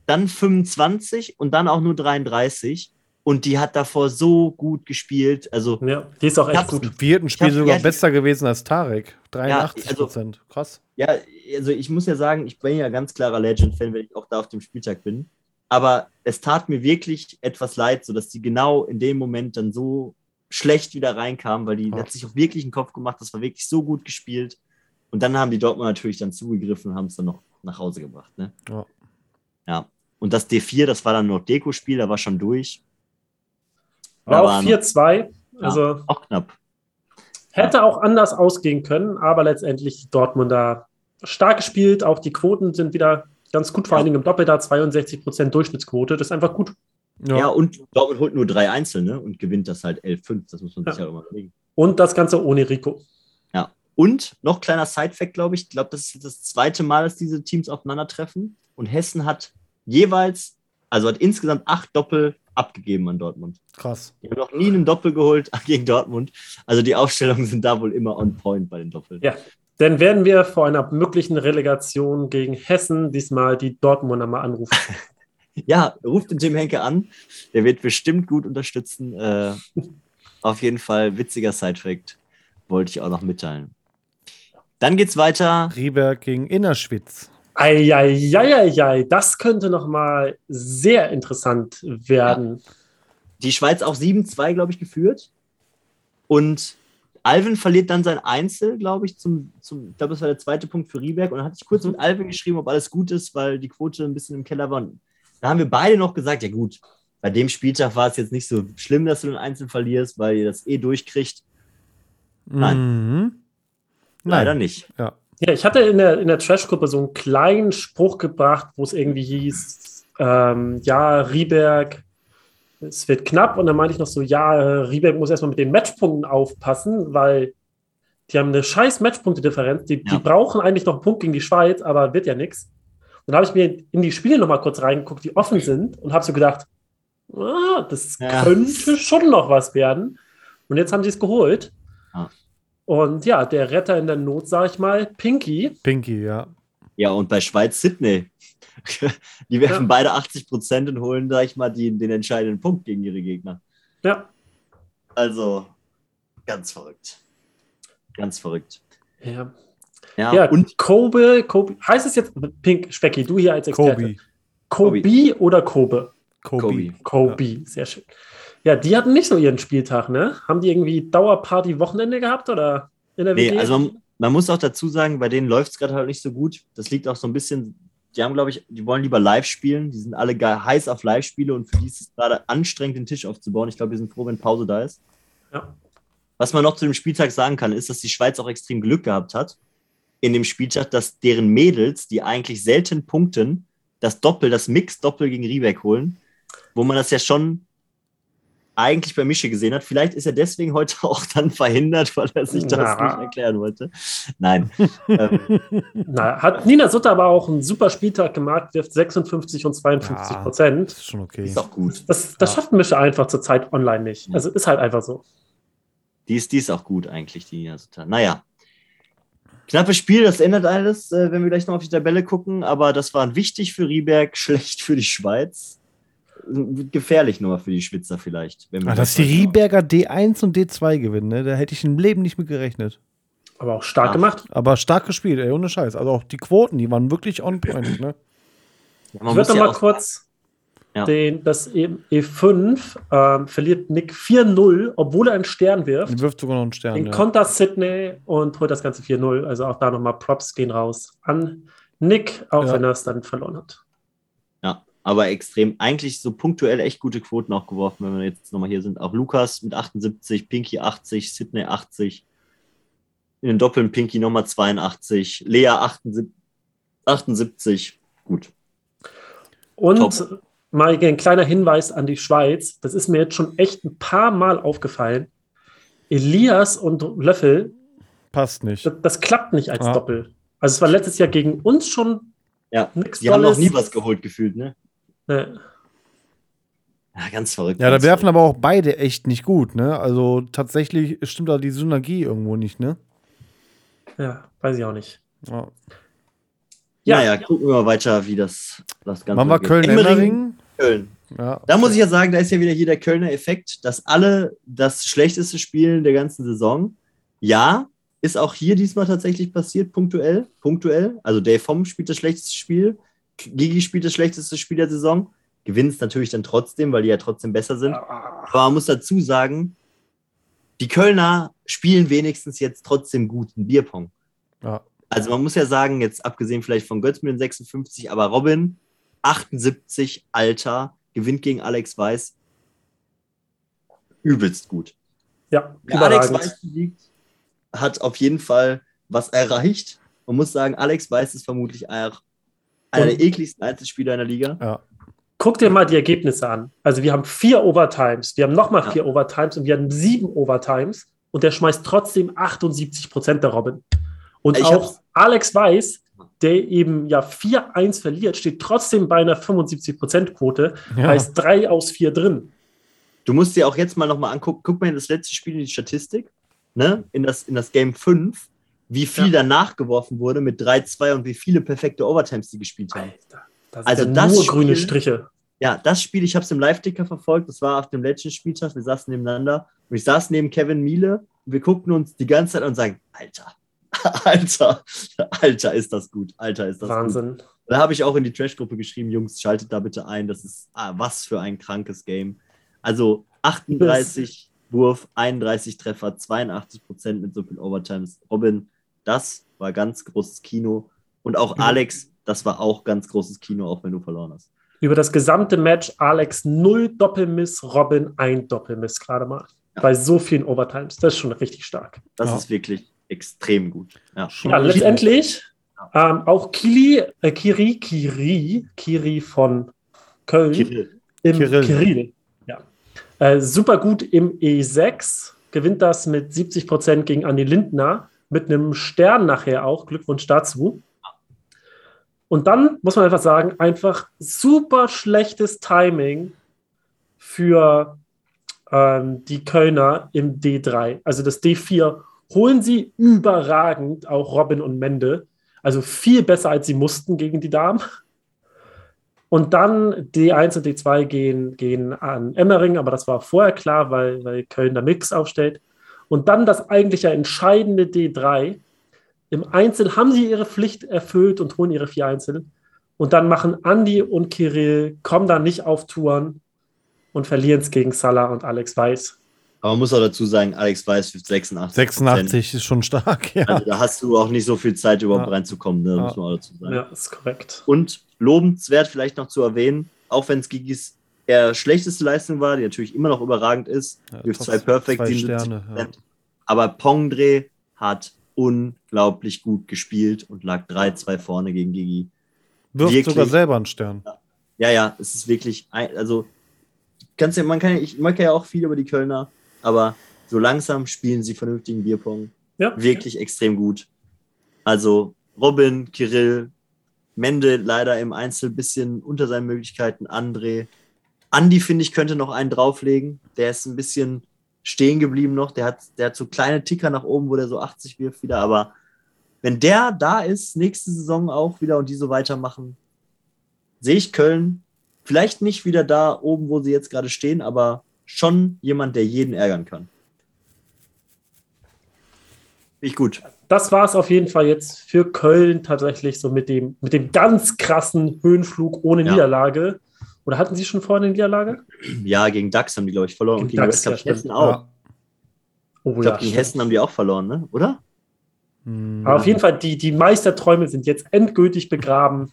dann 25 und dann auch nur 33. Und die hat davor so gut gespielt. Also, Ja, die ist auch echt gut. Im vierten Spiel hab- sogar ja, besser gewesen als Tarek. 83 also- Prozent. Krass. ja, also ich muss ja sagen, ich bin ja ganz klarer Legend-Fan, wenn ich auch da auf dem Spieltag bin. Aber es tat mir wirklich etwas leid, so dass die genau in dem Moment dann so schlecht wieder reinkam, weil die Ja. hat sich auch wirklich einen Kopf gemacht. Das war wirklich so gut gespielt. Und dann haben die Dortmund natürlich dann zugegriffen und haben es dann noch nach Hause gebracht. Ne? Ja. ja. Und das D4, das war dann noch Deko-Spiel, da war schon durch. War auch waren- 4-2. Also Auch knapp. hätte auch anders ausgehen können, aber letztendlich die Dortmunder stark gespielt. Auch die Quoten sind wieder ganz gut, vor Ja. allen Dingen im Doppel da 62% Durchschnittsquote. Das ist einfach gut. Ja, Ja, und Dortmund holt nur drei Einzelne und gewinnt das halt 11-5. Das muss man sich Ja. ja immer überlegen. Und das Ganze ohne Rico. Ja. Und noch kleiner Side-Fact, glaube ich. Ich glaube, das ist das zweite Mal, dass diese Teams aufeinandertreffen. Und Hessen hat jeweils, also hat insgesamt acht Doppel abgegeben an Dortmund. krass. Die haben noch nie einen Doppel geholt gegen Dortmund. Also die Aufstellungen sind da wohl immer on point bei den Doppeln. Ja. Denn werden wir vor einer möglichen Relegation gegen Hessen diesmal die Dortmunder mal anrufen. Ja, ruft den Tim Henke an. Der wird bestimmt gut unterstützen. Äh, auf jeden Fall witziger Side-Fact. Wollte ich auch noch mitteilen. Dann geht's weiter. Rieberg gegen Innerschwitz. Eieieiei, das könnte nochmal sehr interessant werden. die Schweiz auch 7-2, glaube ich, geführt. Und Alvin verliert dann sein Einzel, glaube ich, zum, zum ich glaube, das war der zweite Punkt für Rieberg. Und dann hatte ich kurz Mhm. mit Alvin geschrieben, ob alles gut ist, weil die Quote ein bisschen im Keller war. Und da haben wir beide noch gesagt, ja gut, bei dem Spieltag war es jetzt nicht so schlimm, dass du den Einzel verlierst, weil ihr das eh durchkriegt. Nein. Mhm. Leider Nein. nicht. Ja. Ja, ich hatte in der, in der Trash-Gruppe so einen kleinen Spruch gebracht, wo es irgendwie hieß, ähm, ja, Rieberg, es wird knapp. Und dann meinte ich noch so, ja, Rieberg muss erstmal mit den Matchpunkten aufpassen, weil die haben eine scheiß Matchpunktedifferenz. Die, Ja. die brauchen eigentlich noch einen Punkt gegen die Schweiz, aber wird ja nichts. Dann habe ich mir in die Spiele nochmal kurz reingeguckt, die offen sind und habe so gedacht, ah, das ja. könnte schon noch was werden. Und jetzt haben sie es geholt. Ja. Und ja, der Retter in der Not, sage ich mal, Pinky. Pinky, ja. Ja, und bei Schweiz Sydney. die werfen ja. beide 80 Prozent und holen, sag ich mal, die, den entscheidenden Punkt gegen ihre Gegner. Ja. Also, ganz verrückt. Ganz verrückt. Ja. Ja, ja und Kobe, Kobe, heißt es jetzt, Pink, Specky, du hier als Experte. Kobe. Kobe oder Kobe? Kobe. Kobe, ja. sehr schön. Ja, die hatten nicht so ihren Spieltag, ne? Haben die irgendwie Dauerparty-Wochenende gehabt oder in der nee, WG? Also man, man, muss auch dazu sagen, bei denen läuft es gerade halt nicht so gut. Das liegt auch so ein bisschen, die haben, glaube ich, die wollen lieber live spielen. Die sind alle heiß auf Live-Spiele und für die ist es gerade anstrengend, den Tisch aufzubauen. Ich glaube, die sind froh, wenn Pause da ist. Ja. Was man noch zu dem Spieltag sagen kann, ist, dass die Schweiz auch extrem Glück gehabt hat in dem Spieltag, dass deren Mädels, die eigentlich selten punkten, das Doppel, das Mix-Doppel gegen Riebeck holen, wo man das ja schon eigentlich bei Mische gesehen hat. Vielleicht ist er deswegen heute auch dann verhindert, weil er sich das Na. nicht erklären wollte. Nein. ähm. Na, hat Nina Sutter aber auch einen super Spieltag gemacht, wirft 56 und 52 Prozent. Ja, ist schon okay. Ist auch gut. Das, das ja. schafft Mische einfach zurzeit online nicht. Also ist halt einfach so. Die ist, die ist auch gut eigentlich, die Nina Sutter. Naja, Knappes Spiel, das ändert alles, äh, wenn wir gleich noch auf die Tabelle gucken, aber das war wichtig für Rieberg, schlecht für die Schweiz. Gefährlich nur für die Schwitzer vielleicht. Ah, dass die Rieberger D1 und D2 gewinnen, ne? da hätte ich im Leben nicht mit gerechnet. Aber auch stark Ach. gemacht. Aber stark gespielt, ey, ohne Scheiß. Also auch die Quoten, die waren wirklich on point. Ne? Ja, ich würde noch mal kurz ja. Den, das E5 ähm, verliert Nick 4-0, obwohl er einen Stern wirft. Er wirft sogar noch einen Stern. Den ja. Konter Sydney und holt das Ganze 4-0. Also auch da nochmal Props gehen raus an Nick, auch ja. wenn er es dann verloren hat. Aber extrem, eigentlich so punktuell echt gute Quoten auch geworfen, wenn wir jetzt nochmal hier sind. Auch Lukas mit 78, Pinky 80, Sydney 80. In den Doppeln Pinky nochmal 82, Lea 78. 78. Gut. Und Top mal ein kleiner Hinweis an die Schweiz. Das ist mir jetzt schon echt ein paar Mal aufgefallen. Elias und Löffel. Passt nicht. Das, das klappt nicht als ja. Doppel. Also es war letztes Jahr gegen uns schon ja. nichts Die Tolles. haben noch nie was geholt gefühlt, ne? Ne. Ja, ganz verrückt. Ja, da werfen verrückt. aber auch beide echt nicht gut, ne? Also tatsächlich stimmt da die Synergie irgendwo nicht, ne? Ja, weiß ich auch nicht. Ja. Ja, naja, gucken wir mal weiter, wie das, das Ganze Machen wir Köln-Emmering. Köln. Ja. Da muss ich ja sagen, da ist ja wieder hier der Kölner Effekt, dass alle das schlechteste spielen der ganzen Saison. Ja, ist auch hier diesmal tatsächlich passiert, punktuell. punktuell. Also Dave Vom spielt das schlechteste Spiel, Gigi spielt das schlechteste Spiel der Saison. Gewinnt es natürlich dann trotzdem, weil die ja trotzdem besser sind. Aber man muss dazu sagen, die Kölner spielen wenigstens jetzt trotzdem guten Bierpong. Ja. Also man muss ja sagen, jetzt abgesehen vielleicht von Götz mit den 56, aber Robin 78, Alter, gewinnt gegen Alex Weiß. Übelst gut. Ja, Wer Alex Weiß liegt, hat auf jeden Fall was erreicht. Man muss sagen, Alex Weiß ist vermutlich auch einer der ekligsten Einzelspieler in der Liga. Ja. Guck dir mal die Ergebnisse an. Also wir haben vier Overtimes, wir haben nochmal ja. vier Overtimes und wir haben sieben Overtimes und der schmeißt trotzdem 78 Prozent der Robin. Und ich auch Alex Weiß der eben ja 4-1 verliert, steht trotzdem bei einer 75%-Quote, ja. heißt 3 aus 4 drin. Du musst dir auch jetzt mal nochmal angucken, guck mal in das letzte Spiel in die Statistik, ne? in, das, in das Game 5, wie viel ja. danach geworfen wurde mit 3-2 und wie viele perfekte Overtimes die gespielt haben. Alter, das also das nur Spiel, grüne Striche. Ja, das Spiel, ich habe es im Live-Ticker verfolgt, das war auf dem letzten Spieltag, wir saßen nebeneinander und ich saß neben Kevin Miele und wir guckten uns die ganze Zeit an und sagen, Alter, Alter, Alter, ist das gut. Alter, ist das Wahnsinn. Gut. Da habe ich auch in die Trash-Gruppe geschrieben, Jungs, schaltet da bitte ein. Das ist ah, was für ein krankes Game. Also 38 Wurf, 31 Treffer, 82 Prozent mit so vielen Overtimes. Robin, das war ganz großes Kino. Und auch Alex, das war auch ganz großes Kino, auch wenn du verloren hast. Über das gesamte Match Alex null Doppelmiss, Robin ein Doppelmiss gerade mal. Ja. Bei so vielen Overtimes. Das ist schon richtig stark. Das ja. ist wirklich extrem gut. Ja, ja letztendlich ähm, auch Kili, äh, Kiri, Kiri, Kiri von Köln. Kirill. Im Kirill. Kirill. Ja. Äh, super gut im E6, gewinnt das mit 70 Prozent gegen Andi Lindner, mit einem Stern nachher auch. Glückwunsch dazu. Und dann muss man einfach sagen, einfach super schlechtes Timing für ähm, die Kölner im D3. Also das D4 holen sie überragend, auch Robin und Mende. Also viel besser, als sie mussten gegen die Damen. Und dann D1 und D2 gehen, gehen an Emmering, aber das war vorher klar, weil, weil Köln da Mix aufstellt. Und dann das eigentlich ja entscheidende D3. Im Einzel haben sie ihre Pflicht erfüllt und holen ihre vier Einzel. Und dann machen Andy und Kirill, kommen da nicht auf Touren und verlieren es gegen Salah und Alex Weiß. Aber man muss auch dazu sagen, Alex Weiß 86. 86 ist schon stark, ja. Also da hast du auch nicht so viel Zeit, überhaupt ja. reinzukommen, ne? ja. muss man auch dazu sagen. Ja, ist korrekt. Und lobenswert vielleicht noch zu erwähnen, auch wenn es Gigis eher schlechteste Leistung war, die natürlich immer noch überragend ist, ja, durch zwei Perfect, zwei Sterne, ja. aber Pongdre hat unglaublich gut gespielt und lag 3-2 vorne gegen Gigi. Wirft wirklich, sogar selber einen Stern. Ja, ja, es ist wirklich, also kannst ja, man kann ich mag ja auch viel über die Kölner, aber so langsam spielen sie vernünftigen Bierpong. Ja. Wirklich extrem gut. Also Robin, Kirill, Mende leider im Einzel ein bisschen unter seinen Möglichkeiten. André. Andi, finde ich, könnte noch einen drauflegen. Der ist ein bisschen stehen geblieben noch. Der hat, der hat so kleine Ticker nach oben, wo der so 80 wirft wieder. Aber wenn der da ist, nächste Saison auch wieder und die so weitermachen, sehe ich Köln vielleicht nicht wieder da oben, wo sie jetzt gerade stehen, aber schon jemand, der jeden ärgern kann. Ich gut das war es auf jeden Fall jetzt für Köln tatsächlich so mit dem, mit dem ganz krassen Höhenflug ohne ja. Niederlage. Oder hatten Sie schon vorher eine Niederlage? Ja, gegen DAX haben die, glaube ich, verloren. Gegen und gegen DAX, ja, Hessen auch. Ja. Oh, ich glaube, gegen Hessen haben die auch verloren, ne? oder? Hm. Aber auf jeden Fall, die, die Meisterträume sind jetzt endgültig begraben.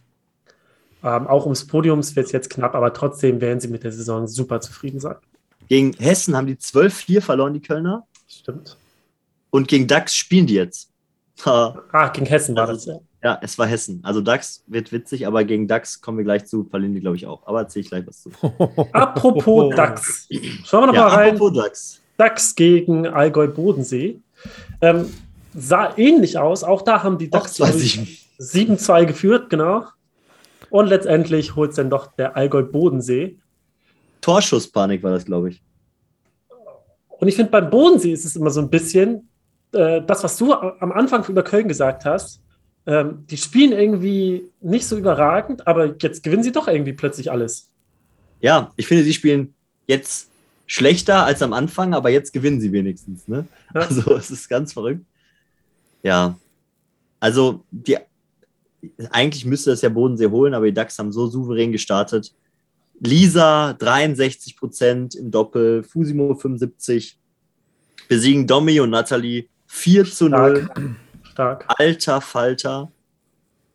Ähm, auch ums Podium wird es jetzt knapp, aber trotzdem werden sie mit der Saison super zufrieden sein. Gegen Hessen haben die 12-4 verloren, die Kölner. Stimmt. Und gegen DAX spielen die jetzt. Ah, gegen Hessen war das, ja. Ja, es war Hessen. Also DAX wird witzig, aber gegen DAX kommen wir gleich zu, verlieren die, glaube ich, auch. Aber erzähle ich gleich was zu. apropos DAX. Schauen wir noch ja, mal rein. Apropos DAX. DAX gegen Allgäu Bodensee. Ähm, sah ähnlich aus. Auch da haben die DAX 7-2 geführt, genau. Und letztendlich holt es dann doch der Allgäu Bodensee. Torschusspanik war das, glaube ich. Und ich finde, beim Bodensee ist es immer so ein bisschen, äh, das, was du am Anfang über Köln gesagt hast, ähm, die spielen irgendwie nicht so überragend, aber jetzt gewinnen sie doch irgendwie plötzlich alles. Ja, ich finde, sie spielen jetzt schlechter als am Anfang, aber jetzt gewinnen sie wenigstens. Ne? Ja. Also es ist ganz verrückt. Ja, also die, eigentlich müsste das ja Bodensee holen, aber die DAX haben so souverän gestartet. Lisa 63 Prozent im Doppel, Fusimo 75, besiegen Domi und Natalie 4 zu 0. Stark. Alter Falter.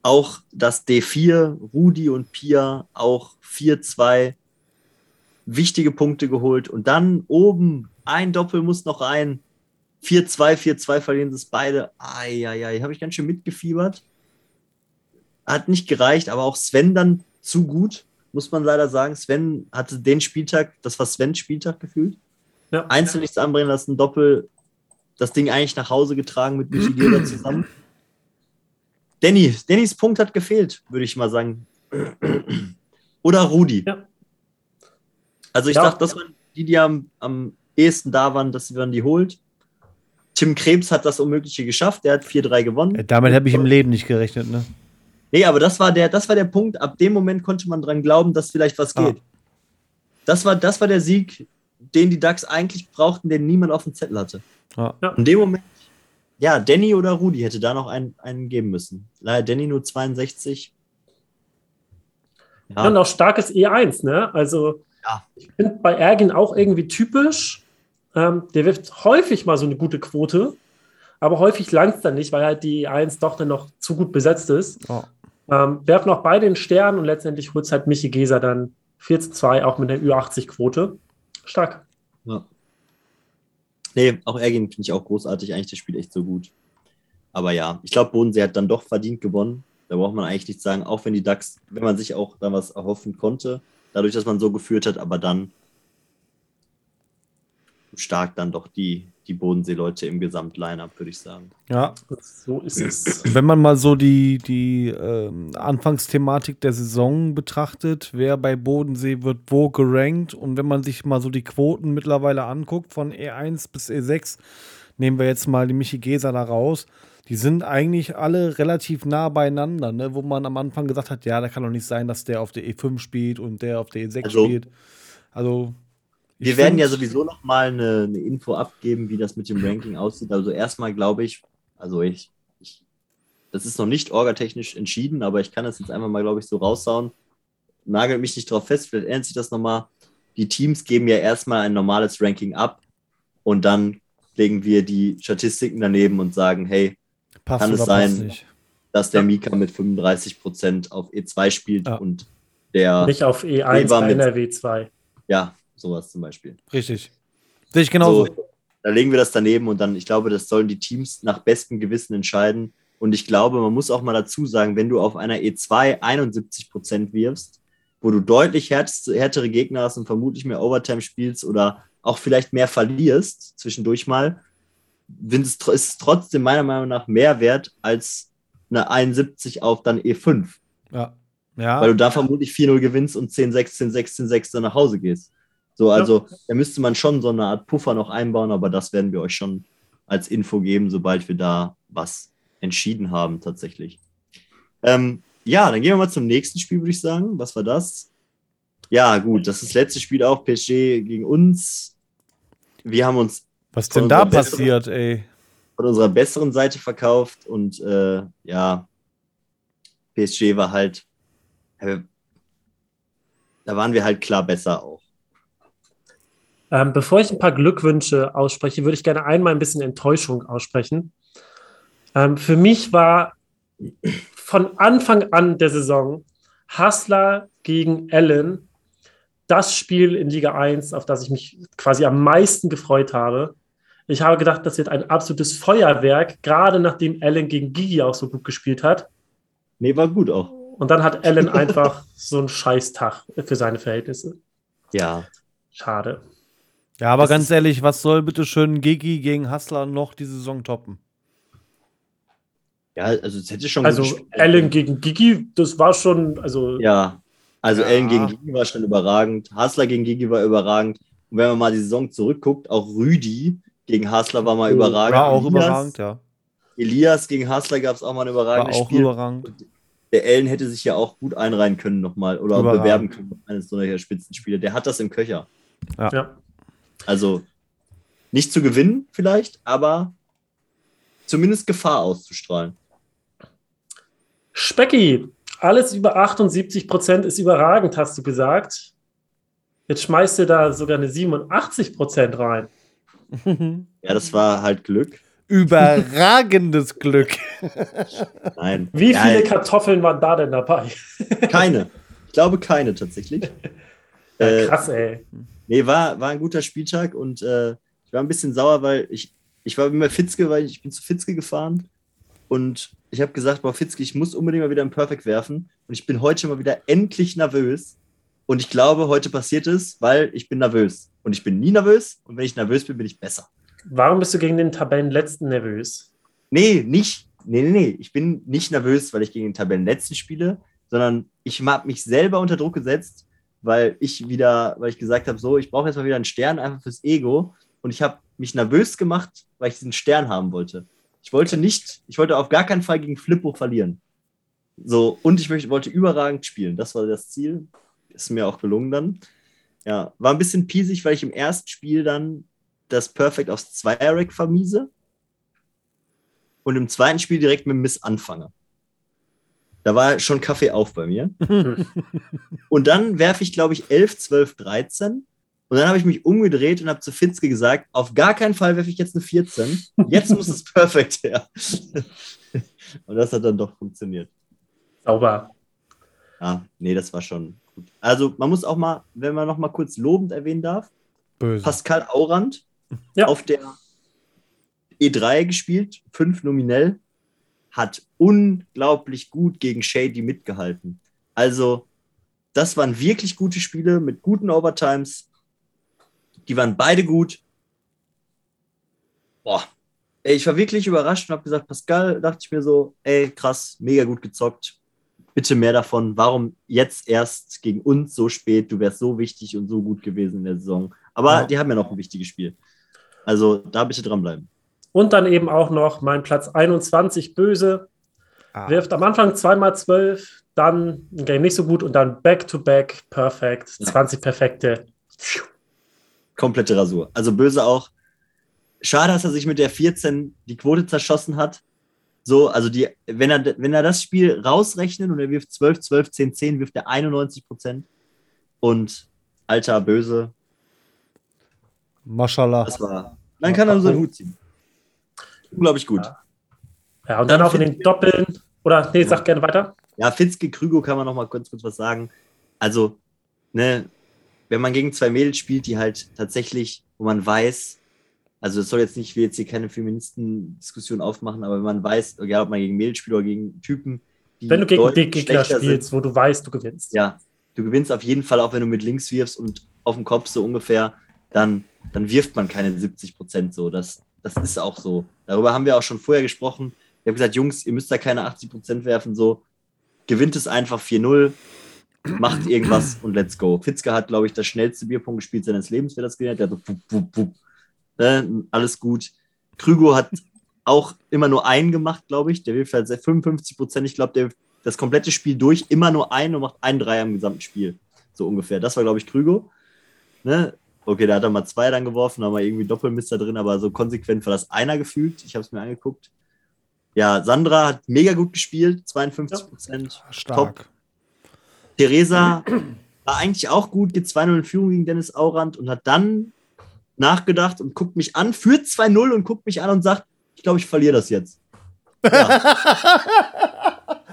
Auch das D4, Rudi und Pia, auch 4-2. Wichtige Punkte geholt. Und dann oben ein Doppel muss noch rein. 4-2, 4-2 verlieren sie es beide. Eieiei, habe ich ganz schön mitgefiebert. Hat nicht gereicht, aber auch Sven dann zu gut, muss man leider sagen. Sven hatte den Spieltag, das war Svens Spieltag gefühlt. Ja. Einzel nichts anbringen lassen, Doppel das Ding eigentlich nach Hause getragen mit Michi Gilder zusammen. Danny, Dannys Punkt hat gefehlt, würde ich mal sagen. Oder Rudi. Ja. Also ich ja. dachte, das waren die, die am, am ehesten da waren, dass man die holt. Tim Krebs hat das Unmögliche geschafft, der hat 4-3 gewonnen. Ja, damit habe ich im Leben nicht gerechnet, ne? Nee, aber das war, der, das war der Punkt, ab dem Moment konnte man dran glauben, dass vielleicht was ah. geht. Das, war, das war der Sieg, den die DAX eigentlich brauchten, den niemand auf dem Zettel hatte. Ja. In dem Moment, ja, Danny oder Rudi hätte da noch einen, einen geben müssen. Leider Danny nur 62. Ja. Und auch starkes E1, ne? Also, ja. ich finde bei Ergin auch irgendwie typisch. Ähm, der wirft häufig mal so eine gute Quote, aber häufig langt es dann nicht, weil halt die E1 doch dann noch zu gut besetzt ist. Oh. Ähm, werfen auch beide den Stern und letztendlich holt es halt Michi Geser dann 4 zu 2, auch mit der Ü80-Quote. Stark. Ja. Nee, auch Ergin finde ich auch großartig. Eigentlich das Spiel echt so gut. Aber ja, ich glaube, Bodensee hat dann doch verdient gewonnen. Da braucht man eigentlich nichts sagen, auch wenn die DAX, wenn man sich auch da was erhoffen konnte, dadurch, dass man so geführt hat, aber dann stark dann doch die, die Bodensee-Leute im Gesamtline-Up, würde ich sagen. Ja, so ist es. Wenn man mal so die, die ähm, Anfangsthematik der Saison betrachtet, wer bei Bodensee wird wo gerankt und wenn man sich mal so die Quoten mittlerweile anguckt, von E1 bis E6, nehmen wir jetzt mal die Michi Geser da raus, die sind eigentlich alle relativ nah beieinander, ne? wo man am Anfang gesagt hat, ja, da kann doch nicht sein, dass der auf der E5 spielt und der auf der E6 Also- spielt. Also Wir ich werden ja sowieso noch mal eine, eine Info abgeben, wie das mit dem Ranking aussieht. Also erstmal glaube ich, also ich, ich, das ist noch nicht orgatechnisch entschieden, aber ich kann das jetzt einfach mal, glaube ich, so raushauen. Nagelt mich nicht drauf fest, vielleicht ändert sich das nochmal. Die Teams geben ja erstmal ein normales Ranking ab und dann legen wir die Statistiken daneben und sagen, hey, passt kann es sein, dass der Mika mit 35% auf E2 spielt Ja. und der, Nicht auf E1 Nee, war bei mit- NRW 2. ja, sowas zum Beispiel. Richtig. Sehe ich genauso. So, da legen wir das daneben und dann, ich glaube, das sollen die Teams nach bestem Gewissen entscheiden. Und ich glaube, man muss auch mal dazu sagen, wenn du auf einer E2 71 Prozent wirfst, wo du deutlich härtere Gegner hast und vermutlich mehr Overtime spielst oder auch vielleicht mehr verlierst, zwischendurch mal, ist es trotzdem meiner Meinung nach mehr wert als eine 71 auf dann E5, Ja. Ja. weil du da vermutlich 4-0 gewinnst und 10-6, 10-6, 10-6 dann nach Hause gehst. So, also da müsste man schon so eine Art Puffer noch einbauen, aber das werden wir euch schon als Info geben, sobald wir da was entschieden haben, tatsächlich. Ähm, ja, dann gehen wir mal zum nächsten Spiel, würde ich sagen. Was war das? Ja, gut, das ist das letzte Spiel auch, PSG gegen uns. Wir haben uns Was denn da besseren- passiert, ey? von unserer besseren Seite verkauft und äh, ja, PSG war halt, äh, da waren wir halt klar besser auch. Ähm, bevor ich ein paar Glückwünsche ausspreche, würde ich gerne einmal ein bisschen Enttäuschung aussprechen. Ähm, für mich war von Anfang an der Saison Hassler gegen Allen das Spiel in Liga 1, auf das ich mich quasi am meisten gefreut habe. Ich habe gedacht, das wird ein absolutes Feuerwerk, gerade nachdem Allen gegen Gigi auch so gut gespielt hat. Nee, war gut auch. Und dann hat Allen einfach so einen Scheißtag für seine Verhältnisse. Ja. Schade. Ja, aber Das ganz ehrlich, was soll bitte schön Gigi gegen Hassler noch die Saison toppen? Ja, also es hätte schon Also. Allen gegen Gigi, das war schon, also Ja, also Ja. Ellen gegen Gigi war schon überragend. Hasler gegen Gigi war überragend. Und wenn man mal die Saison zurückguckt, auch Rüdi gegen Hasler war mal Oh, überragend. War auch Elias, überragend, ja. Elias gegen Hasler gab es auch mal ein War überragendes auch Spiel. überragend. Der Ellen hätte sich ja auch gut einreihen können nochmal oder Überragend. bewerben können eines solcher Spitzenspiele. Der hat das im Köcher. ja. Also nicht zu gewinnen vielleicht, aber zumindest Gefahr auszustrahlen. Specki, alles über 78 Prozent ist überragend, hast du gesagt. Jetzt schmeißt du da sogar eine 87 Prozent rein. Ja, das war halt Glück. Überragendes Glück. Nein. Wie ja, viele Kartoffeln waren da denn dabei? Keine. Ich glaube keine tatsächlich. Ja, Äh, krass, ey. Nee, war, war ein guter Spieltag und äh, ich war ein bisschen sauer, weil ich, ich war immer Fitzke, weil ich bin zu Fitzke gefahren und ich habe gesagt, boah, Fitzke, ich muss unbedingt mal wieder ein Perfect werfen und ich bin heute mal wieder endlich nervös und ich glaube, heute passiert es, weil ich bin nervös und ich bin nie nervös und wenn ich nervös bin, bin ich besser. Warum bist du gegen den Tabellenletzten nervös? Nee, nicht. Nee, nee, nee. Ich bin nicht nervös, weil ich gegen den Tabellenletzten spiele, sondern ich habe mich selber unter Druck gesetzt, weil ich wieder, weil ich gesagt habe, so, ich brauche jetzt mal wieder einen Stern einfach fürs Ego. Und ich habe mich nervös gemacht, weil ich diesen Stern haben wollte. Ich wollte nicht, ich wollte auf gar keinen Fall gegen Flippo verlieren. So, und ich möchte, wollte überragend spielen. Das war das Ziel. Ist mir auch gelungen dann. Ja, war ein bisschen piesig, weil ich im ersten Spiel dann das Perfect aufs Zweier-Rack vermiese und im zweiten Spiel direkt mit dem Miss anfange. Da war schon Kaffee auf bei mir. und dann werfe ich, glaube ich, 11, 12, 13. Und dann habe ich mich umgedreht und habe zu Fitzke gesagt, auf gar keinen Fall werfe ich jetzt eine 14. Jetzt muss es perfekt her. und das hat dann doch funktioniert. Sauber. Ja, nee, das war schon gut. Also man muss auch mal, wenn man noch mal kurz lobend erwähnen darf, Böse. Pascal Aurand Ja. auf der E3 gespielt, fünf nominell, hat unglaublich gut gegen Shady mitgehalten. Also, das waren wirklich gute Spiele mit guten Overtimes. Die waren beide gut. boah, ey, ich war wirklich überrascht und habe gesagt, Pascal, dachte ich mir so, ey, krass, mega gut gezockt. Bitte mehr davon. Warum jetzt erst gegen uns so spät? Du wärst so wichtig und so gut gewesen in der Saison. Aber ja. die haben ja noch ein wichtiges Spiel. Also da bitte dranbleiben. Und dann eben auch noch mein Platz 21, Böse. Ah. Wirft am Anfang zweimal zwölf, dann ein Game nicht so gut und dann Back-to-Back, perfekt, ja. 20 perfekte. Komplette Rasur. Also Böse auch. Schade, dass er sich mit der 14 die Quote zerschossen hat. So, also die, wenn er, wenn er das Spiel rausrechnet und er wirft 12, 12, 10, 10, wirft er 91 Prozent. Und alter Böse. Maschallah. Das war. Dann kann er so einen Hut ziehen. Unglaublich gut. Ja, ja und dann, dann auch in den Doppeln. Oder, nee, sag gerne weiter. Ja, Fitzke Krügo kann man noch mal kurz, kurz was sagen. Also, ne, wenn man gegen zwei Mädels spielt, die halt tatsächlich, wo man weiß, also es soll jetzt nicht, wie jetzt hier keine Feministen-Diskussion aufmachen, aber wenn man weiß, egal ob man gegen Mädels spielt oder gegen Typen, die Wenn du gegen den Gegner spielst, sind, wo du weißt, du gewinnst. Ja, du gewinnst auf jeden Fall, auch wenn du mit links wirfst und auf dem Kopf so ungefähr, dann, dann wirft man keine 70 Prozent so. Das, das ist auch so. Darüber haben wir auch schon vorher gesprochen. Ich habe gesagt, Jungs, ihr müsst da keine 80 Prozent werfen, so gewinnt es einfach 4-0, macht irgendwas und let's go. Fitzke hat, glaube ich, das schnellste Bierpunkt gespielt seines Lebens, wer das gelernt hat. Der hat so, wupp, wupp, wupp. Ne? alles gut. Krügo hat auch immer nur einen gemacht, glaube ich. Der wirft halt 55 Prozent. Ich glaube, der das komplette Spiel durch immer nur einen und macht einen Dreier im gesamten Spiel. So ungefähr. Das war, glaube ich, Krügo. Ne? Okay, da hat er mal zwei dann geworfen, da war irgendwie Doppelmister drin, aber so konsequent war das einer gefühlt. Ich habe es mir angeguckt. Ja, Sandra hat mega gut gespielt, 52 Prozent. Stark. Top. Theresa war eigentlich auch gut, geht 2-0 in Führung gegen Dennis Aurand und hat dann nachgedacht und guckt mich an, führt 2-0 und guckt mich an und sagt, ich glaube, ich verliere das jetzt. Ja.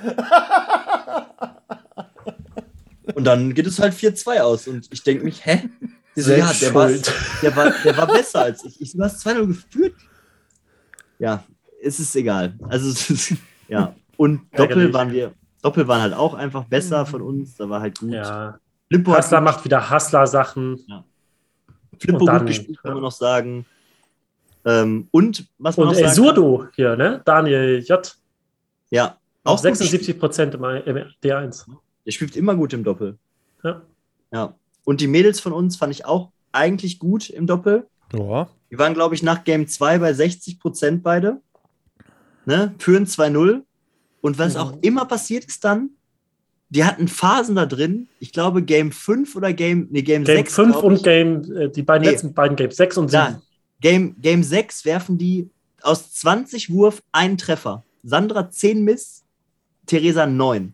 und dann geht es halt 4-2 aus und ich denke mich, hä? So, ja, der war, der, war, der war besser als ich. Ich du hast 2-0 geführt. Ja, es ist egal. Also, ist, ja. Und Doppel waren wir, Doppel waren halt auch einfach besser von uns. Da war halt gut. Ja. Flippo Hassler macht wieder Hassler-Sachen. Ja. Flippo dann, gut gespielt, kann man noch sagen. Ähm, und was man und noch sagen Surdo hier, ne? Daniel J. Ja. Auch 76 Prozent im D1. Der spielt immer gut im Doppel. Ja. Ja. Und die Mädels von uns fand ich auch eigentlich gut im Doppel. Ja. Die waren, glaube ich, nach Game 2 bei 60 Prozent beide. Ne? Führen 2-0. Und was mhm. auch immer passiert ist dann, die hatten Phasen da drin. Ich glaube, Game 5 oder Game, nee, Game, Game 6. Game 5 und Game, äh, die beiden nee. letzten beiden Games, 6 und 7. Game, Game 6 werfen die aus 20 Wurf einen Treffer. Sandra 10 Miss, Theresa 9.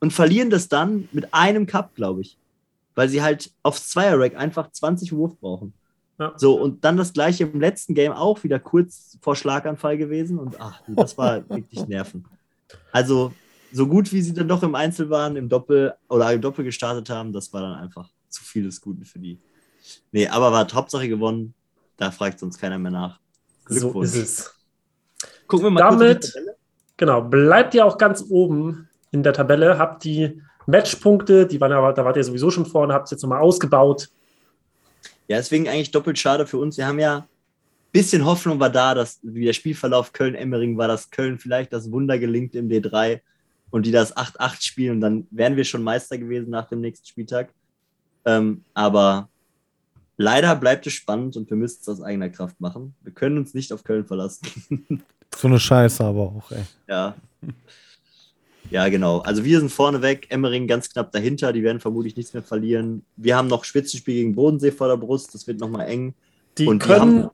Und verlieren das dann mit einem Cup, glaube ich. Weil sie halt aufs Zweier-Rack einfach 20 Wurf brauchen. Ja. So, und dann das gleiche im letzten Game auch wieder kurz vor Schlaganfall gewesen. Und ach, das war wirklich Nerven. Also, so gut wie sie dann doch im Einzel waren, im Doppel oder im Doppel gestartet haben, das war dann einfach zu viel des Guten für die. Nee, aber war Hauptsache gewonnen. Da fragt uns keiner mehr nach. So ist es. Gucken wir mal Damit, genau, bleibt ihr auch ganz oben in der Tabelle, habt die Matchpunkte, die waren aber, da wart ihr sowieso schon vorne, habt es jetzt nochmal ausgebaut. Ja, deswegen eigentlich doppelt schade für uns. Wir haben ja ein bisschen Hoffnung war da, dass wie der Spielverlauf Köln-Emmering war, dass Köln vielleicht das Wunder gelingt im D3 und die das 8-8 spielen und dann wären wir schon Meister gewesen nach dem nächsten Spieltag. Ähm, aber leider bleibt es spannend und wir müssen es aus eigener Kraft machen. Wir können uns nicht auf Köln verlassen. so eine Scheiße aber auch, ey. Ja. Ja, genau. Also wir sind vorne weg, Emmering ganz knapp dahinter, die werden vermutlich nichts mehr verlieren. Wir haben noch Spitzenspiel gegen Bodensee vor der Brust, das wird nochmal eng. Die und können,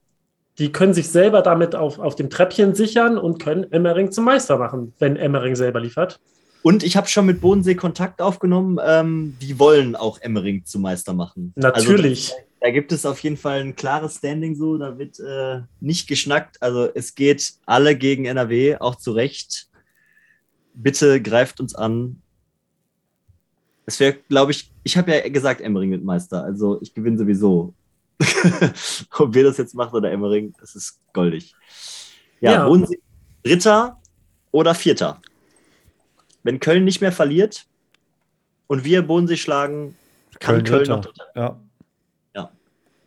die, die, können sich selber damit auf, auf dem Treppchen sichern und können Emmering zum Meister machen, wenn Emmering selber liefert. Und ich habe schon mit Bodensee Kontakt aufgenommen, ähm, die wollen auch Emmering zum Meister machen. Also Natürlich. Also, da gibt es auf jeden Fall ein klares Standing so, da wird äh, nicht geschnackt. Also es geht alle gegen NRW, auch zu Recht bitte greift uns an. Es wäre, glaube ich, ich habe ja gesagt, Emmering wird Meister. Also ich gewinne sowieso. Ob wir das jetzt machen oder Emmering, das ist goldig. Ja, ja. Bodensee, Dritter oder Vierter. Wenn Köln nicht mehr verliert und wir Bodensee schlagen, kann Köln, Köln noch Dritter. Ja. ja.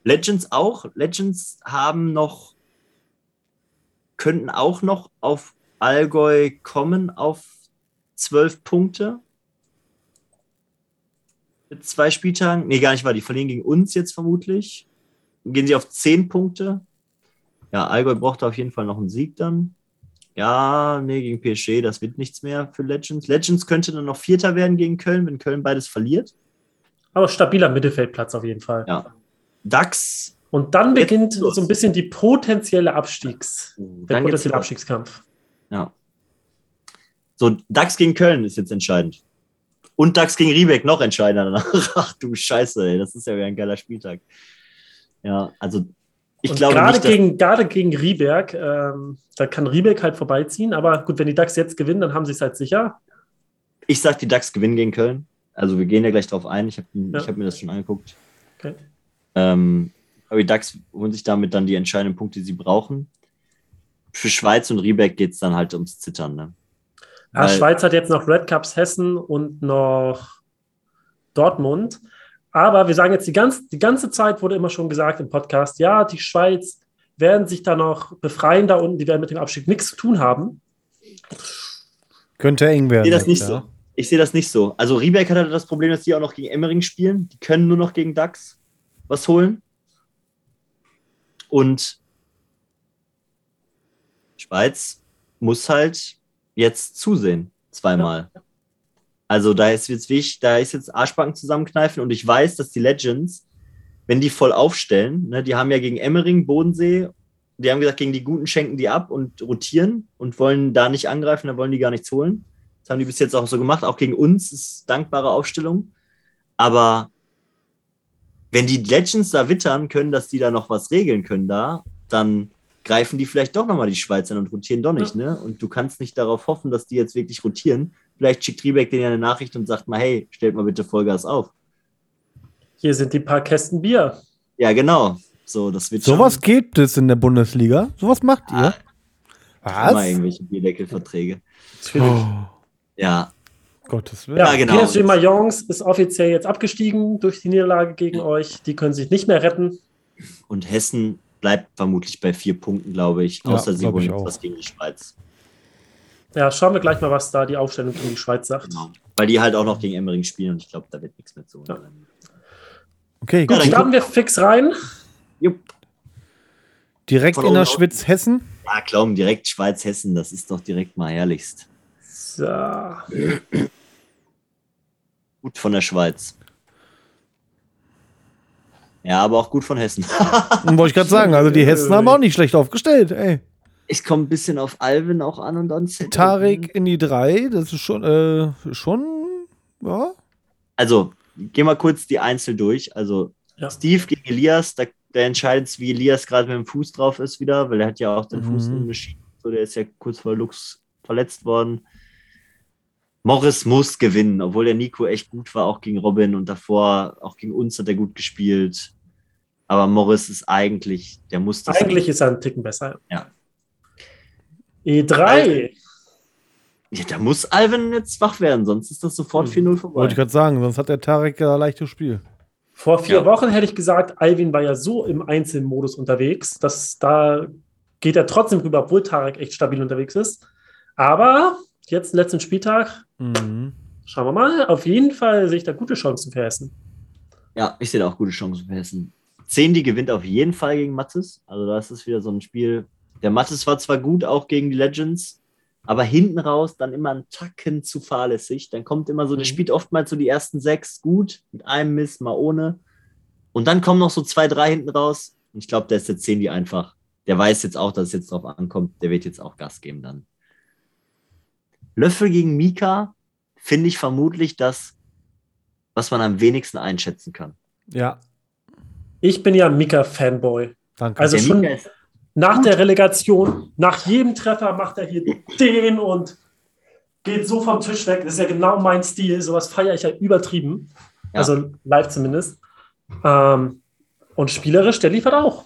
Legends auch. Legends haben noch, könnten auch noch auf Allgäu kommen auf zwölf Punkte. Mit zwei Spieltagen. Nee, gar nicht wahr. Die verlieren gegen uns jetzt vermutlich. Gehen sie auf zehn Punkte. Ja, Allgäu braucht auf jeden Fall noch einen Sieg dann. Ja, nee, gegen PSG, das wird nichts mehr für Legends. Legends könnte dann noch Vierter werden gegen Köln, wenn Köln beides verliert. Aber stabiler Mittelfeldplatz auf jeden Fall. Ja. DAX. Und dann beginnt so ein bisschen die potenzielle Abstiegs, der dann potenzielle Abstiegskampf. Ja. So, DAX gegen Köln ist jetzt entscheidend. Und DAX gegen Riebeck noch entscheidender danach. Ach du Scheiße, ey, das ist ja wieder ein geiler Spieltag. Ja, also ich und glaube gerade nicht, gegen, gerade gegen Rieberg, ähm, da kann Rieberg halt vorbeiziehen. Aber gut, wenn die DAX jetzt gewinnen, dann haben sie es halt sicher. ich sag, die DAX gewinnen gegen Köln. Also wir gehen ja gleich drauf ein. Ich habe Ja. ich hab mir das schon angeguckt. Okay. Ähm, aber die DAX holen sich damit dann die entscheidenden Punkte, die sie brauchen. Für Schweiz und Riebeck geht es dann halt ums Zittern. Ne? Ja, Weil- Schweiz hat jetzt noch Red Cups Hessen und noch Dortmund. Aber wir sagen jetzt die, ganz, die ganze Zeit wurde immer schon gesagt im Podcast, ja, die Schweiz werden sich da noch befreien da unten, die werden mit dem Abstieg nichts zu tun haben. Könnte eng Ich werden. sehe das nicht ja. so. Ich sehe das nicht so. Also Riebeck hat halt das Problem, dass die auch noch gegen Emmering spielen. Die können nur noch gegen DAX was holen. Und Schweiz muss halt jetzt zusehen, zweimal. Also da ist jetzt wichtig, da ist jetzt Arschbacken zusammenkneifen und ich weiß, dass die Legends, wenn die voll aufstellen, ne, die haben ja gegen Emmering, Bodensee, die haben gesagt, gegen die Guten schenken die ab und rotieren und wollen da nicht angreifen, da wollen die gar nichts holen. Das haben die bis jetzt auch so gemacht, auch gegen uns ist dankbare Aufstellung. Aber wenn die Legends da wittern können, dass die da noch was regeln können da, dann greifen die vielleicht doch nochmal die Schweiz an und rotieren doch nicht, ne? Und du kannst nicht darauf hoffen, dass die jetzt wirklich rotieren. Vielleicht schickt Riebeck denen ja eine Nachricht und sagt mal, hey, stellt mal bitte Vollgas auf. Hier sind die paar Kästen Bier. Ja, genau. So, das wird Sowas schon gibt es in der Bundesliga. Sowas macht ihr. immer Was? irgendwelche Bierdeckelverträge. Oh, Ja, Gottes Willen. Ja, genau. PSG Mayence ist offiziell jetzt abgestiegen durch die Niederlage gegen euch. Die können sich nicht mehr retten. und Hessen bleibt vermutlich bei vier Punkten, glaube ich, Ja, außer sie glaub holen was gegen die Schweiz. Ja, schauen wir gleich mal, was da die Aufstellung gegen die Schweiz sagt. Genau. Weil die halt auch noch gegen Emmering spielen und ich glaube, da wird nichts mehr zu. Ja. Okay, Ja, gut. dann Starten wir fix rein. Jupp. Direkt Von in der Schwitz Hessen. Ja, glauben direkt Schweiz-Hessen, das ist doch direkt mal herrlichst. So. Gut von der Schweiz. Ja, aber auch gut von Hessen. Wollte ich gerade sagen. Also die Hessen haben auch nicht schlecht aufgestellt. Ey. Ich komme ein bisschen auf Alvin auch an und dann Zettel. Tarek in die drei, das ist schon, äh, schon, ja. Also, geh mal kurz die Einzel durch. Also, Ja. Steve gegen Elias, da, der entscheidet, wie Elias gerade mit dem Fuß drauf ist wieder, weil er hat ja auch den Mhm. Fuß in der Schiene. So, der ist ja kurz vor Lux verletzt worden. Morris muss gewinnen, obwohl der Nico echt gut war, auch gegen Robin und davor, auch gegen uns hat er gut gespielt. Aber Morris ist eigentlich, der muss das. Eigentlich ist er einen Ticken besser. Ja. E3. Ja, da muss Alvin jetzt wach werden, sonst ist das sofort Hm. 4-0 Wollte vorbei. ich gerade sagen, sonst hat der Tarek ja leichtes Spiel. Vor vier Ja. Wochen hätte ich gesagt, Alvin war ja so im Einzelmodus unterwegs, dass da geht er trotzdem rüber, obwohl Tarek echt stabil unterwegs ist. Aber jetzt letzten Spieltag, Mhm. schauen wir mal. Auf jeden Fall sehe ich da gute Chancen für Hessen. Ja, ich sehe da auch gute Chancen für Hessen. Zendi gewinnt auf jeden Fall gegen Mattes. Also da ist es wieder so ein Spiel. Der Mattes war zwar gut, auch gegen die Legends, aber hinten raus dann immer ein Tacken zu fahrlässig. Dann kommt immer so, der Mhm. spielt oftmals so die ersten sechs gut, mit einem Miss, mal ohne. Und dann kommen noch so zwei, drei hinten raus. Und ich glaube, der ist der Zendi einfach. Der weiß jetzt auch, dass es jetzt drauf ankommt. Der wird jetzt auch Gas geben dann. Löffel gegen Mika finde ich vermutlich das, was man am wenigsten einschätzen kann. Ja, Ich bin ja Mika-Fanboy. danke. Also Der schon Mika nach der Relegation, nach jedem Treffer macht er hier den und geht so vom Tisch weg. Das ist ja genau mein Stil. Sowas feiere ich ja übertrieben. Ja. Also live zumindest. Ähm, und spielerisch, der liefert auch.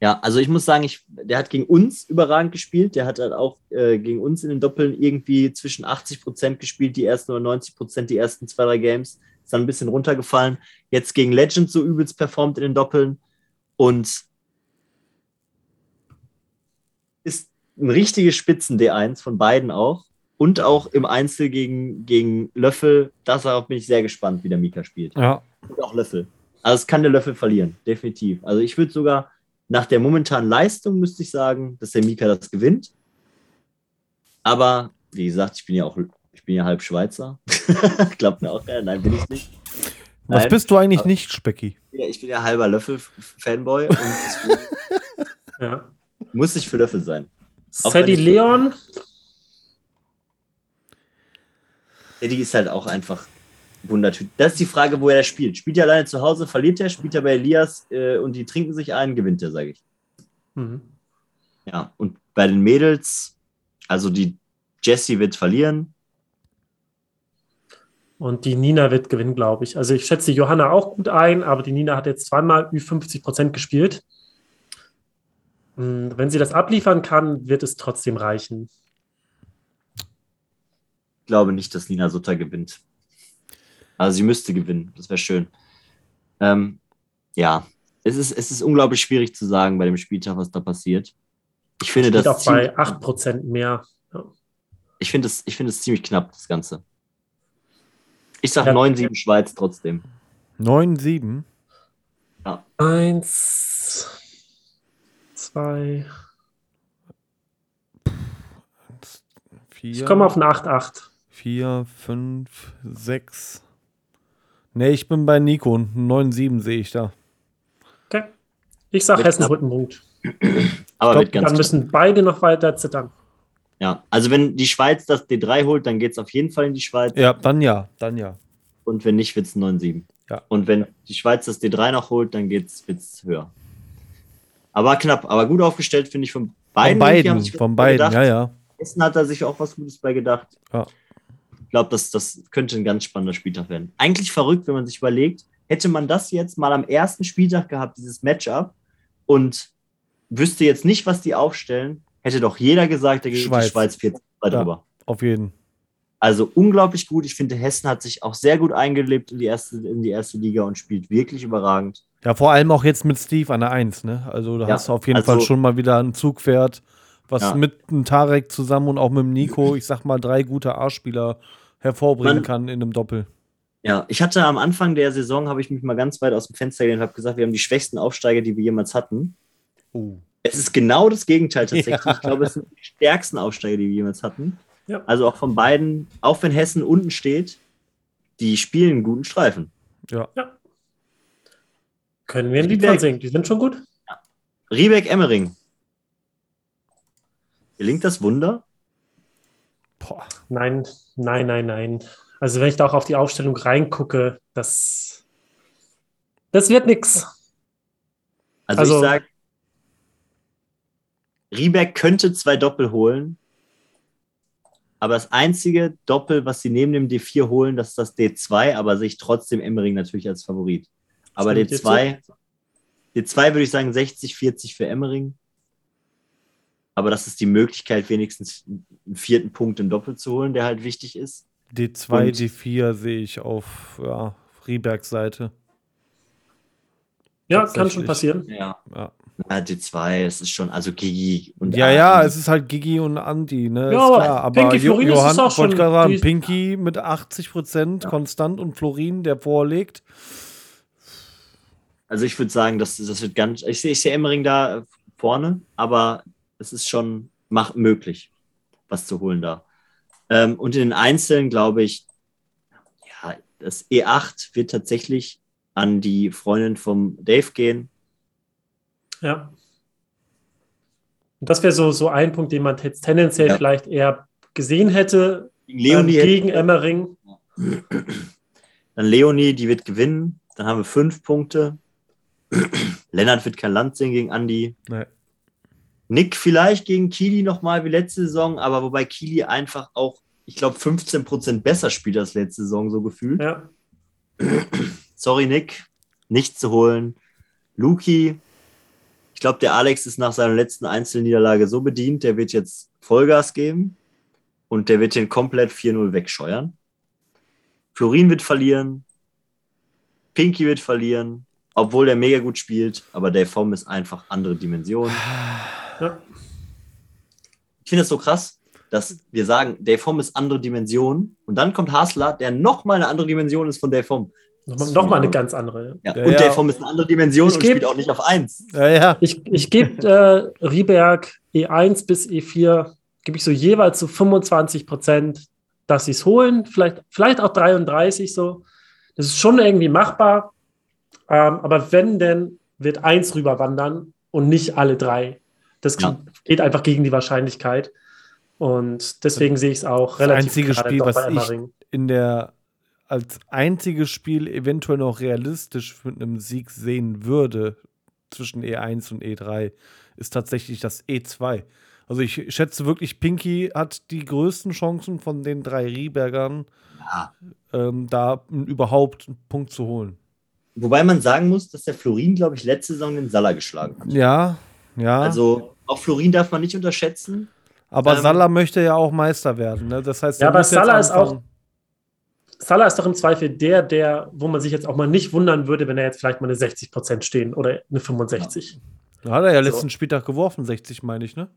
Ja, also ich muss sagen, ich, der hat gegen uns überragend gespielt. Der hat halt auch äh, gegen uns in den Doppeln irgendwie zwischen 80 Prozent gespielt, die ersten oder 90 Prozent, die ersten zwei, drei Games. Ist dann ein bisschen runtergefallen. Jetzt gegen Legends so übelst performt in den Doppeln. und ist ein richtiges Spitzen-D1 von beiden auch. Und auch im Einzel gegen, gegen Löffel. Darauf bin ich sehr gespannt, wie der Mika spielt. Ja. Und auch Löffel. Also es kann der Löffel verlieren, definitiv. Also ich würde sogar nach der momentanen Leistung müsste ich sagen, dass der Mika das gewinnt. Aber wie gesagt, ich bin ja auch, ich bin ja halb Schweizer. Glaubt mir auch keiner. Nein, bin ich nicht. Was Nein. bist du eigentlich nicht, Specki? Ja, ich bin ja halber Löffel-Fanboy Ja. muss ich für Löffel sein. Sadie Leon, Eddie ist halt auch einfach Wundertüte. Das ist die Frage, wo er spielt. Spielt er alleine zu Hause, verliert er, spielt er bei Elias äh, und die trinken sich ein, gewinnt er, sage ich. mhm. Ja, und bei den Mädels, also die Jessie wird verlieren. Und die Nina wird gewinnen, glaube ich. Also ich schätze Johanna auch gut ein, aber die Nina hat jetzt zweimal Ü50 Prozent gespielt. Und Wenn sie das abliefern kann, wird es trotzdem reichen. Ich glaube nicht, dass Nina Sutter gewinnt. Also sie müsste gewinnen, das wäre schön. Ähm, ja, es ist, es ist unglaublich schwierig zu sagen bei dem Spieltag, was da passiert. Ich finde das auch bei ziemlich- 8 Prozent mehr. Ja. Ich finde es ich finde es ziemlich knapp, das Ganze. Ich sag Ja. 9-7 Schweiz trotzdem. 9-7. Eins, zwei. Ich 4, komme auf eine 8-8. 4, 5, 6. Nee, ich bin bei Nico. 9-7 sehe ich da. Okay. Ich sage, Wird Hessen knapp. holt einen Punkt. Aber glaub, Dann müssen beide noch weiter zittern. Ja, also wenn die Schweiz das D3 holt, dann geht es auf jeden Fall in die Schweiz. Ja, dann ja, dann ja. Und wenn nicht, wird es 9-7. Ja. Und wenn die Schweiz das D3 noch holt, dann wird es höher. Aber knapp, aber gut aufgestellt, finde ich, von beiden. von beiden, von bei beiden, ja, ja. Essen hat er sich auch was Gutes bei gedacht. Ja. Ich glaube, das, das könnte ein ganz spannender Spieltag werden. Eigentlich verrückt, wenn man sich überlegt, hätte man das jetzt mal am ersten Spieltag gehabt, dieses Matchup, und wüsste jetzt nicht, was die aufstellen, hätte doch jeder gesagt, der geht Schweiz. die Schweiz 14 Ja. drüber. Auf jeden. Also unglaublich gut. Ich finde, Hessen hat sich auch sehr gut eingelebt in die erste, in die erste Liga und spielt wirklich überragend. Ja, vor allem auch jetzt mit Steve an der 1, ne? Also da Ja, hast du auf jeden also- Fall schon mal wieder ein Zugpferd, was Ja. mit dem Tarek zusammen und auch mit dem Nico, ich sag mal, drei gute A-Spieler hervorbringen Man- kann in einem Doppel. Ja, ich hatte am Anfang der Saison, habe ich mich mal ganz weit aus dem Fenster gelehnt und habe gesagt, wir haben die schwächsten Aufsteiger, die wir jemals hatten. Oh. Es ist genau das Gegenteil tatsächlich. Ja. Ich glaube, es sind die stärksten Aufsteiger, die wir jemals hatten. Ja. Also auch von beiden, auch wenn Hessen unten steht, die spielen einen guten Streifen. Ja. Können wir ein Lied von singen? Die sind schon gut. Riebeck Emmering. Gelingt das Wunder? Boah. Nein, nein, nein, nein. Also wenn ich da auch auf die Aufstellung reingucke, das, das wird nix. Also, Also- ich sage, Riebeck könnte zwei Doppel holen, aber das einzige Doppel, was sie neben dem D4 holen, das ist das D2, aber sehe ich trotzdem Emmering natürlich als Favorit. Aber Stimmt, jetzt D2, D2 würde ich sagen 60, 40 für Emmering. Aber das ist die Möglichkeit, wenigstens einen vierten Punkt im Doppel zu holen, der halt wichtig ist. D2, Und- D4 sehe ich auf ja, Riebergs Seite. Ja, kann schon passieren. Ja. Ja, Na, D2, das ist schon, also Gigi und ja, Ah, ja es ist halt Gigi und Anti, ne? Ja, ist aber klar. Aber Pinky Jo- Florin ist Johann, es auch schon- sagen, die- Pinky mit 80 Prozent konstant und Florin, der vorlegt. Also ich würde sagen, das, das wird ganz. Ich sehe ich sehe Emmering da vorne, aber es ist schon mach, möglich, was zu holen da. Ähm, und in den Einzelnen glaube ich, ja, das E8 wird tatsächlich an die Freundin vom Dave gehen. Ja. Und das wäre so, so ein Punkt, den man jetzt tendenziell Ja. vielleicht eher gesehen hätte Gegen Leonie, ähm, gegen hätte- Emmering. dann Leonie, die wird gewinnen. Dann haben wir fünf Punkte. Lennart wird kein Land sehen gegen Andi. Nee. Nick vielleicht gegen Kili nochmal wie letzte Saison, aber wobei Kili einfach auch, ich glaube, 15% besser spielt als letzte Saison, so gefühlt. Ja. Sorry, Nick, nicht zu holen. Luki, ich glaube, der Alex ist nach seiner letzten Einzelniederlage so bedient, der wird jetzt Vollgas geben und der wird den komplett 4-0 wegscheuern. Florin wird verlieren. Pinky wird verlieren. obwohl der mega gut spielt, aber Dave Vom ist einfach andere Dimension. Ja. Ich finde es so krass, dass wir sagen, Dave Vom ist andere Dimension und dann kommt Hasler, der nochmal eine andere Dimension ist von Dave Vom. Nochmal eine ganz andere. Ja, ja, und ja. Dave Vom ist eine andere Dimension ich und geb, spielt auch nicht auf 1. Ja, ich ich gebe äh, Rieberg E1 bis E4, gebe ich so jeweils so 25 Prozent, dass sie es holen, vielleicht, vielleicht auch 33 so. Das ist schon irgendwie machbar. Ähm, aber wenn, denn wird eins rüberwandern und nicht alle drei. Das ja. geht einfach gegen die Wahrscheinlichkeit. Und deswegen sehe ich es auch relativ Das einzige Spiel, was ich in der als einziges Spiel eventuell noch realistisch mit einem Sieg sehen würde zwischen E1 und E3, ist tatsächlich das E2. Also ich schätze wirklich, Pinky hat die größten Chancen von den drei Riebergern, ja. ähm, da überhaupt einen Punkt zu holen. Wobei man sagen muss, dass der Florin, glaube ich, letzte Saison den Salah geschlagen hat. Ja, ja. Also auch Florin darf man nicht unterschätzen. Aber ähm, Salah möchte ja auch Meister werden. Ne? Das heißt, ja, aber Salah ist auch. Salah ist doch im Zweifel der, der, wo man sich jetzt auch mal nicht wundern würde, wenn er jetzt vielleicht mal eine 60 Prozent stehen oder eine 65. Da hat er ja so. letzten Spieltag geworfen, 60 meine ich, ne?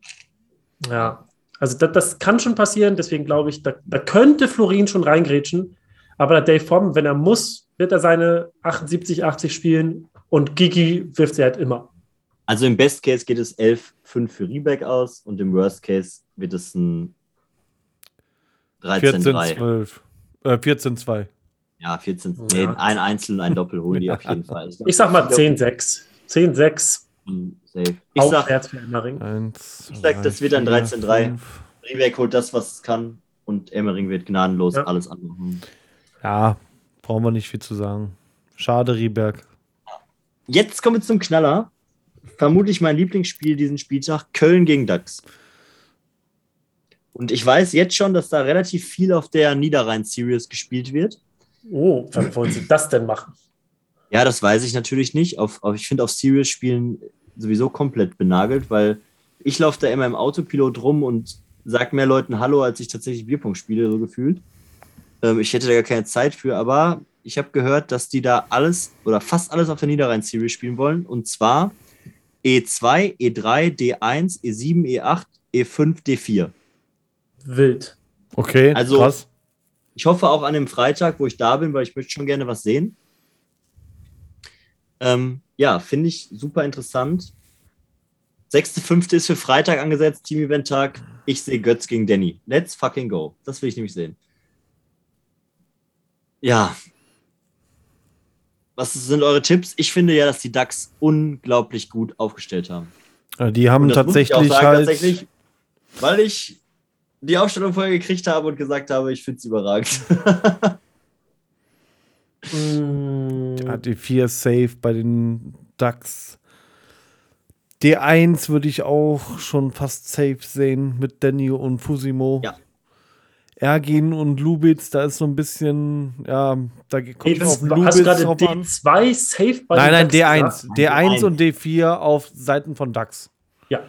Ja, also das, das kann schon passieren, deswegen glaube ich, da, da, könnte Florin schon reingrätschen. Aber der Dave Form, wenn er muss, wird er seine 78, 80 spielen und Gigi wirft sie halt immer. Also im Best Case geht es 11-5 für Riebeck aus und im Worst Case wird es ein 13-3. Äh, 14-2. Ja, 14. Ja. Nee, ein Einzel und ein Doppel holen die auf jeden Fall. Ich sag mal 10-6. 10-6. Safe. Ich sag, ich sag, das wird ein 13-3. Riebeck holt das, was es kann und Emmering wird gnadenlos ja. alles anmachen. Ja, brauchen wir nicht viel zu sagen. Schade, Rieberg. Jetzt kommen wir zum Knaller vermutlich mein Lieblingsspiel diesen Spieltag, Köln gegen DAX. Und ich weiß jetzt schon, dass da relativ viel auf der Niederrhein-Series gespielt wird. Oh, wann wollen Sie das denn machen? Ja, das weiß ich natürlich nicht. Auf, auf ich finde auf Series spielen sowieso komplett benagelt, weil ich laufe da immer im Autopilot rum und sage mehr Leuten Hallo, als ich tatsächlich Bierpunkt spiele, so gefühlt. Ähm, ich hätte da gar keine Zeit für, aber ich habe gehört, dass die da alles oder fast alles auf der Niederrhein-Series spielen wollen. Und zwar E2, E3, D1, E7, E8, E5, D4. Wild. Okay, also, krass. Ich hoffe auch an dem Freitag, wo ich da bin, weil ich möchte schon gerne was sehen. Ähm, ja, finde ich super interessant. 6.5. ist für Freitag angesetzt, Team-Event-Tag. Ich sehe Götz gegen Danny. Let's fucking go. Das will ich nämlich sehen. Ja, was sind eure Tipps? Ich finde ja, dass die DAX unglaublich gut aufgestellt haben. die haben tatsächlich sagen, halt. Tatsächlich, weil ich die Aufstellung vorher gekriegt habe und gesagt habe, ich finde es überragend. ja, die 4 safe bei den DAX. D1 würde ich auch schon fast safe sehen mit Danny und Fusimo. Ja. Ergin und Lubitz, da ist so ein bisschen, ja, da kommt hey, auf Lubitz hast du gerade D2 safe bei Nein, nein, D1. Oder? D1 und D4 auf Seiten von DAX. Ja.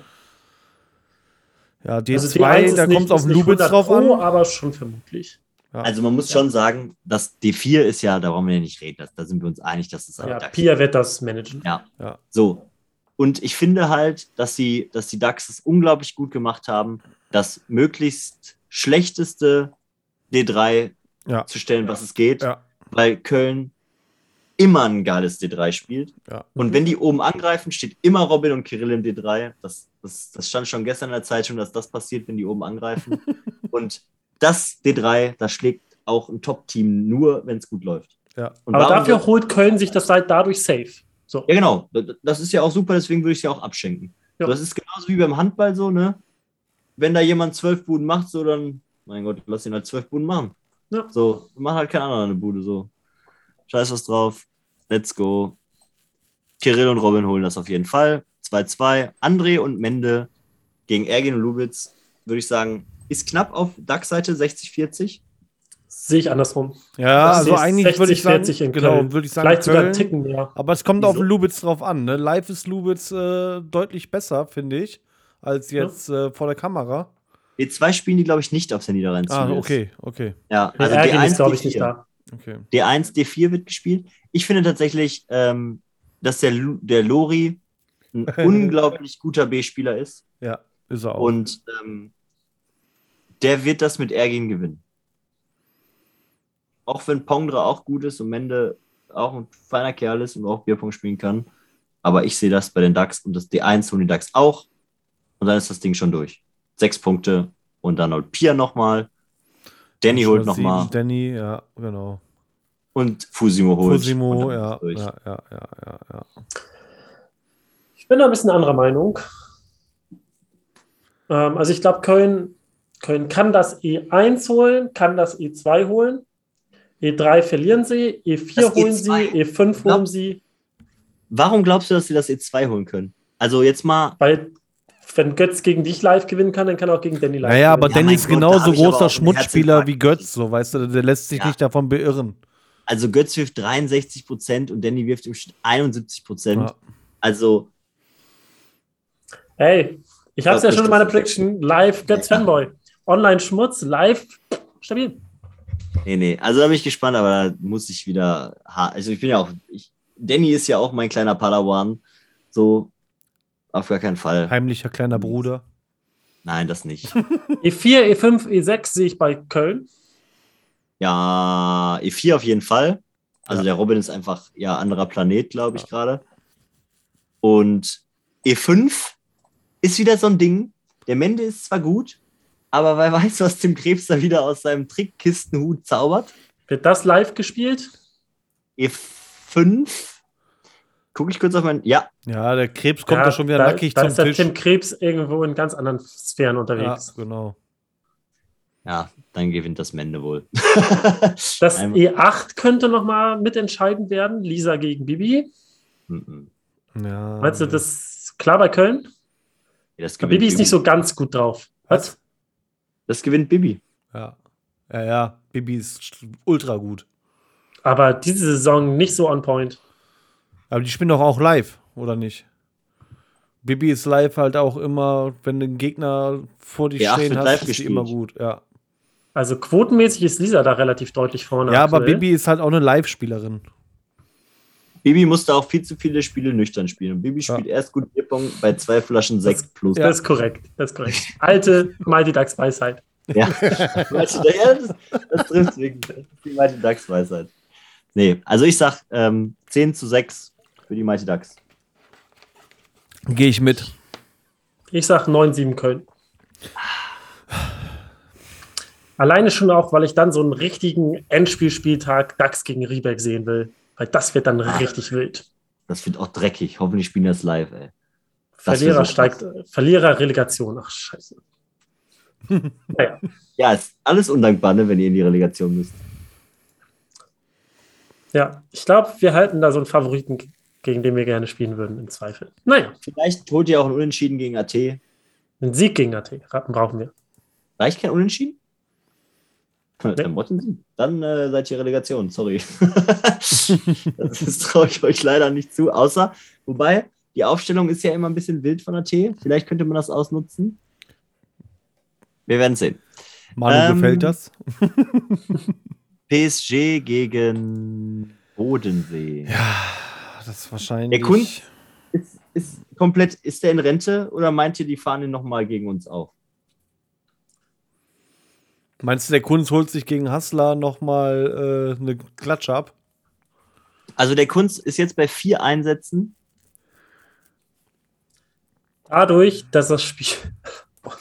Ja, D2, also da kommt es auf Lubitz drauf Pro, an. aber schon vermutlich. Ja. Also man muss ja. schon sagen, dass D4 ist ja, da wollen wir ja nicht reden, da sind wir uns einig, dass es das ja, DAX Pia wird das managen. Ja. ja. So. Und ich finde halt, dass sie, dass die DAX es unglaublich gut gemacht haben, dass möglichst schlechteste D3 ja. zu stellen, was es geht, ja. weil Köln immer ein geiles D3 spielt. Ja. Und wenn die oben angreifen, steht immer Robin und Kirill im D3. Das, das, das stand schon gestern in der Zeitung, dass das passiert, wenn die oben angreifen. und das D3, das schlägt auch ein Top-Team nur, wenn es gut läuft. Ja. Aber dafür holt Köln sich das halt dadurch safe. So. Ja, genau. Das ist ja auch super, deswegen würde ich es ja auch abschenken. Ja. Das ist genauso wie beim Handball so, ne? wenn da jemand zwölf Buden macht, so dann, mein Gott, lass ihn halt zwölf Buden machen. Ja. So, mach halt kein anderer eine Bude, so. Scheiß was drauf. Let's go. Kirill und Robin holen das auf jeden Fall. 2-2. André und Mende gegen Ergin und Lubitz, würde ich sagen, ist knapp auf DAX-Seite 60-40. Sehe ich andersrum. Ja, also eigentlich würde ich sagen, genau, würde ich sagen, Vielleicht Köln, sogar einen Ticken mehr. Aber es kommt Wieso? auf Lubitz drauf an. Ne? Live ist Lubitz äh, deutlich besser, finde ich als jetzt ja. äh, vor der Kamera. D2 spielen die, glaube ich, nicht auf der Niederrhein. Ah, okay, okay. Ja, also D1, glaube ich, nicht da. Okay. D1, D4 wird gespielt. Ich finde tatsächlich, ähm, dass der, der Lori ein unglaublich guter B-Spieler ist. Ja, ist er auch. Und ähm, der wird das mit Ergin gewinnen. Auch wenn Pongre auch gut ist und Mende auch ein feiner Kerl ist und auch Bierpong spielen kann. Aber ich sehe das bei den DAX und das D1 und die DAX auch. Und dann ist das Ding schon durch. Sechs Punkte und dann holt Pia nochmal. Danny holt nochmal. Danny, ja, genau. Und Fusimo holt. Fusimo, ja, ja, ja, ja, ja. Ich bin da ein bisschen anderer Meinung. Ähm, also ich glaube, Köln, Köln kann das E1 holen, kann das E2 holen. E3 verlieren sie, E4 das holen E2. sie, E5 holen sie. Warum glaubst du, dass sie das E2 holen können? Also jetzt mal. Weil, wenn Götz gegen dich live gewinnen kann, dann kann er auch gegen Danny live naja, gewinnen. aber Danny ist genauso großer Schmutzspieler wie Götz, so weißt du, der lässt sich ja. nicht davon beirren. Also Götz wirft 63 Prozent und Danny wirft im Schnitt 71 Prozent. Ja. Also. Hey, ich habe es ja schon in meiner Prediction. Live Götz ja. Fanboy. Online Schmutz, live stabil. Nee, nee, also da bin ich gespannt, aber da muss ich wieder. Also ich bin ja auch. Ich, Danny ist ja auch mein kleiner Padawan. So, auf gar keinen Fall. Heimlicher kleiner Bruder. Nein, das nicht. E4, E5, E6 sehe ich bei Köln. Ja, E4 auf jeden Fall. Also ja. der Robin ist einfach ja anderer Planet, glaube ich, ja. gerade. Und E5 ist wieder so ein Ding. Der Mende ist zwar gut, aber wer weiß, was Tim Krebs da wieder aus seinem Trickkistenhut zaubert. Wird das live gespielt? E5. Gucke ich kurz auf mein. Ja. Ja, der Krebs kommt ja, da schon wieder da, nackig da zum ist der Tim Krebs irgendwo in ganz anderen Sphären unterwegs. Ja, genau. Ja, dann gewinnt das Mende wohl. das E8 könnte nochmal mitentscheidend werden. Lisa gegen Bibi. Mhm. Ja. Meinst du, das ist klar bei Köln? Ja, Bibi ist nicht so ganz gut drauf. Was? Das gewinnt Bibi. Ja. Ja, ja. Bibi ist ultra gut. Aber diese Saison nicht so on point. Aber die spielen doch auch live, oder nicht? Bibi ist live halt auch immer, wenn du einen Gegner vor dich ja, stehen hast, ist die immer gut, ja. Also quotenmäßig ist Lisa da relativ deutlich vorne. Ja, aktuell. aber Bibi ist halt auch eine Live-Spielerin. Bibi musste auch viel zu viele Spiele nüchtern spielen. Und Bibi spielt ja. erst gut Bierpong bei zwei Flaschen Sekt plus. Das ist korrekt. Das ist korrekt. Alte Mighty Ducks Weisheit. Ja, das, das trifft wirklich. Die Mighty Ducks Weisheit. Nee, also ich sag ähm, 10 zu 6 für die Mighty Ducks. Gehe ich mit. Ich sag 9-7 Köln. Alleine schon auch, weil ich dann so einen richtigen Endspielspieltag DAX gegen Riebeck sehen will. Weil das wird dann Ach, richtig wild. Das wird auch dreckig. Hoffentlich spielen das live, ey. Das Verlierer so steigt, Verlierer Relegation. Ach, scheiße. naja. Ja, ist alles undankbar, ne, wenn ihr in die Relegation müsst. Ja, ich glaube, wir halten da so einen Favoriten, gegen den wir gerne spielen würden, im Zweifel. Naja. Vielleicht holt ihr auch einen Unentschieden gegen AT. Einen Sieg gegen AT brauchen wir. Reicht kein Unentschieden? Dann, dann äh, seid ihr Relegation, sorry. das traue ich euch leider nicht zu. Außer, wobei, die Aufstellung ist ja immer ein bisschen wild von der T. Vielleicht könnte man das ausnutzen. Wir werden sehen. Manu ähm, gefällt das. PSG gegen Bodensee. Ja, das ist wahrscheinlich. Der Kunst ist, ist komplett, ist der in Rente oder meint ihr, die fahren ihn nochmal gegen uns auf? Meinst du, der Kunz holt sich gegen Hassler nochmal äh, eine Klatsche ab? Also der Kunz ist jetzt bei vier Einsätzen. Dadurch, dass das Spiel.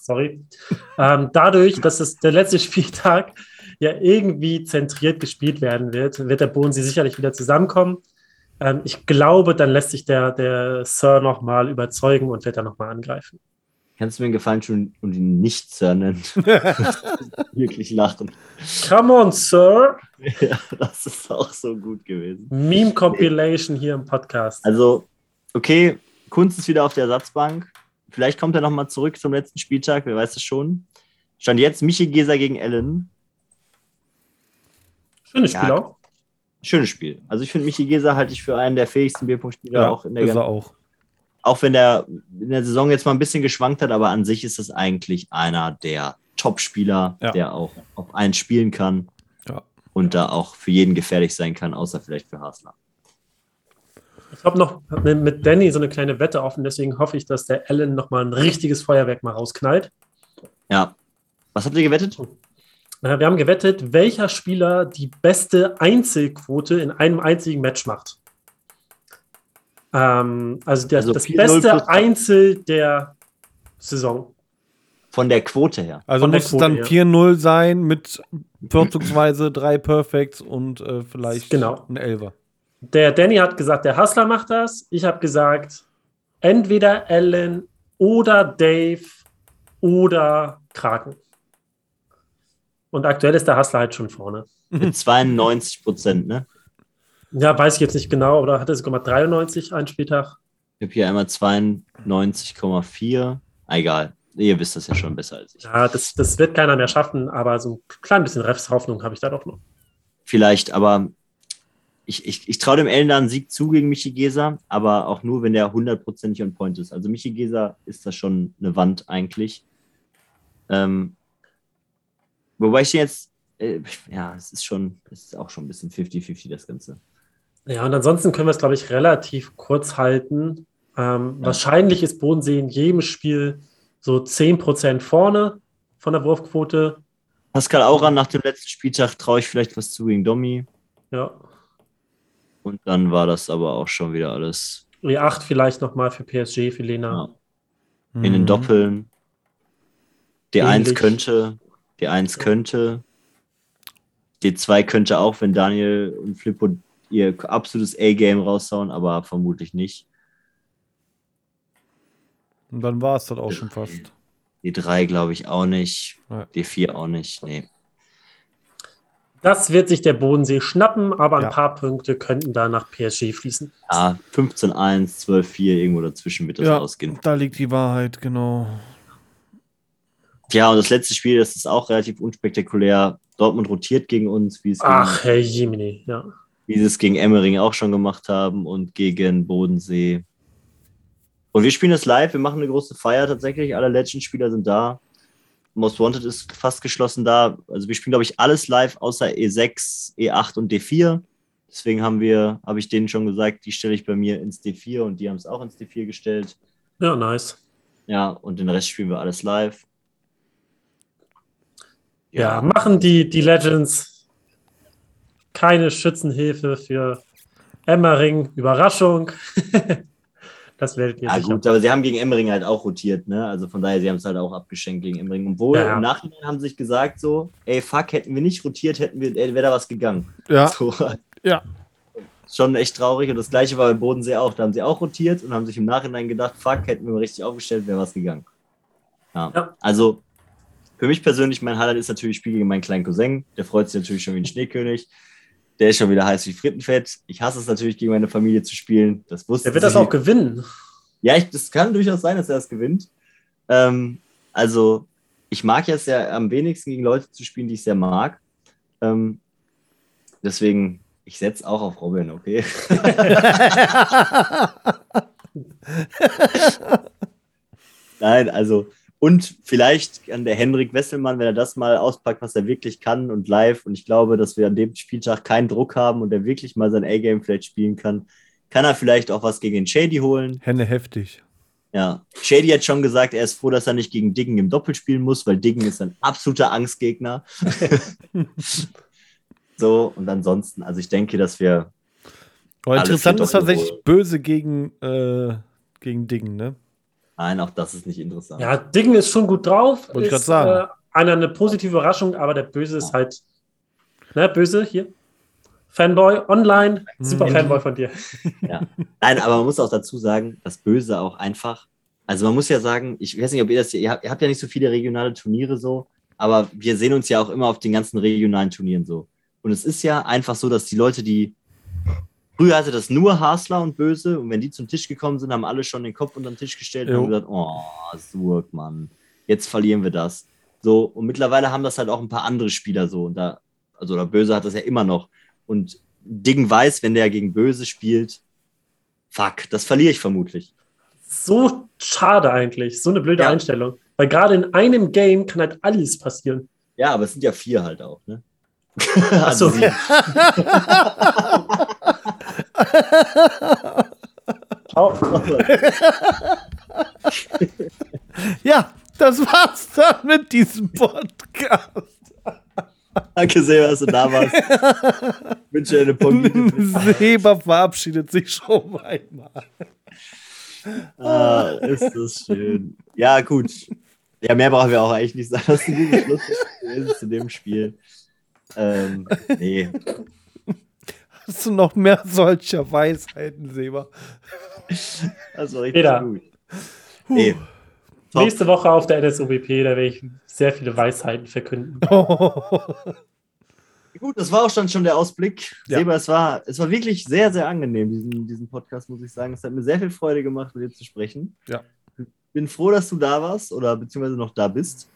Sorry. ähm, dadurch, dass es der letzte Spieltag ja irgendwie zentriert gespielt werden wird, wird der Bodensee sicherlich wieder zusammenkommen. Ähm, ich glaube, dann lässt sich der, der Sir nochmal überzeugen und wird dann nochmal angreifen. Kannst du mir einen Gefallen tun und ihn nicht Sir nennen? Wirklich lachen. Come on, Sir. Ja, das ist auch so gut gewesen. Meme Compilation hier im Podcast. Also, okay, Kunst ist wieder auf der Ersatzbank. Vielleicht kommt er nochmal zurück zum letzten Spieltag, wer weiß es schon. Stand jetzt Michi Geser gegen Ellen. Schönes Spiel ja, auch. Schönes Spiel. Also ich finde Michi Geser halte ich für einen der fähigsten Bierpunktspieler ja, auch in der ist er auch auch wenn der in der Saison jetzt mal ein bisschen geschwankt hat, aber an sich ist es eigentlich einer der Top-Spieler, ja. der auch auf allen spielen kann ja. und da auch für jeden gefährlich sein kann, außer vielleicht für Hasler. Ich habe noch mit Danny so eine kleine Wette offen, deswegen hoffe ich, dass der Allen nochmal ein richtiges Feuerwerk mal rausknallt. Ja. Was habt ihr gewettet? Wir haben gewettet, welcher Spieler die beste Einzelquote in einem einzigen Match macht. Ähm, also, der, also das beste Einzel der Saison. Von der Quote her. Also Von muss es dann 4-0 sein mit vorzugsweise drei Perfects und äh, vielleicht genau. ein Elver. Der Danny hat gesagt, der Hustler macht das. Ich habe gesagt, entweder Allen oder Dave oder Kraken. Und aktuell ist der Hustler halt schon vorne. Mit 92 Prozent, ne? Ja, weiß ich jetzt nicht genau, oder hat er sogar mal 93 einen Spieltag? Ich habe hier einmal 92,4. Egal, ihr wisst das ja schon besser als ich. Ja, das, das wird keiner mehr schaffen, aber so ein klein bisschen Refs-Hoffnung habe ich da doch noch. Vielleicht, aber ich, ich, ich traue dem Ellen da einen Sieg zu gegen Michi Geser, aber auch nur, wenn der hundertprozentig on point ist. Also Michi Geser ist da schon eine Wand eigentlich. Ähm, wobei ich jetzt, äh, ja, es ist schon, es ist auch schon ein bisschen 50-50 das Ganze. Ja, und ansonsten können wir es, glaube ich, relativ kurz halten. Ähm, ja. Wahrscheinlich ist Bodensee in jedem Spiel so 10% vorne von der Wurfquote. Pascal Auran nach dem letzten Spieltag traue ich vielleicht was zu gegen Domi. Ja. Und dann war das aber auch schon wieder alles. E8 vielleicht nochmal für PSG, für Lena. Ja. In den mhm. Doppeln. D1 Ähnlich. könnte. D1 könnte. D2 könnte auch, wenn Daniel und Flippo ihr absolutes A-Game raushauen, aber vermutlich nicht. Und dann war es das auch schon fast. D3 glaube ich auch nicht. Ja. D4 auch nicht. Nee. Das wird sich der Bodensee schnappen, aber ja. ein paar Punkte könnten da nach PSG fließen. Ja, 15-1, 12-4, irgendwo dazwischen wird das ja, ausgehen. Da liegt die Wahrheit, genau. Ja, und das letzte Spiel, das ist auch relativ unspektakulär. Dortmund rotiert gegen uns, wie es. Ach, Herr Jimini, ja. Wie sie es gegen Emmering auch schon gemacht haben und gegen Bodensee. Und wir spielen das live, wir machen eine große Feier tatsächlich. Alle Legend-Spieler sind da. Most Wanted ist fast geschlossen da. Also wir spielen, glaube ich, alles live außer E6, E8 und D4. Deswegen haben wir, habe ich denen schon gesagt, die stelle ich bei mir ins D4 und die haben es auch ins D4 gestellt. Ja, nice. Ja, und den Rest spielen wir alles live. Ja, machen die, die Legends keine Schützenhilfe für Emmering. Überraschung. Das werdet ihr Ja, gut, aber sie haben gegen Emmering halt auch rotiert, ne? Also von daher, sie haben es halt auch abgeschenkt gegen Emmering. Obwohl, ja, im Nachhinein haben sie sich gesagt, so, ey, fuck, hätten wir nicht rotiert, hätten wir, wäre da was gegangen. Ja. So. Ja. Schon echt traurig. Und das gleiche war beim Bodensee auch. Da haben sie auch rotiert und haben sich im Nachhinein gedacht, fuck, hätten wir mal richtig aufgestellt, wäre was gegangen. Ja. ja. Also, für mich persönlich, mein Highlight ist natürlich Spiel gegen meinen kleinen Cousin. Der freut sich natürlich schon wie ein Schneekönig. Der ist schon wieder heiß wie Frittenfett. Ich hasse es natürlich, gegen meine Familie zu spielen. Das wusste Er wird das auch gewinnen. Ja, ich, das kann durchaus sein, dass er das gewinnt. Ähm, also, ich mag es ja am wenigsten gegen Leute zu spielen, die ich sehr mag. Ähm, deswegen, ich setze auch auf Robin, okay? Nein, also und vielleicht kann der Henrik Wesselmann, wenn er das mal auspackt, was er wirklich kann und live, und ich glaube, dass wir an dem Spieltag keinen Druck haben und er wirklich mal sein A-Game vielleicht spielen kann, kann er vielleicht auch was gegen den Shady holen. Hände heftig. Ja, Shady hat schon gesagt, er ist froh, dass er nicht gegen Diggen im Doppel spielen muss, weil Diggen ist ein absoluter Angstgegner. so, und ansonsten, also ich denke, dass wir. Aber interessant ist tatsächlich böse gegen, äh, gegen Diggen, ne? Nein, auch das ist nicht interessant. Ja, Dingen ist schon gut drauf. Wollte ich gerade sagen. Äh, einer eine positive Überraschung, aber der Böse ist halt. Ne, Böse hier. Fanboy online, super mhm. Fanboy von dir. Ja. Nein, aber man muss auch dazu sagen, das Böse auch einfach. Also man muss ja sagen, ich weiß nicht, ob ihr das, ihr habt, ihr habt ja nicht so viele regionale Turniere so, aber wir sehen uns ja auch immer auf den ganzen regionalen Turnieren so. Und es ist ja einfach so, dass die Leute, die Früher hatte das nur Hasler und Böse und wenn die zum Tisch gekommen sind, haben alle schon den Kopf unter den Tisch gestellt jo. und gesagt, oh, Surk, Mann, jetzt verlieren wir das. So, und mittlerweile haben das halt auch ein paar andere Spieler so. Und da, also der Böse hat das ja immer noch. Und Ding weiß, wenn der gegen Böse spielt, fuck, das verliere ich vermutlich. So schade eigentlich, so eine blöde ja. Einstellung. Weil gerade in einem Game kann halt alles passieren. Ja, aber es sind ja vier halt auch, ne? Achso. also ja, das war's dann mit diesem Podcast. Danke sehr, dass du da warst. Ich wünsche dir eine Punkt. Seba verabschiedet sich schon einmal. Ah, ist das schön. Ja, gut. Ja, mehr brauchen wir auch eigentlich nicht sagen. Das ist ein guter Schluss zu dem Spiel. Ähm, nee. Hast du noch mehr solcher Weisheiten, Seba? War richtig Peter. gut. Nee. Nächste Woche auf der NSOBP, da werde ich sehr viele Weisheiten verkünden. Gut, das war auch schon, schon der Ausblick. Ja. Seba, es war, es war wirklich sehr, sehr angenehm, diesen, diesen Podcast, muss ich sagen. Es hat mir sehr viel Freude gemacht, mit dir zu sprechen. Ja. Bin froh, dass du da warst oder beziehungsweise noch da bist.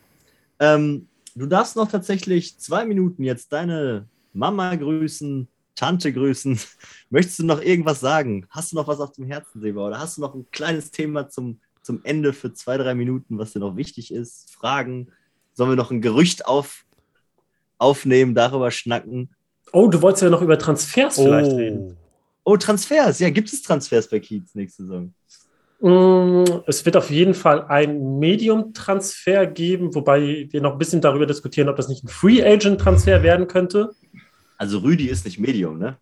Ähm, du darfst noch tatsächlich zwei Minuten jetzt deine Mama grüßen, Tante grüßen. Möchtest du noch irgendwas sagen? Hast du noch was auf dem Herzen, Seba? Oder hast du noch ein kleines Thema zum, zum Ende für zwei, drei Minuten, was dir noch wichtig ist? Fragen? Sollen wir noch ein Gerücht auf, aufnehmen, darüber schnacken? Oh, du wolltest ja noch über Transfers oh. vielleicht reden. Oh, Transfers. Ja, gibt es Transfers bei Kiez nächste Saison? Mm, es wird auf jeden Fall ein Medium-Transfer geben, wobei wir noch ein bisschen darüber diskutieren, ob das nicht ein Free-Agent-Transfer werden könnte. Also Rüdi ist nicht Medium, ne?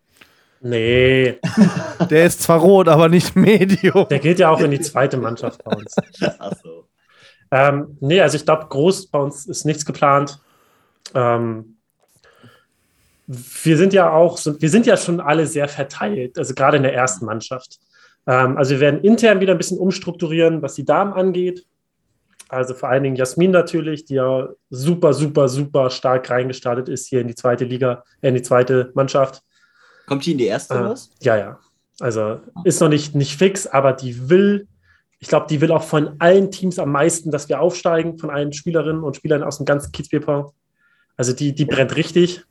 Nee. Der ist zwar rot, aber nicht Medium. Der geht ja auch in die zweite Mannschaft bei uns. Ach so. Ähm, nee, also ich glaube, groß bei uns ist nichts geplant. Ähm, wir sind ja auch, wir sind ja schon alle sehr verteilt, also gerade in der ersten Mannschaft. Ähm, also wir werden intern wieder ein bisschen umstrukturieren, was die Damen angeht. Also vor allen Dingen Jasmin natürlich, die ja super, super, super stark reingestartet ist hier in die zweite Liga, äh, in die zweite Mannschaft. Kommt die in die erste äh, was? Ja, ja. Also ist noch nicht, nicht fix, aber die will ich glaube, die will auch von allen Teams am meisten, dass wir aufsteigen, von allen Spielerinnen und Spielern aus dem ganzen Kiezbierpau. Also die, die brennt richtig.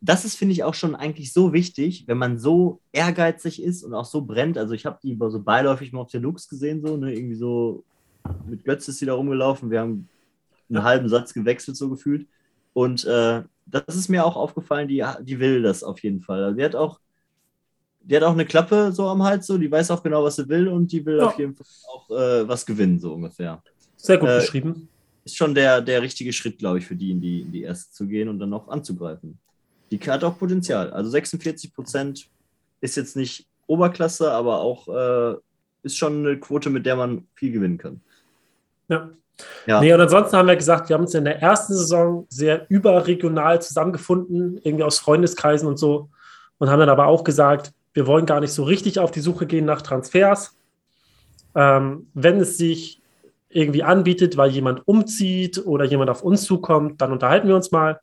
Das ist, finde ich, auch schon eigentlich so wichtig, wenn man so ehrgeizig ist und auch so brennt. Also ich habe die so beiläufig mal auf der Lux gesehen, so, ne? irgendwie so mit Götz ist sie da rumgelaufen. Wir haben einen halben Satz gewechselt, so gefühlt. Und äh, das ist mir auch aufgefallen, die, die will das auf jeden Fall. Also die hat auch die hat auch eine Klappe so am Hals, so, die weiß auch genau, was sie will und die will ja. auf jeden Fall auch äh, was gewinnen, so ungefähr. Sehr gut äh, beschrieben. Ist schon der, der richtige Schritt, glaube ich, für die in, die, in die erste zu gehen und dann noch anzugreifen. Die hat auch Potenzial. Also 46 Prozent ist jetzt nicht Oberklasse, aber auch äh, ist schon eine Quote, mit der man viel gewinnen kann. Ja. Ja. Nee, und ansonsten haben wir gesagt, wir haben uns in der ersten Saison sehr überregional zusammengefunden, irgendwie aus Freundeskreisen und so. Und haben dann aber auch gesagt, wir wollen gar nicht so richtig auf die Suche gehen nach Transfers. Ähm, wenn es sich irgendwie anbietet, weil jemand umzieht oder jemand auf uns zukommt, dann unterhalten wir uns mal.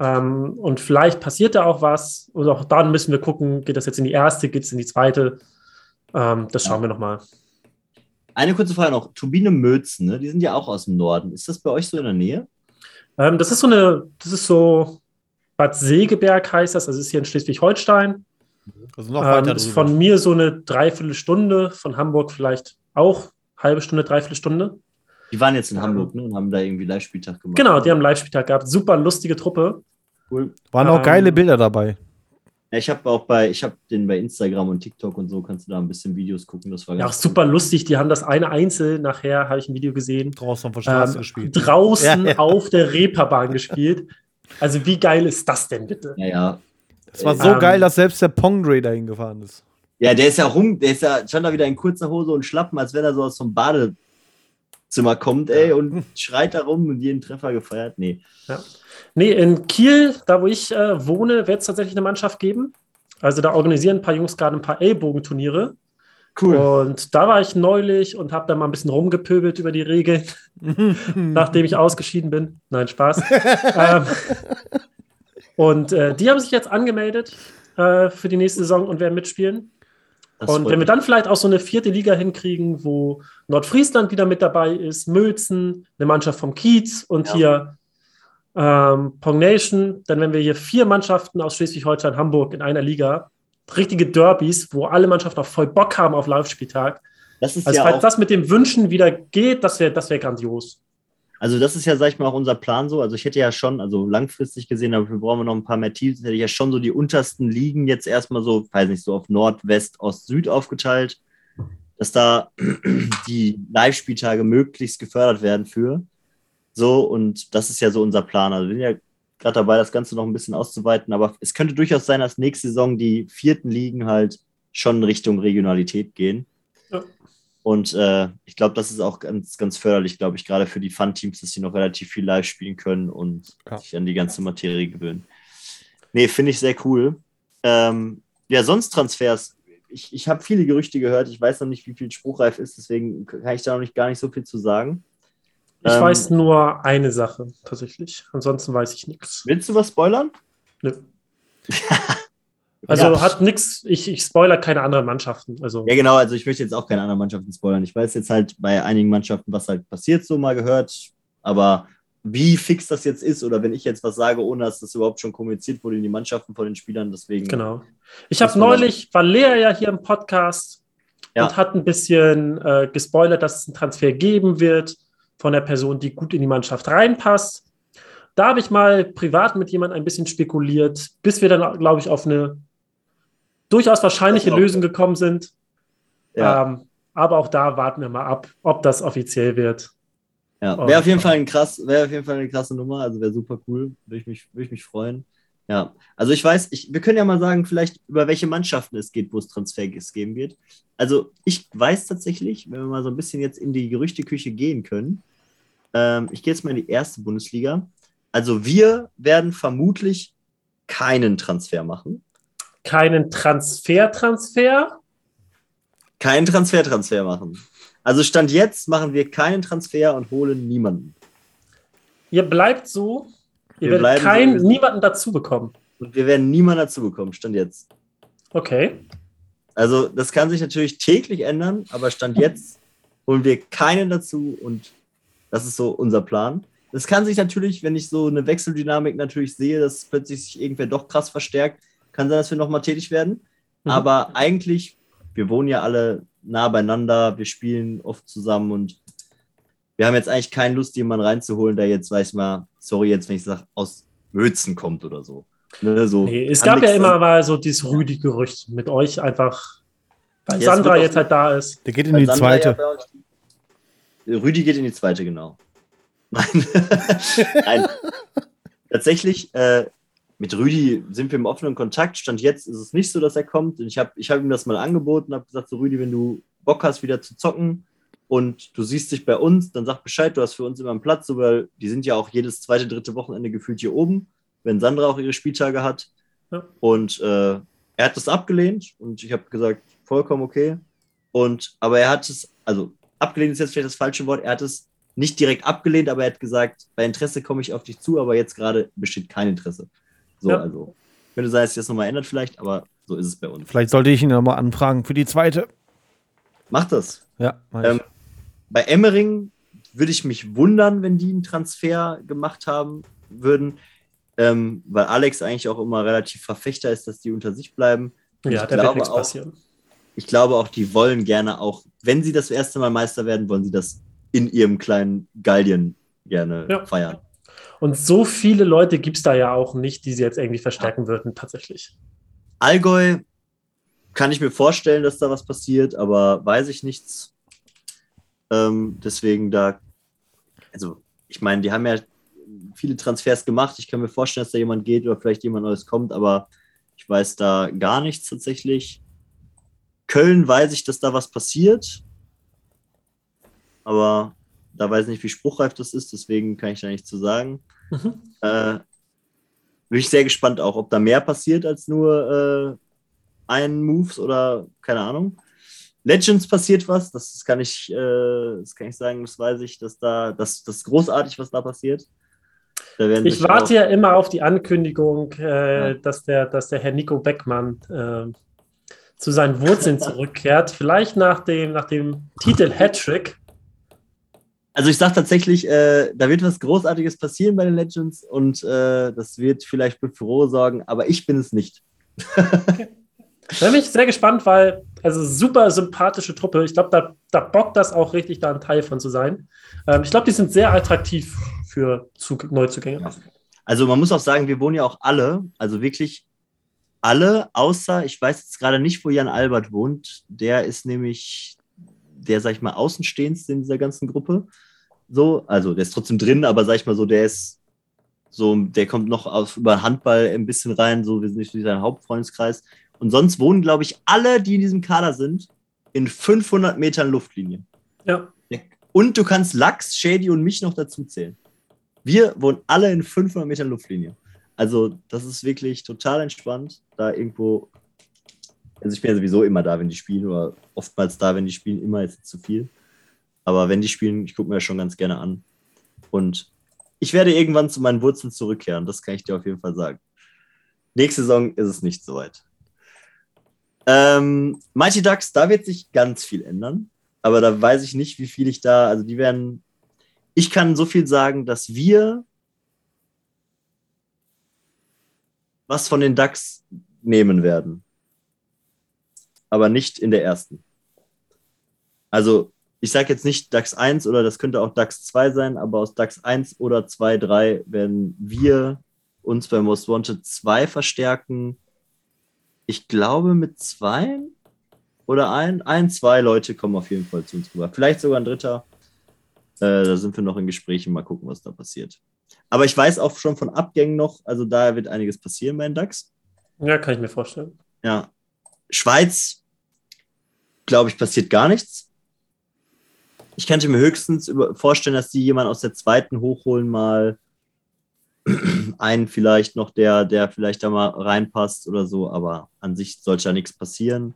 Ähm, und vielleicht passiert da auch was. Und auch dann müssen wir gucken, geht das jetzt in die erste, geht es in die zweite. Ähm, das schauen ja. wir nochmal. Eine kurze Frage noch. Turbine Mötzen, ne? die sind ja auch aus dem Norden. Ist das bei euch so in der Nähe? Ähm, das ist so eine, das ist so, Bad Segeberg heißt das, also ist hier in Schleswig-Holstein. Also noch weiter ähm, ist von mir so eine Dreiviertelstunde, von Hamburg vielleicht auch halbe Stunde, Dreiviertelstunde. Die waren jetzt in Hamburg ne, und haben da irgendwie Live-Spieltag gemacht. Genau, die haben Live-Spieltag gehabt. Super lustige Truppe. Cool. Waren auch ähm, geile Bilder dabei. Ja, ich habe auch bei, ich habe den bei Instagram und TikTok und so, kannst du da ein bisschen Videos gucken. Das war ja auch super lustig. Die haben das eine Einzel nachher, habe ich ein Video gesehen. Draußen auf der Straße ähm, gespielt. Draußen ja, ja. auf der Reeperbahn gespielt. Also, wie geil ist das denn bitte? Ja, ja. Es war so ähm, geil, dass selbst der Pongray dahin gefahren ist. Ja, der ist ja rum, der ist ja schon da wieder in kurzer Hose und Schlappen, als wenn er so aus dem Badezimmer kommt, ey, und schreit da rum und jeden Treffer gefeiert. Nee. Ja. Nee, in Kiel, da wo ich äh, wohne, wird es tatsächlich eine Mannschaft geben. Also da organisieren ein paar Jungs gerade ein paar Ellbogenturniere. Cool. Und da war ich neulich und habe da mal ein bisschen rumgepöbelt über die Regeln, nachdem ich ausgeschieden bin. Nein, Spaß. ähm, und äh, die haben sich jetzt angemeldet äh, für die nächste Saison und werden mitspielen. Das und wenn wir dann vielleicht auch so eine vierte Liga hinkriegen, wo Nordfriesland wieder mit dabei ist, Mülzen, eine Mannschaft vom Kiez und ja. hier ähm, Pong Nation, dann wenn wir hier vier Mannschaften aus Schleswig-Holstein, Hamburg in einer Liga, richtige Derbys, wo alle Mannschaften auch voll Bock haben auf Live-Spieltag. also ja falls das mit dem Wünschen wieder geht, das wäre das wär grandios. Also das ist ja, sag ich mal, auch unser Plan so. Also ich hätte ja schon, also langfristig gesehen, dafür brauchen wir noch ein paar mehr Teams, hätte ich ja schon so die untersten Ligen jetzt erstmal so, weiß nicht, so auf Nord, West, Ost, Süd aufgeteilt. dass da die Live-Spieltage möglichst gefördert werden für. So, und das ist ja so unser Plan. Also wir sind ja gerade dabei, das Ganze noch ein bisschen auszuweiten, aber es könnte durchaus sein, dass nächste Saison die vierten Ligen halt schon Richtung Regionalität gehen. Ja. Und äh, ich glaube, das ist auch ganz, ganz förderlich, glaube ich, gerade für die Fun-Teams, dass sie noch relativ viel live spielen können und ja. sich an die ganze Materie gewöhnen. Nee, finde ich sehr cool. Ähm, ja, sonst Transfers. Ich, ich habe viele Gerüchte gehört. Ich weiß noch nicht, wie viel spruchreif ist, deswegen kann ich da noch nicht gar nicht so viel zu sagen. Ich ähm, weiß nur eine Sache tatsächlich. Ansonsten weiß ich nichts. Willst du was spoilern? Nö. Also ja. hat nichts, ich, ich spoiler keine anderen Mannschaften. Also. Ja, genau, also ich möchte jetzt auch keine anderen Mannschaften spoilern. Ich weiß jetzt halt bei einigen Mannschaften, was halt passiert, so mal gehört, aber wie fix das jetzt ist oder wenn ich jetzt was sage, ohne dass das überhaupt schon kommuniziert wurde in die Mannschaften von den Spielern, deswegen. Genau. Ich habe neulich, war Lea ja hier im Podcast ja. und hat ein bisschen äh, gespoilert, dass es einen Transfer geben wird von der Person, die gut in die Mannschaft reinpasst. Da habe ich mal privat mit jemandem ein bisschen spekuliert, bis wir dann, glaube ich, auf eine durchaus wahrscheinliche Lösung gekommen sind. Ja. Ähm, aber auch da warten wir mal ab, ob das offiziell wird. Ja, wäre auf jeden Fall ein krass, wäre auf jeden Fall eine krasse Nummer, also wäre super cool, würde ich mich, würde ich mich freuen. Ja, also ich weiß, ich, wir können ja mal sagen, vielleicht über welche Mannschaften es geht, wo es Transfers geben wird. Also ich weiß tatsächlich, wenn wir mal so ein bisschen jetzt in die Gerüchteküche gehen können, ähm, ich gehe jetzt mal in die erste Bundesliga. Also wir werden vermutlich keinen Transfer machen keinen Transfer-Transfer? Keinen Transfer-Transfer machen. Also Stand jetzt machen wir keinen Transfer und holen niemanden. Ihr bleibt so, ihr wir werdet kein, so, niemanden dazu bekommen. Und wir werden niemanden dazu bekommen, Stand jetzt. Okay. Also das kann sich natürlich täglich ändern, aber Stand jetzt holen wir keinen dazu und das ist so unser Plan. Das kann sich natürlich, wenn ich so eine Wechseldynamik natürlich sehe, dass plötzlich sich irgendwer doch krass verstärkt, kann sein, dass wir nochmal tätig werden. Mhm. Aber eigentlich, wir wohnen ja alle nah beieinander, wir spielen oft zusammen und wir haben jetzt eigentlich keine Lust, jemanden reinzuholen, der jetzt, weiß mal, sorry, jetzt, wenn ich sage, aus Mötzen kommt oder so. Ne, so nee, es gab ja immer mal so dieses Rüdi-Gerücht mit euch einfach, weil ja, Sandra jetzt halt da ist. Der geht in die Sandra zweite. Ja Rüdi geht in die zweite, genau. Nein. Nein. Tatsächlich, äh, mit Rüdi sind wir im offenen Kontakt. Stand jetzt ist es nicht so, dass er kommt. ich habe ich hab ihm das mal angeboten, habe gesagt, so Rüdi, wenn du Bock hast, wieder zu zocken und du siehst dich bei uns, dann sag Bescheid, du hast für uns immer einen Platz, weil die sind ja auch jedes zweite, dritte Wochenende gefühlt hier oben, wenn Sandra auch ihre Spieltage hat. Ja. Und äh, er hat das abgelehnt und ich habe gesagt, vollkommen okay. Und aber er hat es, also abgelehnt ist jetzt vielleicht das falsche Wort, er hat es nicht direkt abgelehnt, aber er hat gesagt, bei Interesse komme ich auf dich zu, aber jetzt gerade besteht kein Interesse. So, ja. also könnte sein, dass sich das nochmal ändert vielleicht, aber so ist es bei uns. Vielleicht sollte ich ihn nochmal anfragen für die zweite. Macht das. Ja, ähm, bei Emmering würde ich mich wundern, wenn die einen Transfer gemacht haben würden, ähm, weil Alex eigentlich auch immer relativ Verfechter ist, dass die unter sich bleiben. Und ja, da wird nichts auch, passieren. Ich glaube auch, die wollen gerne auch, wenn sie das erste Mal Meister werden, wollen sie das in ihrem kleinen Gallien gerne ja. feiern. Und so viele Leute gibt es da ja auch nicht, die sie jetzt irgendwie verstärken würden, tatsächlich. Allgäu kann ich mir vorstellen, dass da was passiert, aber weiß ich nichts. Ähm, deswegen da, also ich meine, die haben ja viele Transfers gemacht. Ich kann mir vorstellen, dass da jemand geht oder vielleicht jemand Neues kommt, aber ich weiß da gar nichts tatsächlich. Köln weiß ich, dass da was passiert, aber da weiß ich nicht, wie spruchreif das ist, deswegen kann ich da nichts zu sagen. Mhm. Äh, bin ich sehr gespannt auch, ob da mehr passiert als nur äh, ein Moves oder keine Ahnung. Legends passiert was, das kann ich, äh, das kann ich sagen, das weiß ich, dass da, das, das ist großartig, was da passiert. Da ich warte ja immer auf die Ankündigung, äh, ja. dass, der, dass der Herr Nico Beckmann äh, zu seinen Wurzeln zurückkehrt. Vielleicht nach dem, nach dem Titel Hattrick also ich sage tatsächlich, äh, da wird was Großartiges passieren bei den Legends und äh, das wird vielleicht für Furore sorgen, aber ich bin es nicht. okay. Da bin ich sehr gespannt, weil, also super sympathische Truppe. Ich glaube, da, da bockt das auch richtig, da ein Teil von zu sein. Ähm, ich glaube, die sind sehr attraktiv für Zug Neuzugänge. Also man muss auch sagen, wir wohnen ja auch alle, also wirklich alle, außer, ich weiß jetzt gerade nicht, wo Jan Albert wohnt. Der ist nämlich der, sag ich mal, außenstehendste in dieser ganzen Gruppe. So, also der ist trotzdem drin, aber sag ich mal so, der ist so, der kommt noch auf, über Handball ein bisschen rein, so wir sind nicht sein Hauptfreundeskreis. Und sonst wohnen, glaube ich, alle, die in diesem Kader sind, in 500 Metern Luftlinie. Ja. Und du kannst Lachs, Shady und mich noch dazu zählen. Wir wohnen alle in 500 Metern Luftlinie. Also, das ist wirklich total entspannt, da irgendwo. Also, ich bin ja sowieso immer da, wenn die spielen, oder oftmals da, wenn die spielen, immer jetzt zu viel. Aber wenn die spielen, ich gucke mir das schon ganz gerne an. Und ich werde irgendwann zu meinen Wurzeln zurückkehren, das kann ich dir auf jeden Fall sagen. Nächste Saison ist es nicht so weit. Ähm, Mighty Ducks, da wird sich ganz viel ändern. Aber da weiß ich nicht, wie viel ich da, also die werden, ich kann so viel sagen, dass wir was von den Ducks nehmen werden. Aber nicht in der ersten. Also, ich sage jetzt nicht DAX 1 oder das könnte auch DAX 2 sein, aber aus DAX 1 oder 2, 3 werden wir uns bei Most Wanted 2 verstärken. Ich glaube mit zwei oder ein, ein, zwei Leute kommen auf jeden Fall zu uns rüber. Vielleicht sogar ein dritter. Äh, da sind wir noch in Gesprächen. Mal gucken, was da passiert. Aber ich weiß auch schon von Abgängen noch, also da wird einiges passieren bei den DAX. Ja, kann ich mir vorstellen. Ja. Schweiz, glaube ich, passiert gar nichts. Ich könnte mir höchstens vorstellen, dass die jemanden aus der zweiten hochholen, mal einen vielleicht noch, der, der vielleicht da mal reinpasst oder so, aber an sich sollte ja nichts passieren.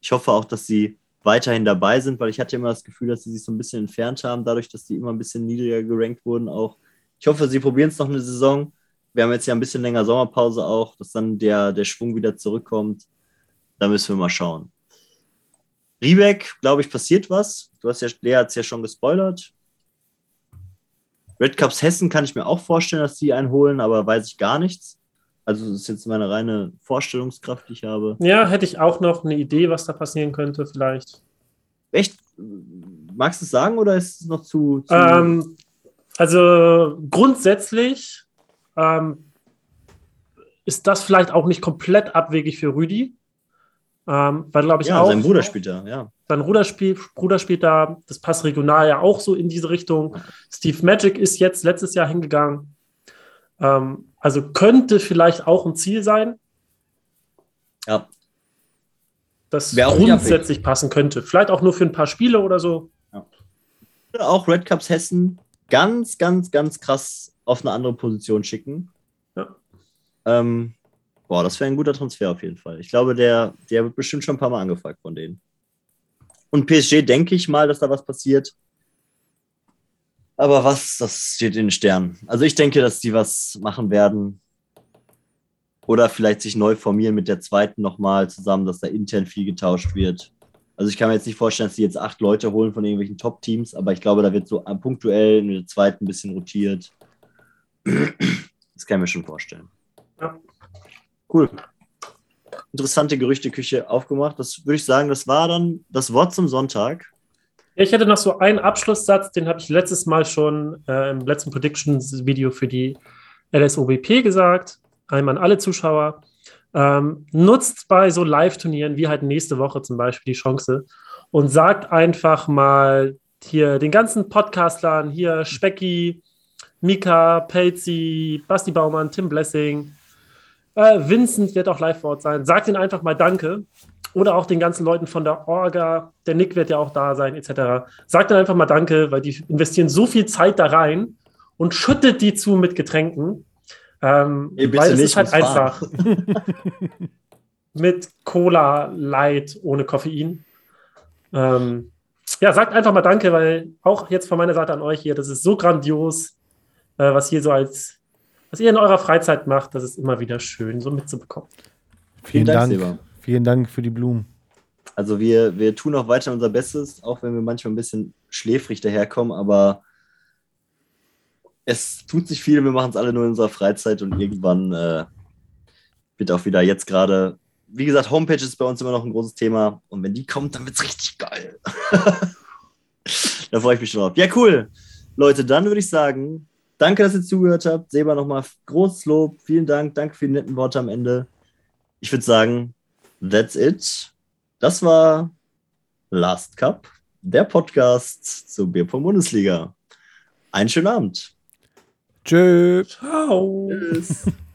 Ich hoffe auch, dass sie weiterhin dabei sind, weil ich hatte immer das Gefühl, dass sie sich so ein bisschen entfernt haben, dadurch, dass die immer ein bisschen niedriger gerankt wurden. Auch ich hoffe, sie probieren es noch eine Saison. Wir haben jetzt ja ein bisschen länger Sommerpause auch, dass dann der, der Schwung wieder zurückkommt. Da müssen wir mal schauen. Riebeck, glaube ich, passiert was. Du hast ja, Lea hat es ja schon gespoilert. Red Cups Hessen kann ich mir auch vorstellen, dass die einen holen, aber weiß ich gar nichts. Also das ist jetzt meine reine Vorstellungskraft, die ich habe. Ja, hätte ich auch noch eine Idee, was da passieren könnte, vielleicht. Echt? Magst du es sagen oder ist es noch zu. zu ähm, also grundsätzlich ähm, ist das vielleicht auch nicht komplett abwegig für Rüdi. Ähm, weil, glaube ich, ja, auch. Sein Bruder spielt da, ja. Sein Bruder spielt, Bruder spielt da. Das passt regional ja auch so in diese Richtung. Steve Magic ist jetzt letztes Jahr hingegangen. Ähm, also könnte vielleicht auch ein Ziel sein. Ja. Das grundsätzlich passen könnte. Vielleicht auch nur für ein paar Spiele oder so. Ja. Auch Red Cups Hessen ganz, ganz, ganz krass auf eine andere Position schicken. Ja. Ähm, boah, das wäre ein guter Transfer auf jeden Fall. Ich glaube, der, der wird bestimmt schon ein paar Mal angefragt von denen. Und PSG denke ich mal, dass da was passiert. Aber was, das steht in den Sternen. Also ich denke, dass die was machen werden. Oder vielleicht sich neu formieren mit der zweiten nochmal zusammen, dass da intern viel getauscht wird. Also ich kann mir jetzt nicht vorstellen, dass die jetzt acht Leute holen von irgendwelchen Top-Teams, aber ich glaube, da wird so punktuell mit der zweiten ein bisschen rotiert. Das kann ich mir schon vorstellen. Ja. Cool. Interessante Gerüchteküche aufgemacht. Das würde ich sagen, das war dann das Wort zum Sonntag. Ich hätte noch so einen Abschlusssatz, den habe ich letztes Mal schon äh, im letzten Predictions-Video für die LSOBP gesagt. Einmal an alle Zuschauer. Ähm, nutzt bei so Live-Turnieren wie halt nächste Woche zum Beispiel die Chance und sagt einfach mal hier den ganzen Podcastlern, hier Specki, Mika, Pelzi, Basti Baumann, Tim Blessing, äh, Vincent wird auch live vor Ort sein. Sagt ihnen einfach mal Danke. Oder auch den ganzen Leuten von der Orga, der Nick wird ja auch da sein, etc. Sagt ihnen einfach mal Danke, weil die investieren so viel Zeit da rein und schüttet die zu mit Getränken. Ähm, weil es ist halt einfach mit Cola Light ohne Koffein. Ähm, ja, sagt einfach mal Danke, weil auch jetzt von meiner Seite an euch hier, das ist so grandios, äh, was hier so als, was ihr in eurer Freizeit macht, das ist immer wieder schön, so mitzubekommen. Vielen, Vielen Dank. Dank Vielen Dank für die Blumen. Also wir, wir tun auch weiter unser Bestes, auch wenn wir manchmal ein bisschen schläfrig daherkommen, aber es tut sich viel, wir machen es alle nur in unserer Freizeit und irgendwann äh, wird auch wieder jetzt gerade, wie gesagt, Homepage ist bei uns immer noch ein großes Thema und wenn die kommt, dann wird es richtig geil. da freue ich mich schon drauf. Ja, cool. Leute, dann würde ich sagen, danke, dass ihr zugehört habt. Seba nochmal großes Lob. Vielen Dank. Danke für die netten Worte am Ende. Ich würde sagen, that's it. Das war Last Cup der Podcast zur Bierpong Bundesliga. Einen schönen Abend. Tschö. Ciao. Tschüss.